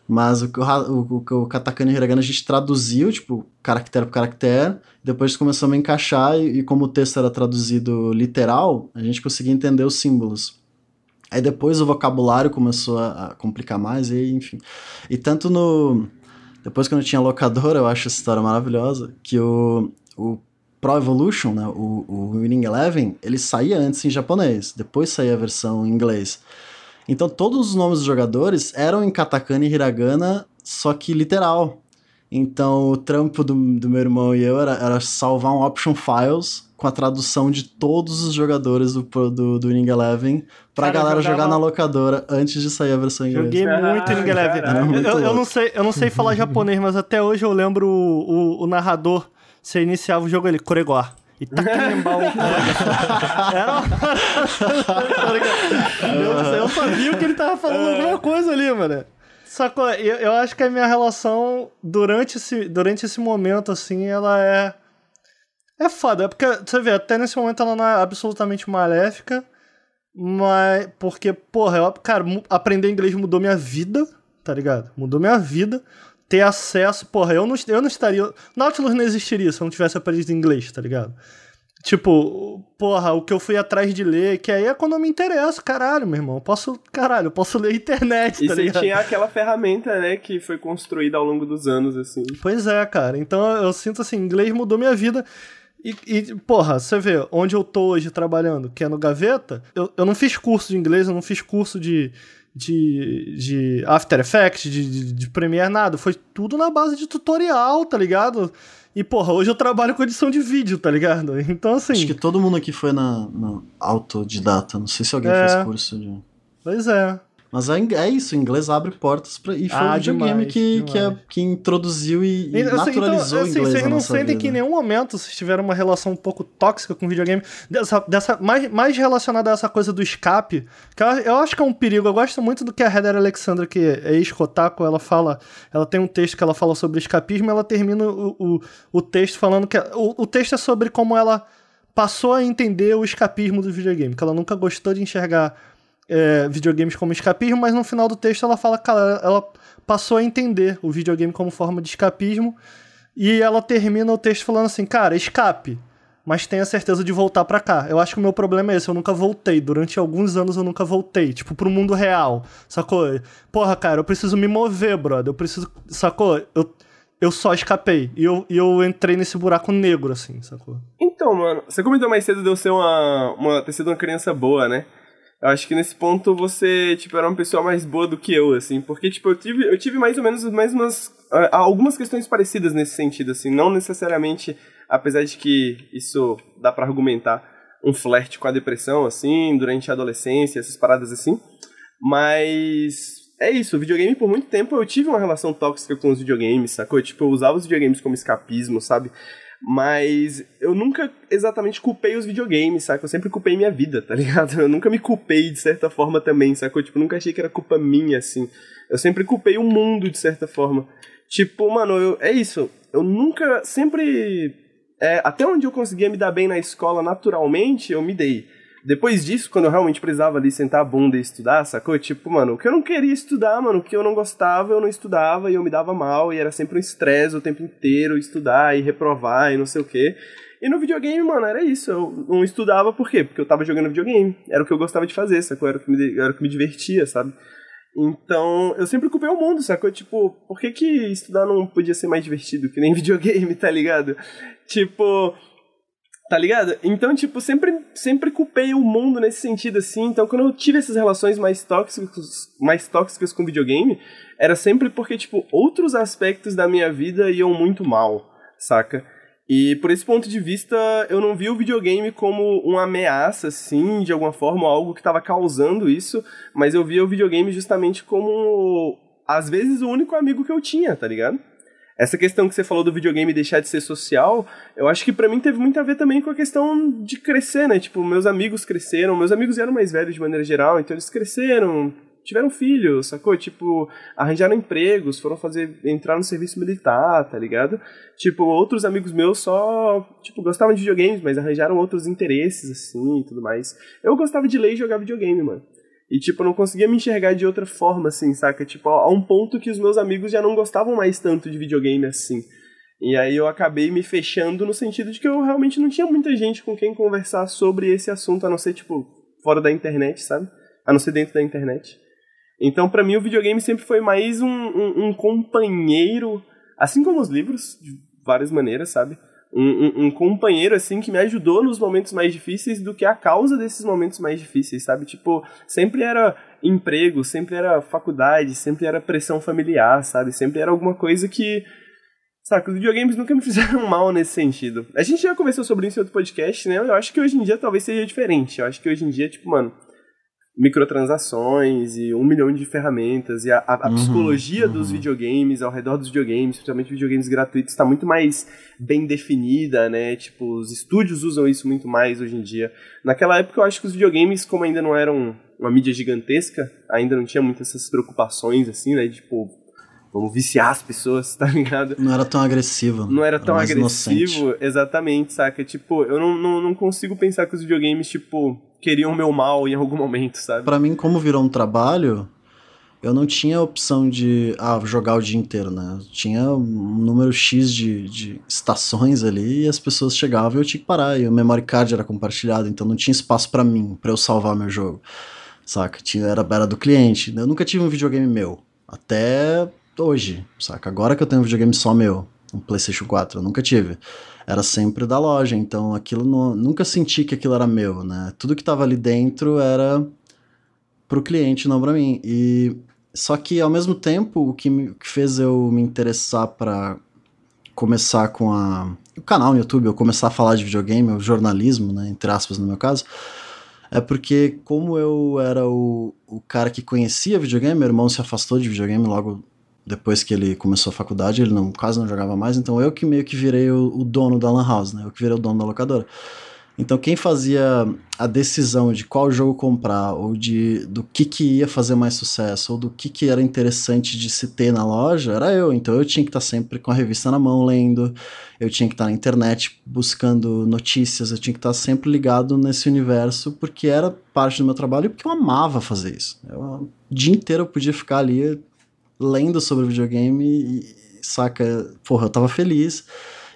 Mas o, o, o, o katakana e hiragana a gente traduziu, tipo, caractere por caractere, depois começamos a encaixar e, e como o texto era traduzido literal, a gente conseguia entender os símbolos. Aí depois o vocabulário começou a, a complicar mais, e enfim. E tanto no. Depois, quando eu tinha locadora, eu acho essa história maravilhosa, que o, o Pro Evolution, né, o, o Winning Eleven, ele saía antes em japonês, depois saía a versão em inglês. Então todos os nomes dos jogadores eram em katakana e hiragana, só que literal. Então o trampo do, do meu irmão e eu era, era salvar um option files com a tradução de todos os jogadores do, do, do Inning Eleven pra Cara, galera jogava- jogar na locadora antes de sair a versão em inglês. Joguei muito Inning Eleven. Eu, eu- não sei, eu não sei falar japonês, mas até hoje eu lembro o, o, o narrador. Você iniciava o jogo ele, Koregor. E Takemba o Era uma... Tá eu, sabia que ele tava falando alguma coisa ali, mano. Sacou? Eu, eu acho que a minha relação durante esse, durante esse momento, assim, ela é. É foda. É porque, você vê, até nesse momento ela não é absolutamente maléfica. Mas. Porque, porra, eu, cara, aprender inglês mudou minha vida, tá ligado? Mudou minha vida. Ter acesso. Porra, eu não, eu não estaria. Nautilus não existiria se eu não tivesse aprendido inglês, tá ligado? Tipo, porra, o que eu fui atrás de ler, que aí é quando eu me interesso, caralho, meu irmão. Eu posso, caralho, eu posso ler internet, E tá você ligado? tinha aquela ferramenta, né, que foi construída ao longo dos anos, assim. Pois é, cara. Então eu sinto assim, inglês mudou minha vida. E, e, porra, você vê, onde eu tô hoje trabalhando, que é no Gaveta, eu, eu não fiz curso de inglês, eu não fiz curso de, de, de After Effects, de, de, de Premiere, nada. Foi tudo na base de tutorial, tá ligado? E, porra, hoje eu trabalho com edição de vídeo, tá ligado? Então, assim. Acho que todo mundo aqui foi na, na autodidata. Não sei se alguém É. fez curso de. Pois é. Mas é, é isso, o inglês abre portas pra. E foi Ah, o videogame demais, que, que, é, que introduziu e, e E, assim, naturalizou então, o assim, inglês vocês não sentem que em nenhum momento vocês tiveram uma relação um pouco tóxica com videogame, dessa, dessa, mais, mais relacionada a essa coisa do escape, que eu, eu acho que é um perigo. Eu gosto muito do que a Heather Alexandra, que é ex-Kotaku, ela fala, ela tem um texto que ela fala sobre escapismo, ela termina o, o, o texto falando que... O, o texto é sobre como ela passou a entender o escapismo do videogame, que ela nunca gostou de enxergar é, videogames como escapismo, mas no final do texto ela fala, cara, ela passou a entender o videogame como forma de escapismo e ela termina o texto falando assim, cara, escape, mas tenha certeza de voltar pra cá. Eu acho que o meu problema é esse, eu nunca voltei. Durante alguns anos eu nunca voltei, tipo, pro mundo real, sacou? Porra, cara, eu preciso me mover, brother, eu preciso, sacou? Eu, eu só escapei e eu, e eu entrei nesse buraco negro, assim, sacou? Então, mano, você comentou mais cedo de eu ser uma, uma. ter sido uma criança boa, né? Eu acho que nesse ponto você, tipo, era uma pessoa mais boa do que eu, assim. Porque, tipo, eu tive, eu tive mais ou menos as mesmas. ah, algumas questões parecidas nesse sentido, assim. Não necessariamente, apesar de que isso dá pra argumentar um flerte com a depressão, assim, durante a adolescência, essas paradas assim. Mas. É isso, videogame por muito tempo eu tive uma relação tóxica com os videogames, sacou? Tipo, eu usava os videogames como escapismo, sabe? Mas eu nunca exatamente culpei os videogames, saca? Eu sempre culpei minha vida, tá ligado? Eu nunca me culpei de certa forma também, sacou? Tipo, nunca achei que era culpa minha, assim. Eu sempre culpei o mundo de certa forma. Tipo, mano, eu- é isso. Eu nunca, sempre. é, até onde eu conseguia me dar bem na escola naturalmente, eu me dei. Depois disso, quando eu realmente precisava ali sentar a bunda e estudar, sacou? Tipo, mano, o que eu não queria estudar, mano, o que eu não gostava, eu não estudava e eu me dava mal, e era sempre um estresse o tempo inteiro, estudar e reprovar e não sei o quê. E no videogame, mano, era isso. Eu não estudava por quê? Porque eu tava jogando videogame. Era o que eu gostava de fazer, sacou? Era o que me, era o que me divertia, sabe? Então, eu sempre culpei o mundo, sacou? Tipo, por que que estudar não podia ser mais divertido que nem videogame, tá ligado? Tipo, Tá ligado? Então, tipo, sempre, sempre culpei o mundo nesse sentido, assim. Então, quando eu tive essas relações mais tóxicas, mais tóxicas com videogame, era sempre porque, tipo, outros aspectos da minha vida iam muito mal, saca? E por esse ponto de vista, eu não vi o videogame como uma ameaça, assim, de alguma forma, algo que estava causando isso, mas eu via o videogame justamente como, às vezes, o único amigo que eu tinha, tá ligado? Essa questão que você falou do videogame deixar de ser social, eu acho que pra mim teve muito a ver também com a questão de crescer, né? Tipo, meus amigos cresceram, meus amigos eram mais velhos de maneira geral, então eles cresceram, tiveram filhos, sacou? Tipo, arranjaram empregos, foram fazer, entrar no serviço militar, tá ligado? Tipo, outros amigos meus só, tipo, gostavam de videogames, mas arranjaram outros interesses, assim, e tudo mais. Eu gostava de ler e jogar videogame, mano. E, tipo, eu não conseguia me enxergar de outra forma, assim, saca? Tipo, a um ponto que os meus amigos já não gostavam mais tanto de videogame, assim. E aí eu acabei me fechando no sentido de que eu realmente não tinha muita gente com quem conversar sobre esse assunto, a não ser, tipo, fora da internet, sabe? A não ser dentro da internet. Então, pra mim, o videogame sempre foi mais um, um, um companheiro, assim como os livros, de várias maneiras, sabe? Um, um, companheiro, assim, que me ajudou nos momentos mais difíceis do que a causa desses momentos mais difíceis, sabe? Tipo, sempre era emprego, sempre era faculdade, sempre era pressão familiar, sabe? Sempre era alguma coisa que Saca, os videogames nunca me fizeram mal nesse sentido. A gente já conversou sobre isso em outro podcast, né? Eu acho que hoje em dia talvez seja diferente. Eu acho que hoje em dia, tipo, mano, microtransações e um milhão de ferramentas e a, a, a uhum, psicologia uhum. dos videogames ao redor dos videogames, principalmente videogames gratuitos, está muito mais bem definida, né? Tipo, os estúdios usam isso muito mais hoje em dia. Naquela época eu acho que os videogames, como ainda não eram uma mídia gigantesca, ainda não tinha muitas essas preocupações, assim, né? Tipo, vamos viciar as pessoas, tá ligado? Não era tão agressivo. Não era tão era agressivo, inocente. exatamente, saca? Tipo, eu não, não, não consigo pensar que os videogames, tipo, queriam o meu mal em algum momento, sabe? Para mim, como virou um trabalho, eu não tinha a opção de ah, jogar o dia inteiro, né? Eu tinha um número X de, de estações ali e as pessoas chegavam e eu tinha que parar. E o memory card era compartilhado, então não tinha espaço para mim, para eu salvar meu jogo. Saca? Tinha, era, era do cliente. Eu nunca tive um videogame meu. Até hoje, saca? Agora que eu tenho um videogame só meu, um PlayStation 4, eu nunca tive. Era sempre da loja, então aquilo não, nunca senti que aquilo era meu, né? Tudo que tava ali dentro era pro cliente, não para mim. E só que ao mesmo tempo, o que, me, o que fez eu me interessar para começar com a, o canal no YouTube, eu começar a falar de videogame, o jornalismo, né, entre aspas no meu caso, é porque como eu era o, o cara que conhecia videogame, meu irmão se afastou de videogame logo depois que ele começou a faculdade, ele não, quase não jogava mais, então eu que meio que virei o, o, dono da Lan House, né? Eu que virei o dono da locadora. Então quem fazia a decisão de qual jogo comprar, ou de do que, que ia fazer mais sucesso, ou do que, que era interessante de se ter na loja, era eu. Então eu tinha que estar sempre com a revista na mão, lendo, eu tinha que estar na internet buscando notícias, eu tinha que estar sempre ligado nesse universo, porque era parte do meu trabalho e porque eu amava fazer isso. Eu, o dia inteiro eu podia ficar ali lendo sobre videogame e, saca, porra, eu tava feliz.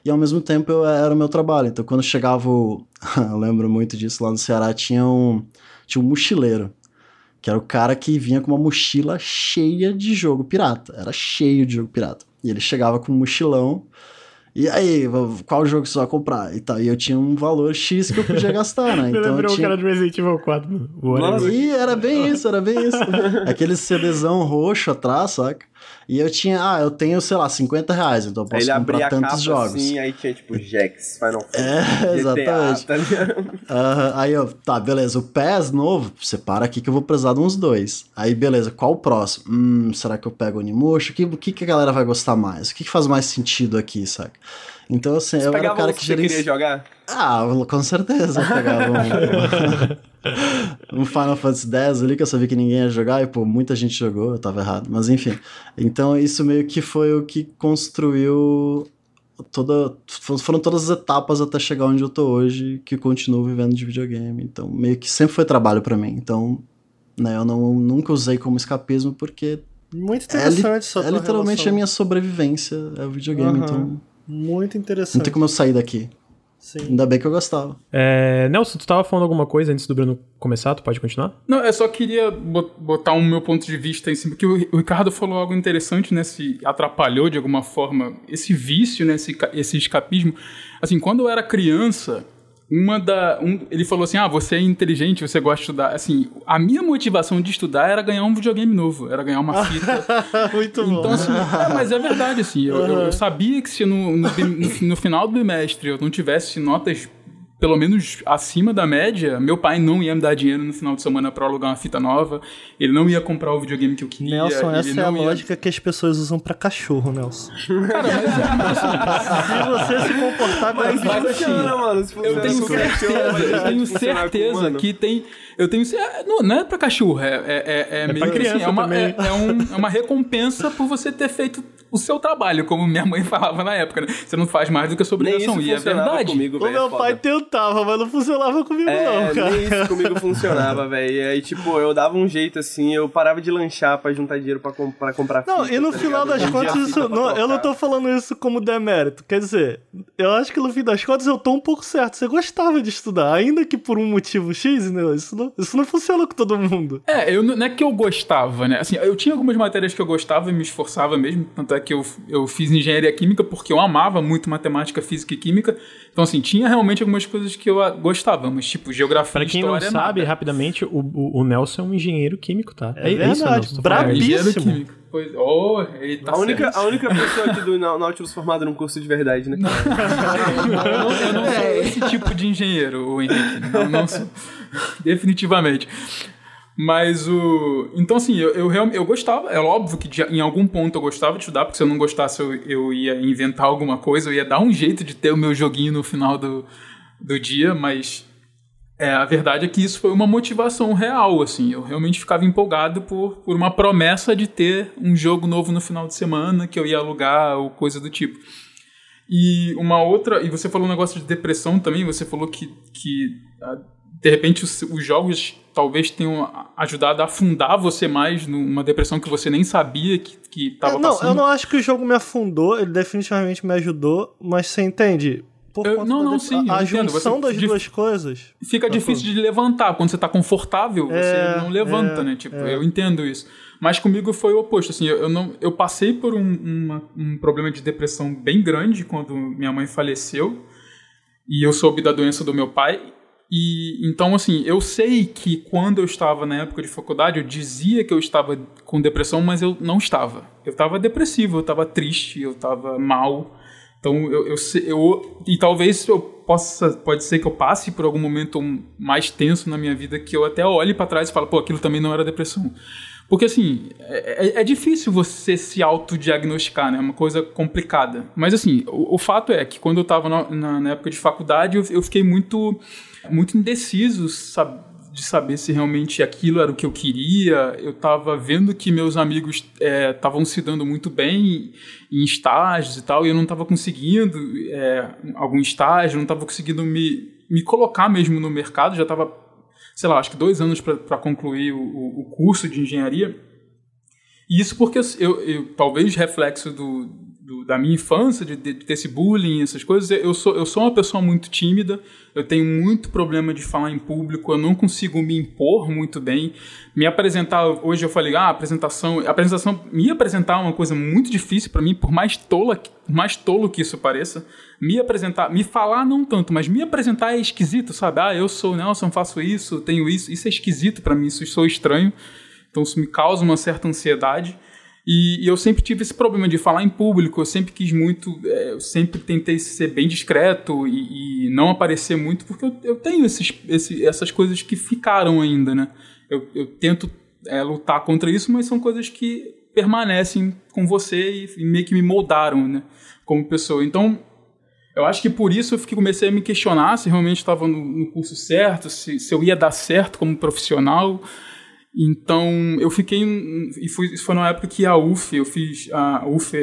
E ao mesmo tempo eu, era o meu trabalho. Então quando chegava o... eu lembro muito disso, lá no Ceará tinha um, tinha um mochileiro. Que era o cara que vinha com uma mochila cheia de jogo pirata. Era cheio de jogo pirata. E ele chegava com um mochilão e aí, qual jogo você vai comprar? E, tal. e eu tinha um valor X que eu podia gastar, né? Então eu lembrou tinha... o cara do Resident Evil 4. Nossa, e era bem isso, era bem isso. Aquele CDzão roxo atrás, saca? E eu tinha, ah, eu tenho, sei lá, 50 reais, então eu posso Ele comprar tantos jogos. Assim, aí tinha tipo Jax, Final Fantasy. É, exatamente. tá uh, aí eu, tá, beleza, o PES novo, separa aqui que eu vou precisar de uns dois. Aí, beleza, qual o próximo? Hum, será que eu pego o Onimusha? O que, que, que a galera vai gostar mais? O que, que faz mais sentido aqui, saca? Então, assim, Você eu era o cara que, que você queria jogar? Ah, com certeza eu pegava um, um Final Fantasy X ali que eu sabia que ninguém ia jogar e, pô, muita gente jogou, eu tava errado, mas enfim. Então, isso meio que foi o que construiu toda foram todas as etapas até chegar onde eu tô hoje que continuo vivendo de videogame então meio que sempre foi trabalho para mim então né eu não nunca usei como escapismo porque muito interessante é, é literalmente relação. a minha sobrevivência é o videogame uhum. então muito interessante. Não tem como eu sair daqui. Sim. Ainda bem que eu gostava. É, Nelson, tu tava falando alguma coisa antes do Bruno começar? Tu pode continuar? Não, eu só queria botar o um meu ponto de vista em cima, porque o Ricardo falou algo interessante, né? Se atrapalhou de alguma forma esse vício, né? Esse, esse escapismo. Assim, quando eu era criança, uma da. Um, ele falou assim: ah, você é inteligente, você gosta de estudar. Assim, a minha motivação de estudar era ganhar um videogame novo, era ganhar uma fita. Muito então, bom. Então, assim, é, mas é verdade, assim. Eu, eu, eu sabia que se no, no, no, no final do bimestre eu não tivesse notas pelo menos acima da média, meu pai não ia me dar dinheiro no final de semana para alugar uma fita nova, ele não ia comprar o videogame que eu queria. Nelson, essa é a ia... lógica que as pessoas usam para cachorro, Nelson. Cara, mas, é, se você se comportar com mas vai funciona, mano. Se eu tenho certeza, eu tenho certeza que tem eu tenho. Não, não é pra cachorro, é, é, é, é, é meio assim, é, uma, é, é, um, é uma recompensa por você ter feito o seu trabalho, como minha mãe falava na época, né? Você não faz mais do que a sua obrigação. E é verdade. Comigo, véio, o meu pai tentava, mas não funcionava comigo, é, não, cara. Nem isso comigo funcionava, velho. E aí, tipo, eu dava um jeito assim, eu parava de lanchar pra juntar dinheiro pra, com, pra comprar Não, fita, e no tá final ligado? das contas, isso, não, eu não tô falando isso como demérito. Quer dizer, eu acho que no fim das contas eu tô um pouco certo. Você gostava de estudar, ainda que por um motivo X, né? Isso não, isso não funciona com todo mundo. É, eu, não é que eu gostava, né? Assim, eu tinha algumas matérias que eu gostava e me esforçava mesmo, tanto é até que eu, eu fiz engenharia química porque eu amava muito matemática, física e química. Então, assim, tinha realmente algumas coisas que eu gostava, mas tipo, geografia Pra quem história, não sabe, nada. rapidamente, o, o, o Nelson é um engenheiro químico, tá? É isso, verdade, Nelson? É, engenheiro brabíssimo. químico. Pois, oh, ele tá a, única, certo. a única pessoa aqui do Nau- Nautilus formada num curso de verdade, né? Eu não, eu não sou esse tipo de engenheiro, o Henrique. Não, não sou. Definitivamente. Mas o. Então, assim, eu, eu, eu gostava. É óbvio que de- em algum ponto eu gostava de estudar, porque se eu não gostasse, eu, eu ia inventar alguma coisa, eu ia dar um jeito de ter o meu joguinho no final do, do dia, mas. É, a verdade é que isso foi uma motivação real, assim. Eu realmente ficava empolgado por, por uma promessa de ter um jogo novo no final de semana que eu ia alugar ou coisa do tipo. E uma outra. E você falou um negócio de depressão também, você falou que, que ah, de repente os, os jogos talvez tenham ajudado a afundar você mais numa depressão que você nem sabia que, que tava É, não, passando. eu não acho que o jogo me afundou, ele definitivamente me ajudou, mas você entende? Por Eu- não, não, dep- sim, a entendo. junção das de- duas coisas. Fica difícil de levantar. Quando você tá confortável, É, você não levanta, é, né? Tipo, é. eu entendo isso. Mas comigo foi o oposto. Assim, eu, eu não, eu passei por um, uma- um problema de depressão bem grande quando minha mãe faleceu. E eu soube da doença do meu pai. E então, assim, eu sei que quando eu estava na época de faculdade, eu dizia que eu estava com depressão, mas eu não estava. Eu estava depressivo, eu estava triste, eu estava mal. Então, eu, eu, eu e talvez eu possa, pode ser que eu passe por algum momento mais tenso na minha vida que eu até olhe para trás e falo, pô, aquilo também não era depressão. Porque assim, é, é- é difícil você se autodiagnosticar, né? É uma coisa complicada. Mas assim, o, o fato é que quando eu estava na, na- na época de faculdade, eu, eu fiquei muito, muito indeciso, sabe? de saber se realmente aquilo era o que eu queria. Eu estava vendo que meus amigos estavam se dando muito bem em estágios e tal, e eu não estava conseguindo é, algum estágio, não estava conseguindo me, me colocar mesmo no mercado. Já estava, sei lá, acho que dois anos para concluir o, o, o curso de engenharia. E isso porque eu, eu talvez reflexo do, do, da minha infância, de, de, esse bullying, essas coisas, eu sou, eu sou uma pessoa muito tímida, eu tenho muito problema de falar em público, eu não consigo me impor muito bem. Me apresentar, hoje eu falei, ah, apresentação, apresentação, me apresentar é uma coisa muito difícil para mim, por mais tola, mais tolo que isso pareça. Me apresentar, me falar não tanto, mas me apresentar é esquisito, sabe? Ah, eu sou Nelson, faço isso, tenho isso, isso é esquisito para mim, isso sou estranho. Então isso me causa uma certa ansiedade. E, e, eu sempre tive esse problema de falar em público, eu sempre quis muito, é, eu sempre tentei ser bem discreto e, e não aparecer muito, porque eu, eu tenho esses, esse, essas coisas que ficaram ainda, né? Eu, eu tento é, lutar contra isso, mas são coisas que permanecem com você e, e meio que me moldaram, né? Como pessoa. Então, eu acho que por isso eu fiquei, comecei a me questionar se realmente estava no, no, curso certo, se, se eu ia dar certo como profissional. Então, eu fiquei. E foi, isso foi na época que a UF, eu fiz a UF,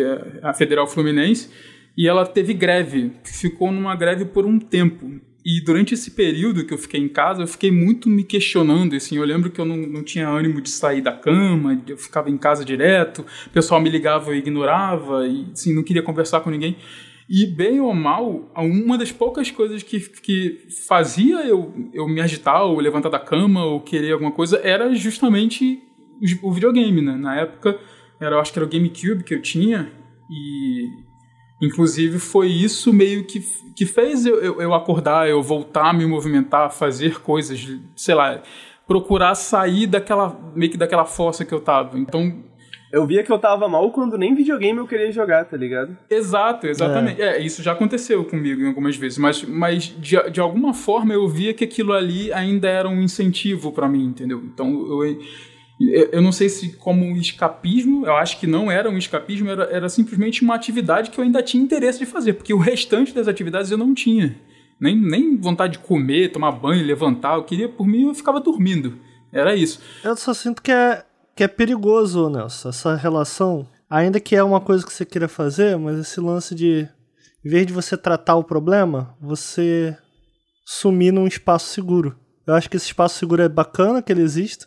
a Federal Fluminense, e ela teve greve. Ficou numa greve por um tempo. E durante esse período que eu fiquei em casa, eu fiquei muito me questionando. Assim, eu lembro que eu não, não tinha ânimo de sair da cama, eu ficava em casa direto, o pessoal me ligava, eu ignorava, e assim, não queria conversar com ninguém. E, bem ou mal, uma das poucas coisas que, que fazia eu, eu me agitar, ou levantar da cama, ou querer alguma coisa, era justamente o videogame, né? Na época, era, acho que era o GameCube que eu tinha, e inclusive foi isso meio que, que fez eu, eu, eu acordar, eu voltar a me movimentar, fazer coisas, sei lá, procurar sair daquela, meio que daquela fossa que eu tava. Então, eu via que eu tava mal quando nem videogame eu queria jogar, tá ligado? Exato, exatamente. É, é isso já aconteceu comigo em algumas vezes, mas, mas de, de alguma forma eu via que aquilo ali ainda era um incentivo para mim, entendeu? Então eu, eu não sei se como um escapismo, eu acho que não era um escapismo, era, era simplesmente uma atividade que eu ainda tinha interesse de fazer, porque o restante das atividades eu não tinha. Nem, nem vontade de comer, tomar banho, levantar, eu queria, por mim, eu ficava dormindo. Era isso. Eu só sinto que é que é perigoso, Nelson, essa relação. Ainda que é uma coisa que você queira fazer, mas esse lance de, em vez de você tratar o problema, você sumir num espaço seguro. Eu acho que esse espaço seguro é bacana que ele exista,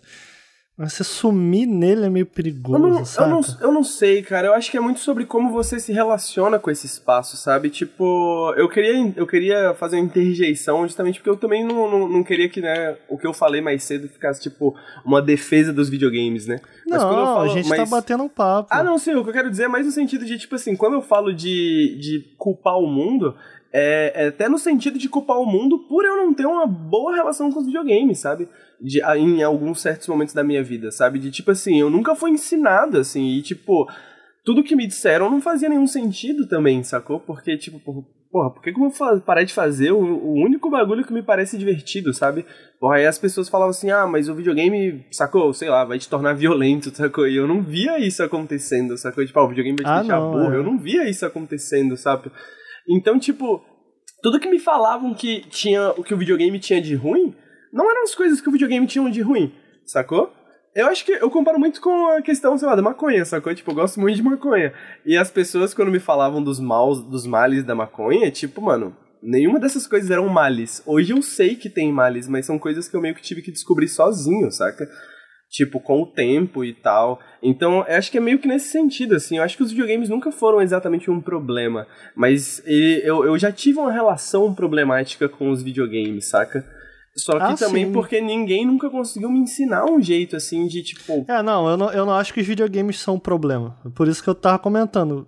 Mas você sumir nele é meio perigoso, Eu não, eu, saca? não, eu não sei, cara. Eu acho que é muito sobre como você se relaciona com esse espaço, sabe? Tipo, eu queria, eu queria fazer uma interjeição justamente porque eu também não, não, não queria que, né, o que eu falei mais cedo ficasse, tipo, uma defesa dos videogames, né? Mas Não, quando eu falo- a gente tá mas- batendo um papo. Ah, não, sim, o que eu quero dizer é mais no sentido de, tipo assim, quando eu falo de, de culpar o mundo, é, é até no sentido de culpar o mundo por eu não ter uma boa relação com os videogames, sabe? De, a- em alguns certos momentos da minha vida, sabe? De tipo assim, eu nunca fui ensinado, assim, e tipo, tudo que me disseram não fazia nenhum sentido também, sacou? Porque, tipo, por- porra, por que, que eu vou parar de fazer o, o único bagulho que me parece divertido, sabe? Porra, aí as pessoas falavam assim, ah, mas o videogame, sacou? Sei lá, vai te tornar violento, sacou? E eu não via isso acontecendo, sacou? Tipo, ah, o videogame vai te Ah, deixar não, burro. é. Eu não via isso acontecendo, sabe? Então, tipo, tudo que me falavam que tinha o que o videogame tinha de ruim, não eram as coisas que o videogame tinha de ruim, sacou? Eu acho que eu comparo muito com a questão, sei lá, da maconha, sacou? Tipo, eu gosto muito de maconha. E as pessoas, quando me falavam dos maus, dos males da maconha, tipo, mano, nenhuma dessas coisas eram males. Hoje eu sei que tem males, mas são coisas que eu meio que tive que descobrir sozinho, saca? Tipo, com o tempo e tal. Então, eu acho que é meio que nesse sentido, assim. Eu acho que os videogames nunca foram exatamente um problema. Mas ele- eu, eu já tive uma relação problemática com os videogames, saca? Só que Ah, também sim. porque ninguém nunca conseguiu me ensinar um jeito, assim, de tipo... É, não eu, não, eu não acho que os videogames são um problema. Por isso que eu tava comentando.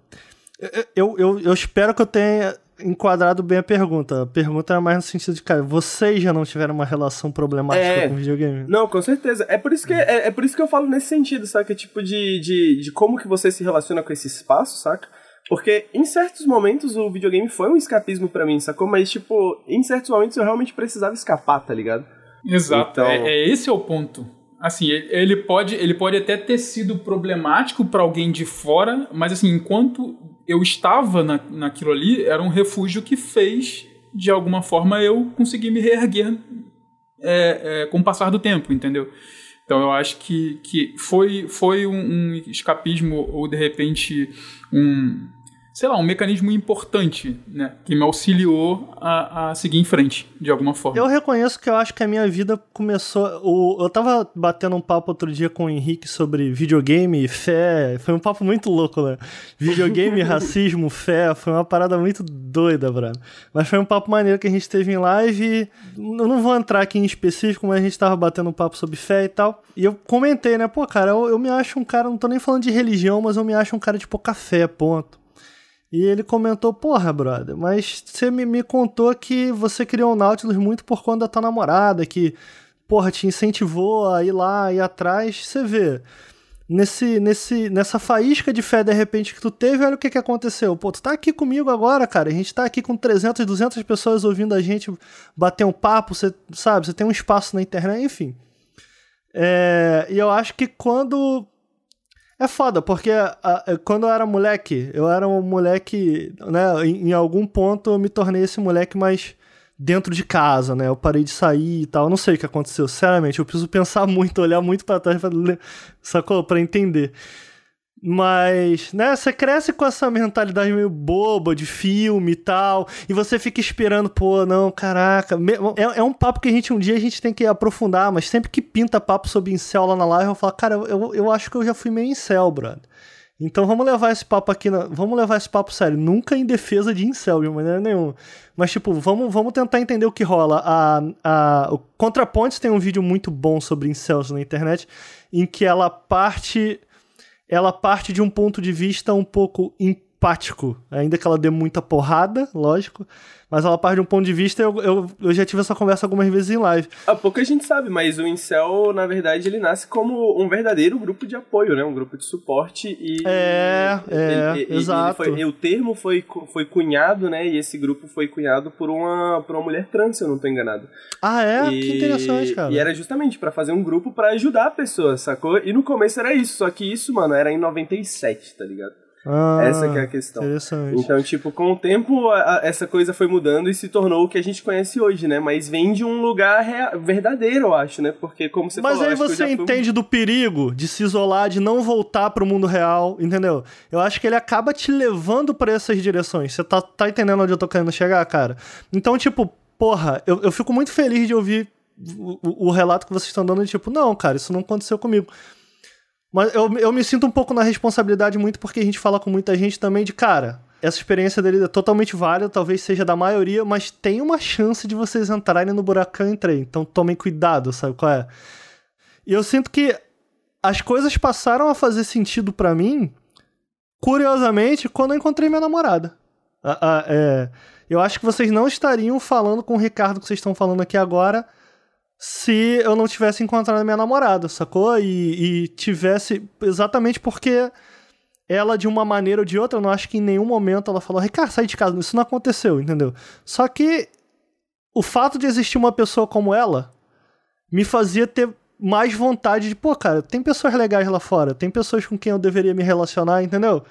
Eu, eu, eu espero que eu tenha enquadrado bem a pergunta. A pergunta era mais no sentido de, cara, vocês já não tiveram uma relação problemática É. com videogame? Não, com certeza. É por isso que, é, é por isso que eu falo nesse sentido, saca? Tipo, de, de, de como que você se relaciona com esse espaço, saca? Porque em certos momentos o videogame foi um escapismo pra mim, sacou? Mas, tipo, em certos momentos eu realmente precisava escapar, tá ligado? Exato, Então- é, é esse é o ponto. Assim, ele ele pode, ele pode até ter sido problemático para alguém de fora, mas assim, enquanto eu estava na, naquilo ali, era um refúgio que fez, de alguma forma, eu conseguir me reerguer é, é, com o passar do tempo, entendeu? Então eu acho que, que foi, foi um, um escapismo ou de repente um, sei lá, um mecanismo importante, né? Que me auxiliou a, a seguir em frente, de alguma forma. Eu reconheço que eu acho que a minha vida começou. O, eu tava batendo um papo outro dia com o Henrique sobre videogame e fé. Foi um papo muito louco, né? Videogame, racismo, fé. Foi uma parada muito doida, brother. Mas foi um papo maneiro que a gente teve em live. Eu não vou entrar aqui em específico, mas a gente tava batendo um papo sobre fé e tal. E eu comentei, né? Pô, cara, eu, eu me acho um cara. Não tô nem falando de religião, mas eu me acho um cara de pouca fé, ponto. E ele comentou, porra, brother, mas você me, me contou que você criou o Nautilus muito por conta da tua namorada, que, porra, te incentivou a ir lá, ir atrás. Você vê, nesse, nesse, nessa faísca de fé, de repente, que tu teve, olha o que que aconteceu. Pô, tu tá aqui comigo agora, cara, a gente tá aqui com 300, 200 pessoas ouvindo a gente bater um papo, você sabe, você tem um espaço na internet, enfim. É, e eu acho que quando é foda, porque a- a- quando eu era moleque, eu era um moleque, né? Em, em algum ponto eu me tornei esse moleque mais dentro de casa, né? Eu parei de sair e tal. Eu não sei o que aconteceu, sinceramente. Eu preciso pensar muito, olhar muito pra trás, pra, sacou? Pra entender. Mas, né, você cresce com essa mentalidade meio boba de filme e tal, e você fica esperando, pô, não, caraca. É, é um papo que a gente um dia a gente tem que aprofundar, mas sempre que pinta papo sobre incel lá na live, eu falo, cara, eu, eu acho que eu já fui meio incel, brother. Então vamos levar esse papo aqui, na, vamos levar esse papo sério, nunca em defesa de incel, de maneira nenhuma. Mas, tipo, vamos, vamos tentar entender o que rola. A, a, o ContraPoints tem um vídeo muito bom sobre incels na internet, em que ela parte ela parte de um ponto de vista um pouco empático, ainda que ela dê muita porrada, lógico, mas ela parte de um ponto de vista, eu, eu, eu já tive essa conversa algumas vezes em live. Há pouca gente sabe, mas o Incel, na verdade, ele nasce como um verdadeiro grupo de apoio, né? Um grupo de suporte e... É, é, ele- ele- exato. Ele foi, o termo foi, foi cunhado, né? E esse grupo foi cunhado por uma, por uma mulher trans, se eu não tô enganado. Ah, é? E- Que interessante, cara. E era justamente pra fazer um grupo pra ajudar a pessoa, sacou? E no começo era isso, só que isso, mano, era em 97, tá ligado? Ah, Essa que é a questão. Interessante. Então, tipo, com o tempo, a- a- essa coisa foi mudando e se tornou o que a gente conhece hoje, né? Mas vem de um lugar verdadeiro, eu acho, né? Porque, como você Mas falou... aí você já fui- entende do perigo de se isolar, de não voltar pro mundo real, entendeu? Eu acho que ele acaba te levando pra essas direções. Você tá, tá entendendo onde eu tô querendo chegar, cara? Então, tipo, porra, eu, eu fico muito feliz de ouvir o, o relato que vocês estão dando tipo, não, cara, isso não aconteceu comigo. Mas eu, eu me sinto um pouco na responsabilidade muito porque a gente fala com muita gente também de, cara, essa experiência dele é totalmente válida, talvez seja da maioria, mas tem uma chance de vocês entrarem no buracão e entrei. Então tomem cuidado, sabe qual é? E eu sinto que as coisas passaram a fazer sentido para mim, curiosamente, quando eu encontrei minha namorada. Ah, ah, é, eu acho que vocês não estariam falando com o Ricardo que vocês estão falando aqui agora se eu não tivesse encontrado minha namorada, sacou? E, e tivesse. Exatamente porque ela, de uma maneira ou de outra, eu não acho que em nenhum momento ela falou, Ricardo, sai de casa. Isso não aconteceu, entendeu? Só que o fato de existir uma pessoa como ela me fazia ter mais vontade de, pô, cara, tem pessoas legais lá fora, tem pessoas com quem eu deveria me relacionar, entendeu?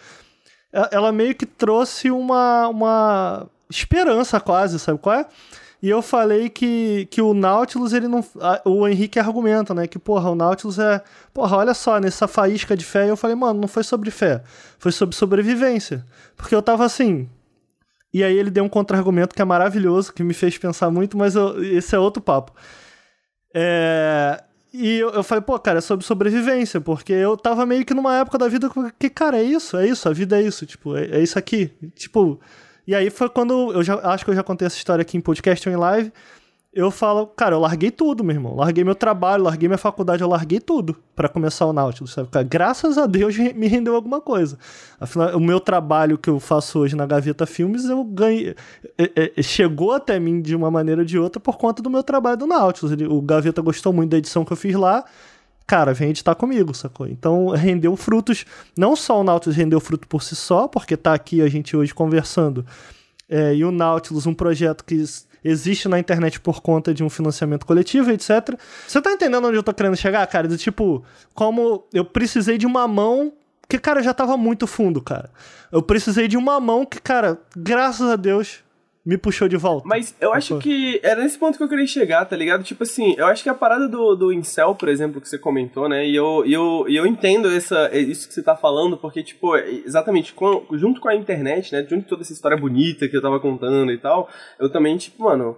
Ela meio que trouxe uma, uma esperança quase, sabe qual é? E eu falei que, que o Nautilus, ele não. O Henrique argumenta, né? Que, porra, o Nautilus é. Porra, olha só, nessa faísca de fé. eu falei, mano, não foi sobre fé. Foi sobre sobrevivência. Porque eu tava assim. E aí ele deu um contra-argumento que é maravilhoso, que me fez pensar muito, mas eu, esse é outro papo. É, e eu, eu, falei, pô, cara, é sobre sobrevivência, porque eu tava meio que numa época da vida que, cara, é isso, é isso, a vida é isso, tipo, é, é isso aqui. Tipo, e aí foi quando eu já acho que eu já contei essa história aqui em podcast ou em live. Eu falo, cara, eu larguei tudo, meu irmão. Larguei meu trabalho, larguei minha faculdade, eu larguei tudo para começar o Nautilus, sabe? Graças a Deus me rendeu alguma coisa. Afinal, o meu trabalho que eu faço hoje na Gaveta Filmes, eu ganhei. É, é, chegou até mim de uma maneira ou de outra por conta do meu trabalho do Nautilus. Ele, o Gaveta gostou muito da edição que eu fiz lá cara, vem editar comigo, sacou? Então rendeu frutos, não só o Nautilus rendeu fruto por si só, porque tá aqui a gente hoje conversando, é, e o Nautilus, um projeto que existe na internet por conta de um financiamento coletivo, etc. Você tá entendendo onde eu tô querendo chegar, cara? Do tipo, como eu precisei de uma mão que, cara, já tava muito fundo, cara. Eu precisei de uma mão que, cara, graças a Deus, me puxou de volta. Mas eu acho que era nesse ponto que eu queria chegar, tá ligado? Tipo assim, eu acho que a parada do, do Incel, por exemplo, que você comentou, né? E eu, e eu, e eu entendo essa, isso que você tá falando, porque, tipo, exatamente, com, junto com a internet, né? Junto com toda essa história bonita que eu tava contando e tal, eu também, tipo, mano,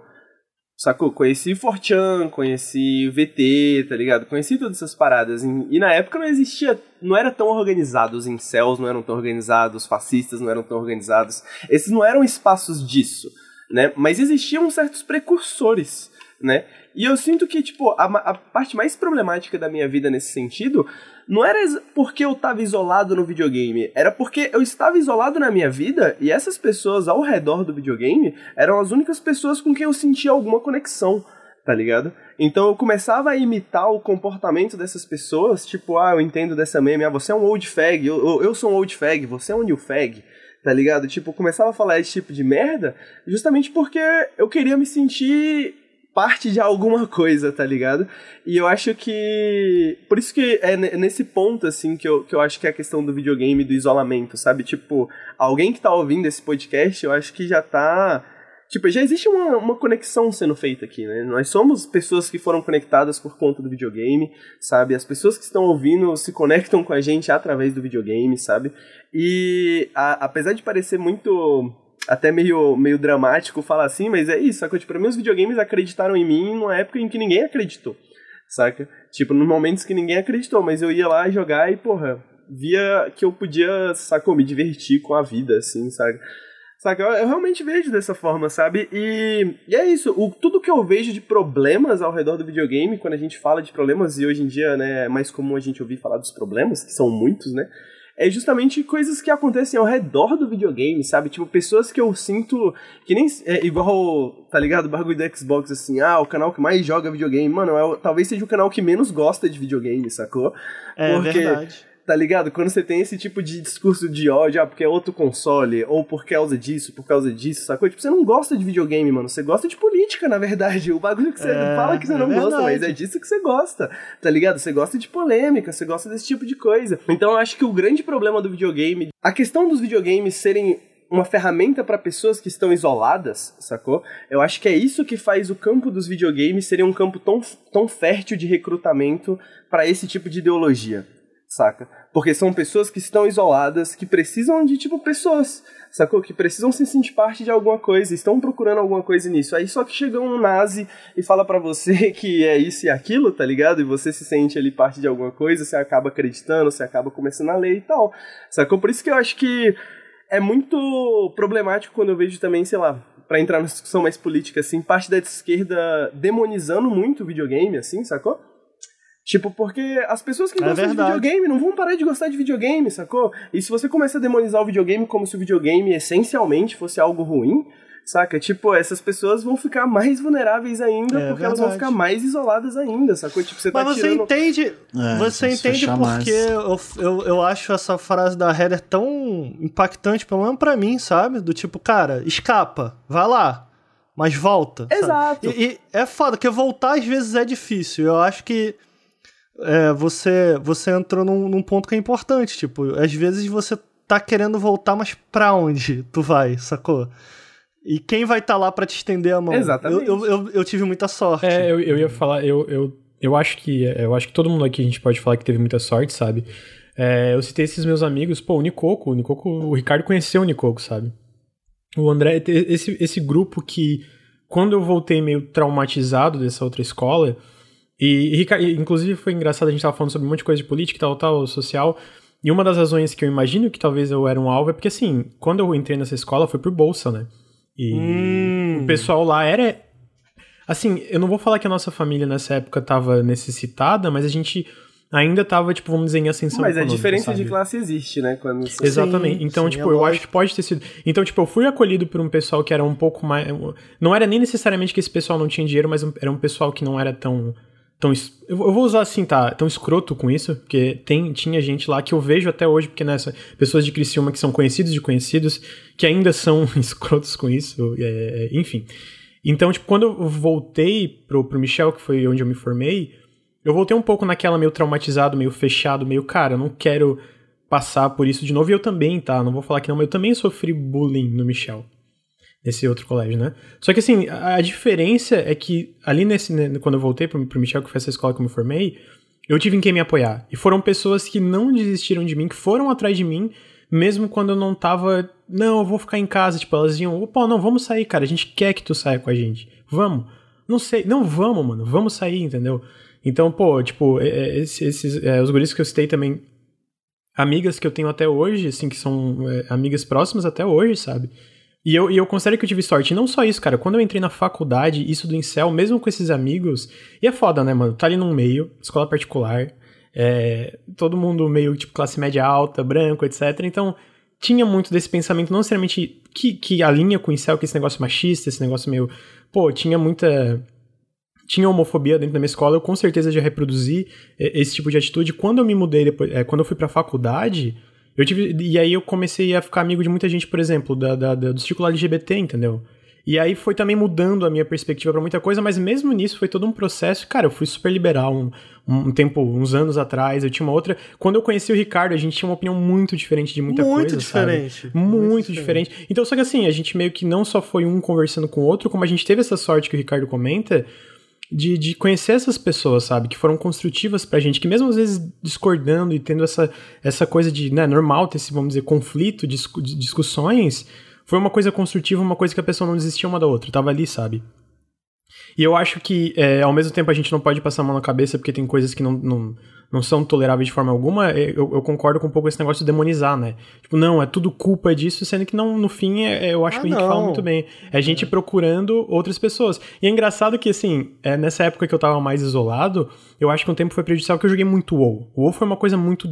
sacou? Conheci Fortran, conheci VT, tá ligado? Conheci todas essas paradas. E na época não existia, não era tão organizado, os incels não eram tão organizados, os fascistas não eram tão organizados. Esses não eram espaços disso né? Mas existiam certos precursores, né? E eu sinto que, tipo, a, a, parte mais problemática da minha vida nesse sentido não era porque eu estava isolado no videogame, era porque eu estava isolado na minha vida e essas pessoas ao redor do videogame eram as únicas pessoas com quem eu sentia alguma conexão, tá ligado? Então eu começava a imitar o comportamento dessas pessoas, tipo, ah, eu entendo dessa meme, ah, você é um old fag, eu, eu sou um old fag, você é um new fag tá ligado? Tipo, começava a falar esse tipo de merda justamente porque eu queria me sentir parte de alguma coisa, tá ligado? E eu acho que. Por isso que é nesse ponto, assim, que eu, que eu acho que é a questão do videogame do isolamento, sabe? Tipo, alguém que tá ouvindo esse podcast, eu acho que já tá Tipo, já existe uma, uma conexão sendo feita aqui, né? Nós somos pessoas que foram conectadas por conta do videogame, sabe? As pessoas que estão ouvindo se conectam com a gente através do videogame, sabe? E a, apesar de parecer muito até meio, meio dramático falar assim, mas é isso, saca? Tipo, pra mim os videogames acreditaram em mim numa época em que ninguém acreditou, saca? Tipo, nos momentos que ninguém acreditou, mas eu ia lá jogar e, porra, via que eu podia, sacou, me divertir com a vida, assim, sabe? Saca? Eu, eu, realmente vejo dessa forma, sabe? E, e é isso. O, tudo que eu vejo de problemas ao redor do videogame, quando a gente fala de problemas, e hoje em dia né, é mais comum a gente ouvir falar dos problemas, que são muitos, né? É justamente coisas que acontecem ao redor do videogame, sabe? Tipo, pessoas que eu sinto que nem. É igual, tá ligado? O bagulho do Xbox, assim, ah, o canal que mais joga videogame. Mano, é, talvez seja o canal que menos gosta de videogame, sacou? É Porque, verdade Tá ligado? Quando você tem esse tipo de discurso de ódio, ah, porque é outro console, ou por causa disso, por causa disso, sacou? Tipo, você não gosta de videogame, mano. Você gosta de política, na verdade. O bagulho que você é, fala que você é não verdade. gosta, mas é disso que você gosta, tá ligado? Você gosta de polêmica, você gosta desse tipo de coisa. Então eu acho que o grande problema do videogame, a questão dos videogames serem uma ferramenta para pessoas que estão isoladas, sacou? Eu acho que é isso que faz o campo dos videogames ser um campo tão, tão fértil de recrutamento para esse tipo de ideologia saca? Porque são pessoas que estão isoladas, que precisam de, tipo, pessoas, sacou? Que precisam se sentir parte de alguma coisa, estão procurando alguma coisa nisso. Aí só que chega um nazi e fala para você que é isso e aquilo, tá ligado? E você se sente ali parte de alguma coisa, você acaba acreditando, você acaba começando a ler e tal, sacou? Por isso que eu acho que é muito problemático quando eu vejo também, sei lá, para entrar na discussão mais política, assim, parte da esquerda demonizando muito o videogame, assim, sacou? Tipo, porque as pessoas que É gostam verdade. de videogame não vão parar de gostar de videogame, sacou? E se você começa a demonizar o videogame como se o videogame essencialmente fosse algo ruim, saca? Tipo, essas pessoas vão ficar mais vulneráveis ainda, É porque elas vão ficar mais isoladas ainda, sacou? Tipo, você tá Mas você tirando... entende, É, você entende porque eu, eu, eu acho essa frase da Heather tão impactante, pelo menos pra mim, sabe? Do tipo, cara, escapa, vai lá, mas volta. sabe? Exato. E, e é foda, porque voltar às vezes é difícil. Eu acho que é, você, você entrou num, num ponto que é importante. Tipo, às vezes você tá querendo voltar, mas pra onde tu vai, sacou? E quem vai estar lá pra te estender a mão? Exatamente. Eu, eu, eu, eu tive muita sorte. É, eu, eu ia falar, eu, eu, eu acho que eu acho que todo mundo aqui a gente pode falar que teve muita sorte, sabe? É, eu citei esses meus amigos, pô, o Nicoco, o Nicoco, o Ricardo conheceu o Nicoco, sabe? O André, esse, esse grupo que, quando eu voltei meio traumatizado dessa outra escola, e, e Ricardo, inclusive foi engraçado, a gente tava falando sobre um monte de coisa de política e tal, tal, social, e uma das razões que eu imagino que talvez eu era um alvo é porque, assim, quando eu entrei nessa escola foi por bolsa, né? E Hum. o pessoal lá era. Assim, eu não vou falar que a nossa família nessa época tava necessitada, mas a gente ainda tava, tipo, vamos dizer, em ascensão Mas a diferença de sabe? classe existe, né? Quando você... Exatamente. Sim, então, sim, tipo, é eu lógico. acho que pode ter sido. Então, tipo, eu fui acolhido por um pessoal que era um pouco mais. Não era nem necessariamente que esse pessoal não tinha dinheiro, mas era um pessoal que não era tão. Tão eu vou usar assim, tá? Tão escroto com isso, porque tem, tinha gente lá que eu vejo até hoje, porque nessa. Pessoas de Criciúma que são conhecidos de conhecidos, que ainda são escrotos com isso, é, enfim. Então, tipo, quando eu voltei pro, pro Michel, que foi onde eu me formei, eu voltei um pouco naquela meio traumatizado, meio fechado, meio, cara, eu não quero passar por isso de novo. E eu também, tá? Não vou falar que não, mas eu também sofri bullying no Michel. Nesse outro colégio, né? Só que assim, a, a diferença é que ali nesse. né, quando eu voltei pro, pro Michel, que foi essa escola que eu me formei, eu tive em quem me apoiar. E foram pessoas que não desistiram de mim, que foram atrás de mim, mesmo quando eu não tava. Não, eu vou ficar em casa. Tipo, elas iam, pô, não, vamos sair, cara. A gente quer que tu saia com a gente. Vamos. Não sei. Não, vamos, mano. Vamos sair, entendeu? Então, pô, tipo, é, é, esse- esses, é, os guris que eu citei também, amigas que eu tenho até hoje, assim, que são é, amigas próximas até hoje, sabe? E eu, e eu considero que eu tive sorte. E não só isso, cara. Quando eu entrei na faculdade, isso do Incel, mesmo com esses amigos. E é foda, né, mano? Tá ali num meio, escola particular. é, todo mundo meio, tipo, classe média alta, branco, etc. Então, tinha muito desse pensamento, não necessariamente que, que alinha com o Incel, que é esse negócio machista, esse negócio meio. Pô, tinha muita. Tinha homofobia dentro da minha escola, eu com certeza já reproduzi é, esse tipo de atitude. Quando eu me mudei depois, é, quando eu fui pra faculdade, eu tive. E aí eu comecei a ficar amigo de muita gente, por exemplo, da, da- da- do círculo LGBT, entendeu? E aí foi também mudando a minha perspectiva pra muita coisa, mas mesmo nisso foi todo um processo. Cara, eu fui super liberal um, um tempo, uns anos atrás. Eu tinha uma outra. Quando eu conheci o Ricardo, a gente tinha uma opinião muito diferente de muita muito coisa. sabe? diferente. Muito, diferente. Então, só que assim, a gente meio que não só foi um conversando com o outro, como a gente teve essa sorte que o Ricardo comenta, de, de conhecer essas pessoas, sabe? Que foram construtivas pra gente, que mesmo às vezes discordando e tendo essa, essa coisa de, né, normal ter esse, vamos dizer, conflito, discu- discussões, foi uma coisa construtiva, uma coisa que a pessoa não desistia uma da outra, tava ali, sabe? E eu acho que, é, ao mesmo tempo, a gente não pode passar a mão na cabeça porque tem coisas que não, não, não são toleráveis de forma alguma. É, Eu, eu concordo com um pouco esse negócio de demonizar, né? Tipo, não, é tudo culpa disso, sendo que não, no fim, é- é- eu acho Ah, que o Henrique fala muito bem. É a gente procurando outras pessoas. E é engraçado que, assim, é, nessa época que eu tava mais isolado, eu acho que um tempo foi prejudicial que eu joguei muito WoW. O WoW foi uma coisa muito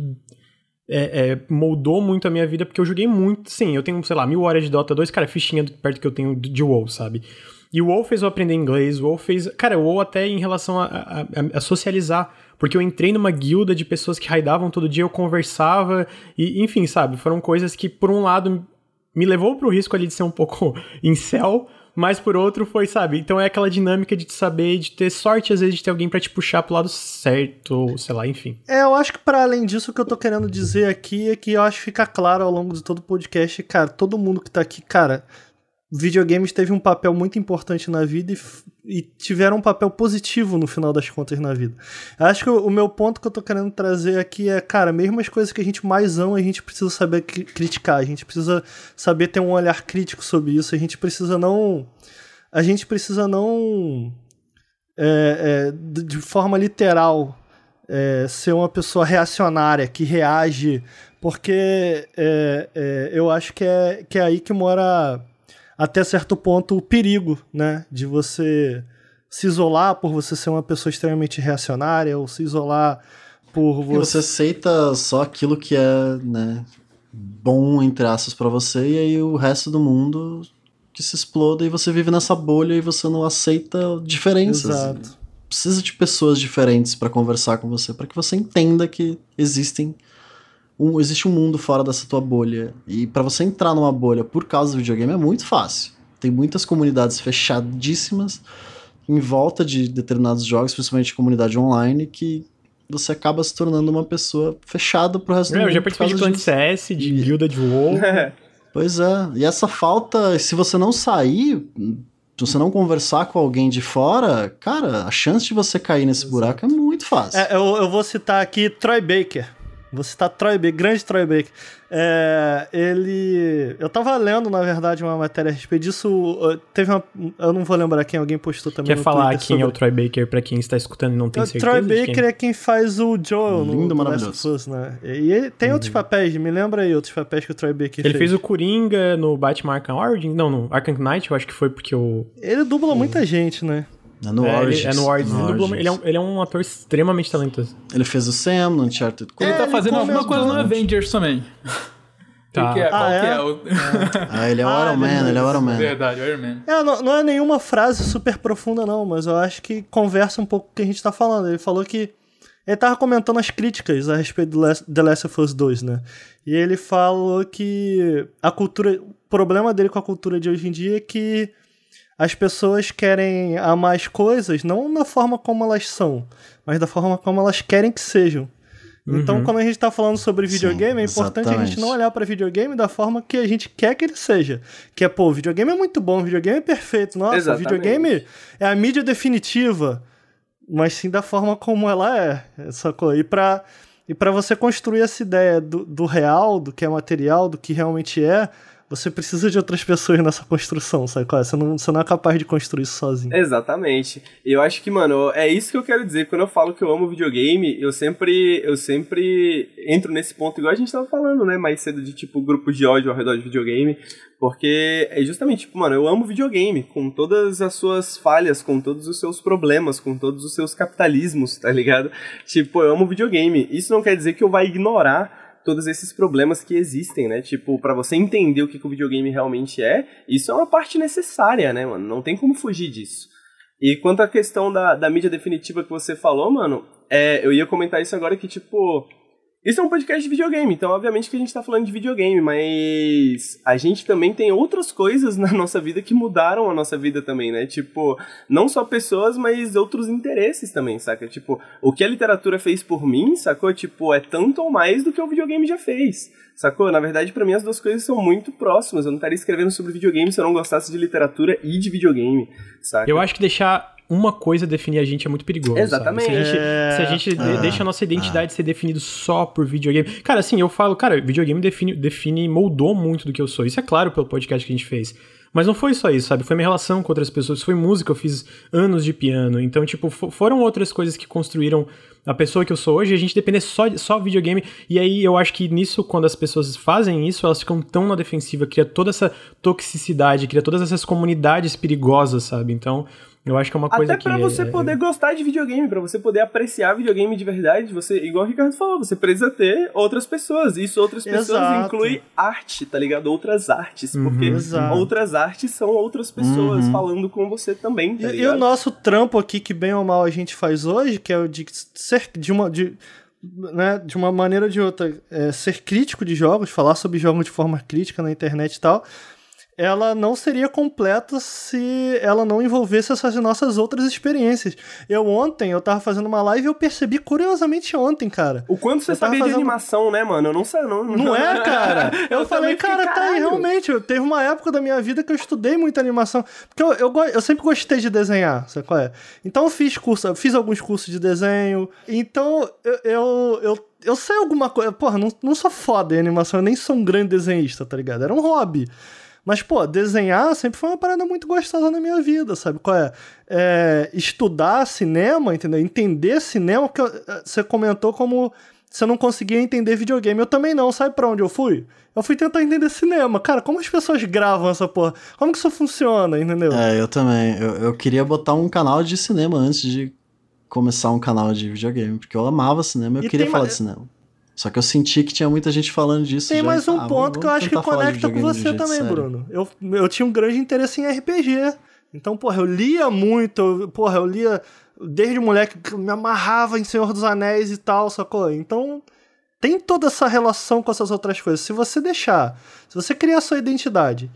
é, é, moldou muito a minha vida, porque eu joguei muito. Sim, eu tenho, sei lá, mil horas de Dota 2, cara, fichinha perto que eu tenho de WoW, sabe? E o WoW fez eu aprender inglês, o WoW fez. Cara, o WoW até em relação a, a- a- socializar. Porque eu entrei numa guilda de pessoas que raidavam todo dia, eu conversava, e enfim, sabe? Foram coisas que, por um lado, me levou pro risco ali de ser um pouco incel, mas por outro foi, sabe? Então é aquela dinâmica de saber, de ter sorte, às vezes, de ter alguém pra te puxar pro lado certo, ou sei lá, enfim. É, eu acho que para além disso, o que eu tô querendo dizer aqui é que eu acho que fica claro ao longo de todo o podcast, cara, todo mundo que tá aqui, cara, videogames teve um papel muito importante na vida e, e, tiveram um papel positivo no final das contas na vida. Acho que o, o, meu ponto que eu tô querendo trazer aqui é, cara, mesmo as coisas que a gente mais ama, a gente precisa saber criticar, a gente precisa saber ter um olhar crítico sobre isso, a gente precisa não. A gente precisa não. É, é, de forma literal, é, ser uma pessoa reacionária que reage, porque é, é, eu acho que é, que é aí que mora até certo ponto o perigo, né? De você se isolar por você ser uma pessoa extremamente reacionária ou se isolar por você... E você aceita só aquilo que é, né, bom, entre aspas, pra você e aí o resto do mundo que se exploda e você vive nessa bolha e você não aceita diferenças. Exato. Precisa de pessoas diferentes para conversar com você, para que você entenda que existem um, existe um mundo fora dessa tua bolha. E para você entrar numa bolha por causa do videogame é muito fácil. Tem muitas comunidades fechadíssimas em volta de determinados jogos, principalmente comunidade online, que você acaba se tornando uma pessoa fechada pro resto do mundo. Eu já participei de clã de CS, de e... guilda de WoW. pois é. E essa falta, se você não sair, se você não conversar com alguém de fora, cara, a chance de você cair nesse Exato. buraco é muito fácil. É, eu, eu vou citar aqui Troy Baker. Vou citar Troy Baker, grande Troy Baker. É, ele. Eu tava lendo, na verdade, uma matéria a respeito disso. Uh, teve uma. Eu não vou lembrar quem, alguém postou também. Quer falar Twitter quem sobre... é o Troy Baker pra quem está escutando e não tem o certeza? Troy Baker quem... é quem faz o Joel Lindo, no maravilhoso. Us, né? E ele tem uhum. outros papéis, me lembra aí outros papéis que o Troy Baker ele fez. fez o Coringa no Batman Arkham Origins? Não, no Arkham Knight, eu acho que foi porque o. Ele dubla muita gente, né? É no é, Origins. Ele, é no Origins. No Origins. Ele, é um, ele é um ator extremamente talentoso. Ele fez o Sam no Uncharted 4. Ele tá fazendo ele alguma coisa no Avengers também. Tá. Que é, ah, é? é? o... ah, ele é o ah, Iron Man, ele é o Iron Man. Verdade, o Iron Man. É, não, não, é nenhuma frase super profunda, não, mas eu acho que conversa um pouco com o que a gente tá falando. Ele falou que. Ele tava comentando as críticas a respeito do The Last of Us 2, né? E ele falou que a cultura. O problema dele com a cultura de hoje em dia é que as pessoas querem amar as coisas não na forma como elas são, mas da forma como elas querem que sejam. Então, uhum. quando a gente está falando sobre videogame, Sim, é importante exatamente. a gente não olhar para videogame da forma que a gente quer que ele seja. Que é, pô, videogame é muito bom, videogame é perfeito. Nossa, exatamente. videogame é a mídia definitiva. Mas sim da forma como ela é, sacou? E para e para você construir essa ideia do, do real, do que é material, do que realmente é, você precisa de outras pessoas nessa construção, sabe é? Você não, você não é capaz de construir isso sozinho. Exatamente. Eu acho que, mano, é isso que eu quero dizer. Quando eu falo que eu amo videogame, eu sempre, eu sempre entro nesse ponto, igual a gente tava falando, né, mais cedo, de tipo grupos de ódio ao redor de videogame. Porque é justamente, tipo, mano, eu amo videogame, com todas as suas falhas, com todos os seus problemas, com todos os seus capitalismos, tá ligado? Tipo, eu amo videogame. Isso não quer dizer que eu vá ignorar todos esses problemas que existem, né? Tipo, para você entender o que, que o videogame realmente é, isso é uma parte necessária, né, mano? Não tem como fugir disso. E quanto à questão da, da mídia definitiva que você falou, mano, é, eu ia comentar isso agora que, tipo, isso é um podcast de videogame, então obviamente que a gente tá falando de videogame, mas a gente também tem outras coisas na nossa vida que mudaram a nossa vida também, né? Tipo, não só pessoas, mas outros interesses também, saca? Tipo, o que a literatura fez por mim, sacou? Tipo, é tanto ou mais do que o videogame já fez, sacou? Na verdade, para mim as duas coisas são muito próximas. Eu não estaria escrevendo sobre videogame se eu não gostasse de literatura e de videogame, saca? Eu acho que deixar uma coisa definir a gente é muito perigoso. Exatamente. Sabe? Se a gente, é... se a gente ah, deixa a nossa identidade ah. ser definida só por videogame. Cara, assim, eu falo, cara, videogame define, define, moldou muito do que eu sou. Isso é claro pelo podcast que a gente fez. Mas não foi só isso, sabe? Foi minha relação com outras pessoas, foi música, eu fiz anos de piano. Então, tipo, foram outras coisas que construíram a pessoa que eu sou hoje, a gente depender só, só videogame. E aí eu acho que nisso, quando as pessoas fazem isso, elas ficam tão na defensiva, cria toda essa toxicidade, cria todas essas comunidades perigosas, sabe? Então, eu acho que é uma coisa Até que. Até pra você é... poder gostar de videogame, para você poder apreciar videogame de verdade, você, igual o Ricardo falou, você precisa ter outras pessoas. Isso outras pessoas Exato. inclui arte, tá ligado? Outras artes. Uhum, porque Exato. outras artes são outras pessoas uhum. falando com você também, tá e, e, o nosso trampo aqui, que bem ou mal a gente faz hoje, que é o de ser de uma. De, né, de uma maneira ou de outra, é, ser crítico de jogos, falar sobre jogos de forma crítica na internet e tal ela não seria completa se ela não envolvesse essas nossas outras experiências. Eu ontem, eu tava fazendo uma live e eu percebi curiosamente ontem, cara. O quanto você Eu sabia de fazendo- animação, né, mano? Eu não sei, não. Não é, cara? Eu, falei, também fiquei, cara, tá aí, realmente. eu- Teve uma época da minha vida que eu estudei muita animação. Porque eu, eu, eu sempre gostei de desenhar, sabe qual é? Então eu fiz curso, eu fiz alguns cursos de desenho. Então eu, eu, eu, eu sei alguma coisa. Porra, não, não sou foda em animação, eu nem sou um grande desenhista, tá ligado? Era um hobby. Mas, pô, desenhar sempre foi uma parada muito gostosa na minha vida, sabe qual é? É, estudar cinema, entendeu? Entender cinema, porque eh, você comentou como você não conseguia entender videogame. Eu também não, sabe pra onde eu fui? Eu fui tentar entender cinema. Cara, como as pessoas gravam essa porra? Como que isso funciona, entendeu? É, eu também. Eu, eu queria botar um canal de cinema antes de começar um canal de videogame, porque eu amava cinema e eu E queria falar ma- de cinema. Só que eu senti que tinha muita gente falando disso. Tem já, mais um ah, ponto que eu acho que conecta com você também, sério. Bruno. Eu, eu tinha um grande interesse em RPG. Então, porra, eu lia muito, eu- porra, eu lia desde moleque, me amarrava em Senhor dos Anéis e tal, sacou? Então, tem toda essa relação com essas outras coisas. Se você deixar, se você criar sua identidade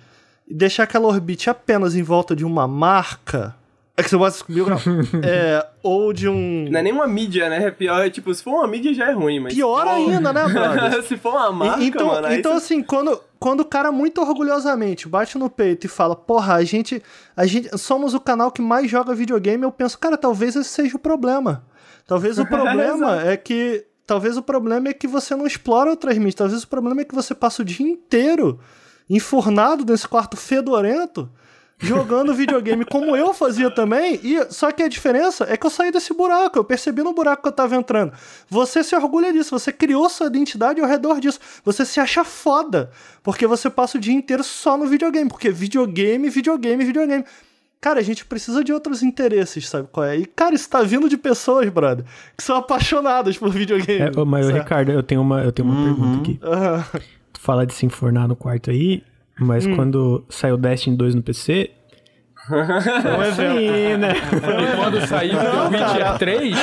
e deixar que ela orbite apenas em volta de uma marca, é que você bota isso comigo, não. É, ou de um... Não é nem uma mídia, né? É pior, tipo, se for uma mídia já é ruim, mas. Pior ainda, né, brother? se for uma marca, E- então, mano. então você- assim, quando, quando o cara muito orgulhosamente bate no peito e fala, porra, a gente, a gente somos o canal que mais joga videogame, eu penso, cara, talvez esse seja o problema. Talvez o problema é que. Talvez o problema é que você não explora outras mídias. Talvez o problema é que você passa o dia inteiro enfurnado nesse quarto fedorento. Jogando videogame como eu fazia também, e só que a diferença é que eu saí desse buraco, eu percebi no buraco que eu tava entrando. Você se orgulha disso, você criou sua identidade ao redor disso. Você se acha foda, porque você passa o dia inteiro só no videogame, porque videogame, videogame, videogame. Cara, a gente precisa de outros interesses, sabe qual é? E, cara, isso tá vindo de pessoas, brother, que são apaixonadas por videogame. É, mas? Ricardo, eu tenho uma, eu tenho uma pergunta aqui. Aham. Tu fala de se enfornar no quarto aí, mas Hum. quando saiu Destiny 2 no PC. Foi um evento. Sim, né? E quando sair Não, o Witcher cara. 3,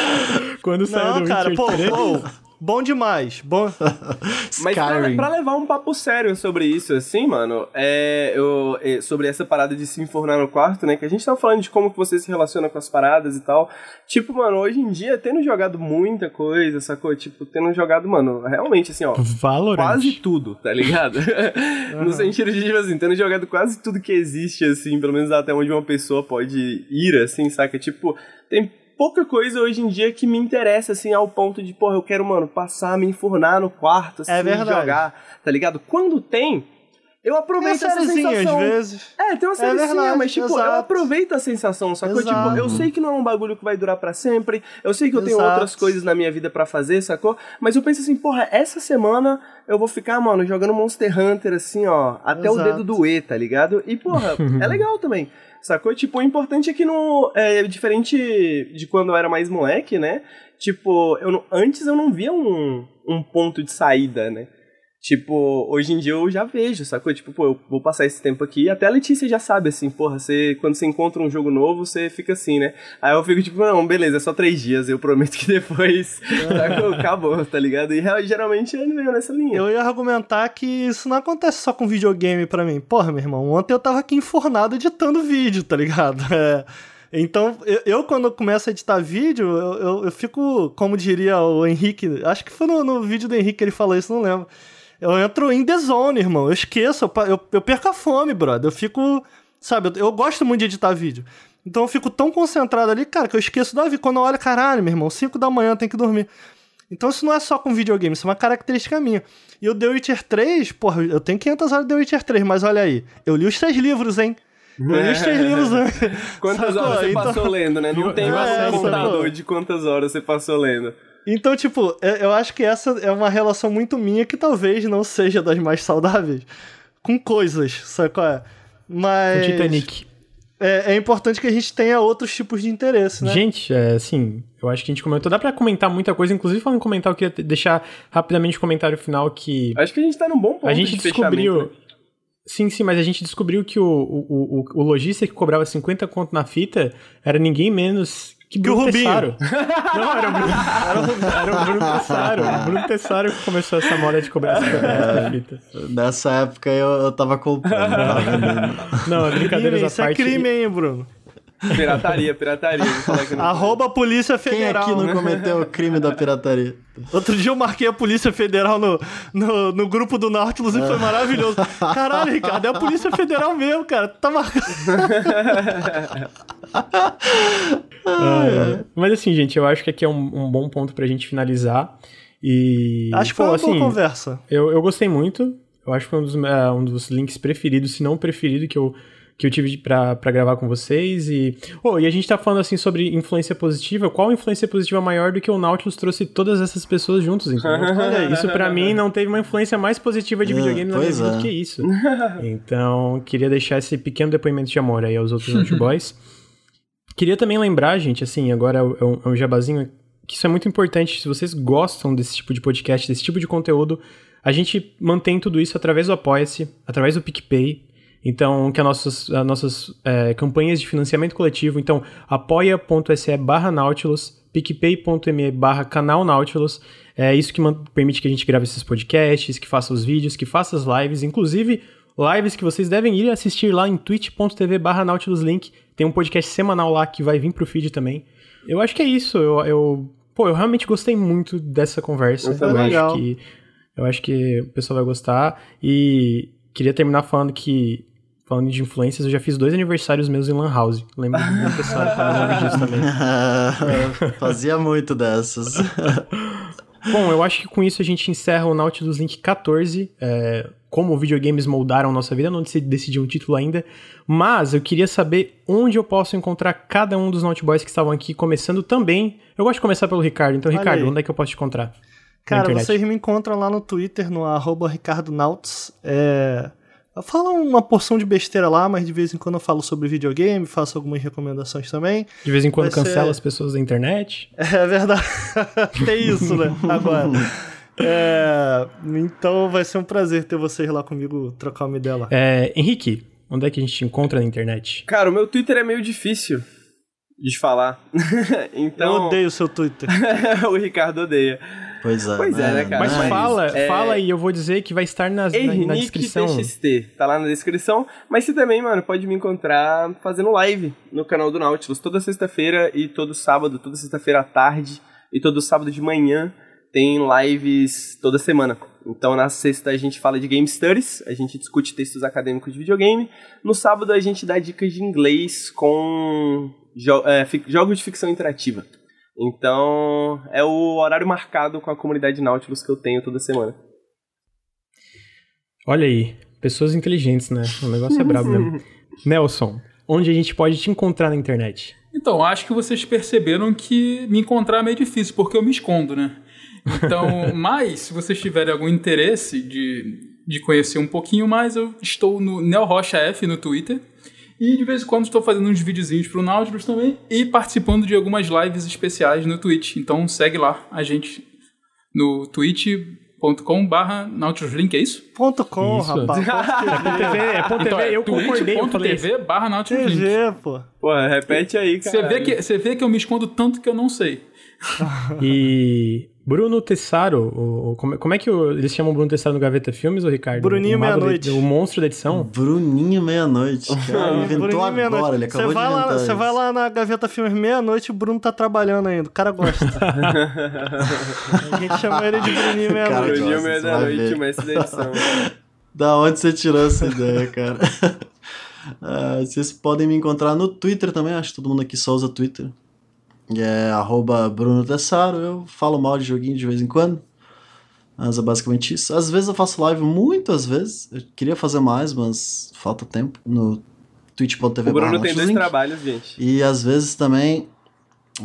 Quando saiu Não, do cara, Witcher pô, 3. pô, bom demais. Bom, Mas pra, pra levar um papo sério sobre isso, assim, mano, é, eu, é, sobre essa parada de se enfornar no quarto, né? Que a gente tava falando de como que você se relaciona com as paradas e tal. Tipo, mano, hoje em dia, tendo jogado muita coisa, sacou? Tipo, tendo jogado, mano, realmente, assim, ó, Valorant. quase tudo, tá ligado? no sentido de, tipo assim, tendo jogado quase tudo que existe, assim, pelo menos até onde uma pessoa pode ir, assim, saca? Tipo, tem pouca coisa hoje em dia que me interessa, assim, ao ponto de, porra, eu quero, mano, passar, me enfurnar no quarto, assim, É jogar, tá ligado? Quando tem, eu a aproveito essa sériezinha às sensação. vezes. É, tem uma sériezinha, verdade, mas tipo, eu exato. aproveito a sensação, sacou? Exato. Tipo, eu sei que não é um bagulho que vai durar pra sempre, eu sei que eu tenho Exato. outras coisas na minha vida pra fazer, sacou? Mas eu penso assim, porra, essa semana eu vou ficar, mano, jogando Monster Hunter assim, ó, até o dedo doer, tá ligado? E, porra, é legal também. Sacou? Tipo, o importante é que não. É diferente de quando eu era mais moleque, né? Tipo, eu antes eu não via um, um ponto de saída, né? Tipo, hoje em dia eu já vejo, sacou? Tipo, pô, eu vou passar esse tempo aqui. Até a Letícia já sabe, assim, porra, você, quando você encontra um jogo novo, você fica assim, né? Aí eu fico tipo, não, beleza, é só três dias, eu prometo que depois, sacou? Acabou, tá ligado? E geralmente ele veio nessa linha. Eu ia argumentar que isso não acontece só com videogame pra mim. Porra, meu irmão, ontem eu tava aqui enfornado editando vídeo, tá ligado? É. Então, eu, eu, quando começo a editar vídeo, eu, eu, eu fico, como diria o Henrique, acho que foi no, no vídeo do Henrique que ele falou isso, não lembro. Eu entro em the zone, irmão. Eu esqueço, eu, eu, eu perco a fome, brother. Eu fico, sabe, eu, eu gosto muito de editar vídeo. Então eu fico tão concentrado ali, cara, que eu esqueço da vida. Quando eu olho, caralho, meu irmão, 5 da manhã tenho que dormir. Então isso não é só com videogame, isso é uma característica minha. E o The Witcher 3, porra, eu tenho 500 horas de The Witcher 3, mas olha aí, eu li os três livros, hein? Eu li os três livros antes. Quantas Sacou? horas você Então- passou lendo, né? Não tem mais série um computador de quantas horas você passou lendo. Então, tipo, eu eu acho que essa é uma relação muito minha que talvez não seja das mais saudáveis com coisas, sabe qual é? Mas. O Titanic. É, é importante que a gente tenha outros tipos de interesse, né? Gente, é, assim, eu acho que a gente comentou. Dá pra comentar muita coisa, inclusive falando em comentar, eu queria deixar rapidamente o comentário final que Acho que a gente tá num bom ponto a gente de descobriu. né? Sim, sim, mas a gente descobriu que o, o, o, o lojista que cobrava 50 conto na fita era ninguém menos que Que o Bruno Rubinho. Não, era o Bruno, era o, era o Bruno Tessaro. O Bruno Tessaro que começou essa moda de cobrar essa essa fita. Nessa época eu, eu tava comprando. Não, brincadeiras à isso é parte. crime, hein, Bruno? Pirataria, pirataria. Arroba Polícia Quem Federal. aqui não né? cometeu o crime da pirataria? Outro dia eu marquei a Polícia Federal no, no, no grupo do Nautilus e foi maravilhoso. Caralho, Ricardo, é a Polícia Federal mesmo, cara. Tá marcando. Ah, Mas assim, gente, eu acho que aqui é um, um bom ponto pra gente finalizar. E. Acho que pô, foi uma assim, boa conversa. Eu, eu gostei muito. Eu acho que foi um dos, é, um dos links preferidos, se não preferido, que eu, que eu tive pra, pra gravar com vocês. E, oh, e a gente tá falando assim sobre influência positiva. Qual influência positiva maior do que o Nautilus trouxe todas essas pessoas juntos, entendeu? Olha. Isso pra mim não teve uma influência mais positiva de É, videogame na minha vida é. do que isso. Então, queria deixar esse pequeno depoimento de amor aí aos outros Naughty Boys. Queria também lembrar, gente, assim, agora é um, é um jabazinho, que isso é muito importante. Se vocês gostam desse tipo de podcast, desse tipo de conteúdo, a gente mantém tudo isso através do Apoia-se, através do PicPay. Então, que as nossas, as nossas é, campanhas de financiamento coletivo. Então, apoia.se barra Nautilus, picpay.me barra canal Nautilus. É isso que permite que a gente grave esses podcasts, que faça os vídeos, que faça as lives. Inclusive, lives que vocês devem ir assistir lá em twitch.tv barra Nautiluslink. Tem um podcast semanal lá que vai vir pro feed também. Eu acho que é isso. Eu, eu- pô, eu realmente gostei muito dessa conversa. Eu legal. acho que eu acho que o pessoal vai gostar e queria terminar falando que falando de influências, eu já fiz dois aniversários meus em Lan House. Lembro do pessoal falando disso também. Fazia muito dessas. Bom, eu acho que com isso a gente encerra o Nautilus Link 14. É, como videogames moldaram nossa vida, não decidi, um título ainda. Mas eu queria saber onde eu posso encontrar cada um dos Naughty Boys que estavam aqui, começando também. Eu gosto de começar pelo Ricardo. Então, Ricardo, onde é que eu posso te encontrar? Cara, vocês me encontram lá no Twitter, no arroba Ricardo Nauts. É... Eu falo uma porção de besteira lá, mas de vez em quando eu falo sobre videogame, faço algumas recomendações também. De vez em quando Vai cancela ser- as pessoas da internet. É verdade. Tem isso, né? Agora. É, Então vai ser um prazer ter vocês lá comigo, trocar uma ideia lá. É, Henrique, onde é que a gente te encontra na internet? Cara, o meu Twitter é meio difícil de falar. Eu então, odeio o seu Twitter. o Ricardo odeia. Pois é. Pois é, né, cara? Mas Mas, fala, é- fala e eu vou dizer que vai estar nas- na, na descrição. TXT, tá lá na descrição. Mas você também, mano, pode me encontrar fazendo live no canal do Nautilus toda sexta-feira e todo sábado, toda sexta-feira à tarde e todo sábado de manhã tem lives toda semana. Então na sexta a gente fala de Game Studies, a gente discute textos acadêmicos de videogame. No sábado a gente dá dicas de inglês com jo- é, jogos de ficção interativa. Então é o horário marcado com a comunidade Nautilus que eu tenho toda semana. Olha aí, pessoas inteligentes, né? O negócio é brabo mesmo. Nelson, onde a gente pode te encontrar na internet? Então, acho que vocês perceberam que me encontrar é meio difícil, porque eu me escondo, né? Então, mas, se vocês tiverem algum interesse de, de conhecer um pouquinho mais, eu estou no Neo Rocha F no Twitter. E de vez em quando estou fazendo uns videozinhos pro Nautilus também e participando de algumas lives especiais no Twitch. Então segue lá a gente no twitch.com barra nautiluslink, é isso? Ponto com, Isso. rapaz. Ponto TV, é ponto Então, TV, é eu concordei, eu isso. twitch.tv barra nautiluslink. TV, pô. Pô, repete aí, cara. Você vê, que, você vê que eu me escondo tanto que eu não sei. E Bruno Tessaro, o, o- como, como é que o- eles chamam Bruno Tessaro no Gaveta Filmes, ou Ricardo? Bruninho Meia-Noite. O monstro da edição? Bruninho Meia-Noite. Cara, inventou Bruninho agora, meia-noite. ele acabou Você vai de lá, Você vai lá na Gaveta Filmes meia-noite, o Bruno tá trabalhando ainda. O cara gosta. a gente chama ele de Bruninho meia-noite. Bruninho gosta, meia você da vai noite, ver. o mestre da edição. Da onde você tirou essa ideia, cara? Ah, vocês podem me encontrar no Twitter também, acho que todo mundo aqui só usa Twitter. É arroba Bruno Tessaro, eu falo mal de joguinho de vez em quando. Mas é basicamente isso. Às vezes eu faço live, muitas vezes. Eu queria fazer mais, mas falta tempo. No twitch.tv O Bruno tem dois trabalhos, gente. E às vezes também.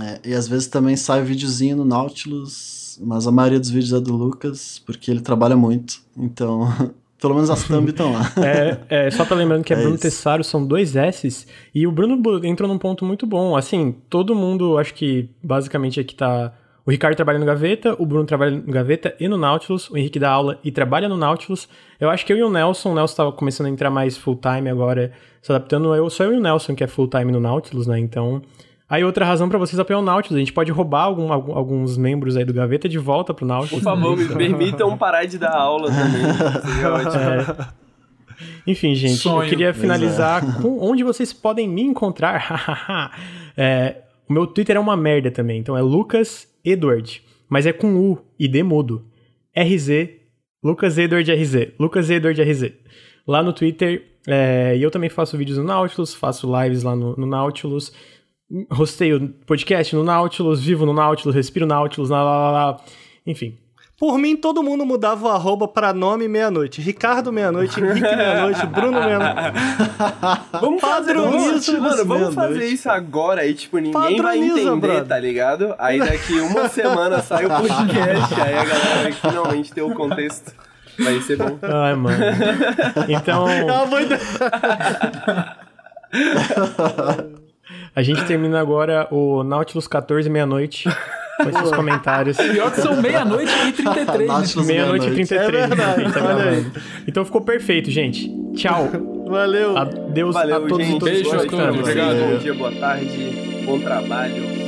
é, e às vezes também sai videozinho no Nautilus, mas a maioria dos vídeos é do Lucas, porque ele trabalha muito. Então, pelo menos as thumb estão lá. É, é, só pra lembrando que é, É Bruno isso. Tessaro, são dois S's. E o Bruno entrou num ponto muito bom. Assim, todo mundo, acho que basicamente aqui tá. O Ricardo trabalha no Gaveta, o Bruno trabalha no Gaveta e no Nautilus, o Henrique dá aula e trabalha no Nautilus. Eu acho que eu e o Nelson, o Nelson tava começando a entrar mais full time agora, se adaptando. Eu, só eu e o Nelson que é full time no Nautilus, né? Então, Aí outra razão pra vocês apoiar o Nautilus, a gente pode roubar algum- alguns membros aí do Gaveta de volta pro Nautilus. Por favor, me permitam parar de dar aula também. Seria ótimo. É. Enfim, gente, Sonho. eu queria finalizar com onde vocês podem me encontrar. É, o meu Twitter é uma merda também, então é Lucas Edward, mas é com U e D mudo. RZ, Lucas Edward RZ, Lucas Edward RZ. Lá no Twitter, é, e eu também faço vídeos no Nautilus, faço lives lá no, no Nautilus, rosteio podcast no Nautilus, vivo no Nautilus, respiro Nautilus, lá, lá, lá, lá. enfim. Por mim, todo mundo mudava o arroba pra nome meia-noite. Ricardo meia-noite, Henrique meia-noite, Bruno meia-noite. Vamos fazer isso, mano. Vamos fazer isso agora e, tipo, ninguém vai entender, brother. tá ligado? Aí daqui uma semana sai o podcast, aí a galera vai finalmente ter o contexto. Vai ser bom. Ai, mano. Então. É uma boa ideia. A gente termina agora o Nautilus 14 meia-noite com esses comentários. Pior que são meia-noite e 33. Nautilus Meia-noite e meia-noite. 33. É verdade, gente tá. Então ficou perfeito, gente. Tchau. Valeu. Adeus Valeu, a todos gente. todas Beijo a todos, obrigado. Bom dia, boa tarde, bom trabalho.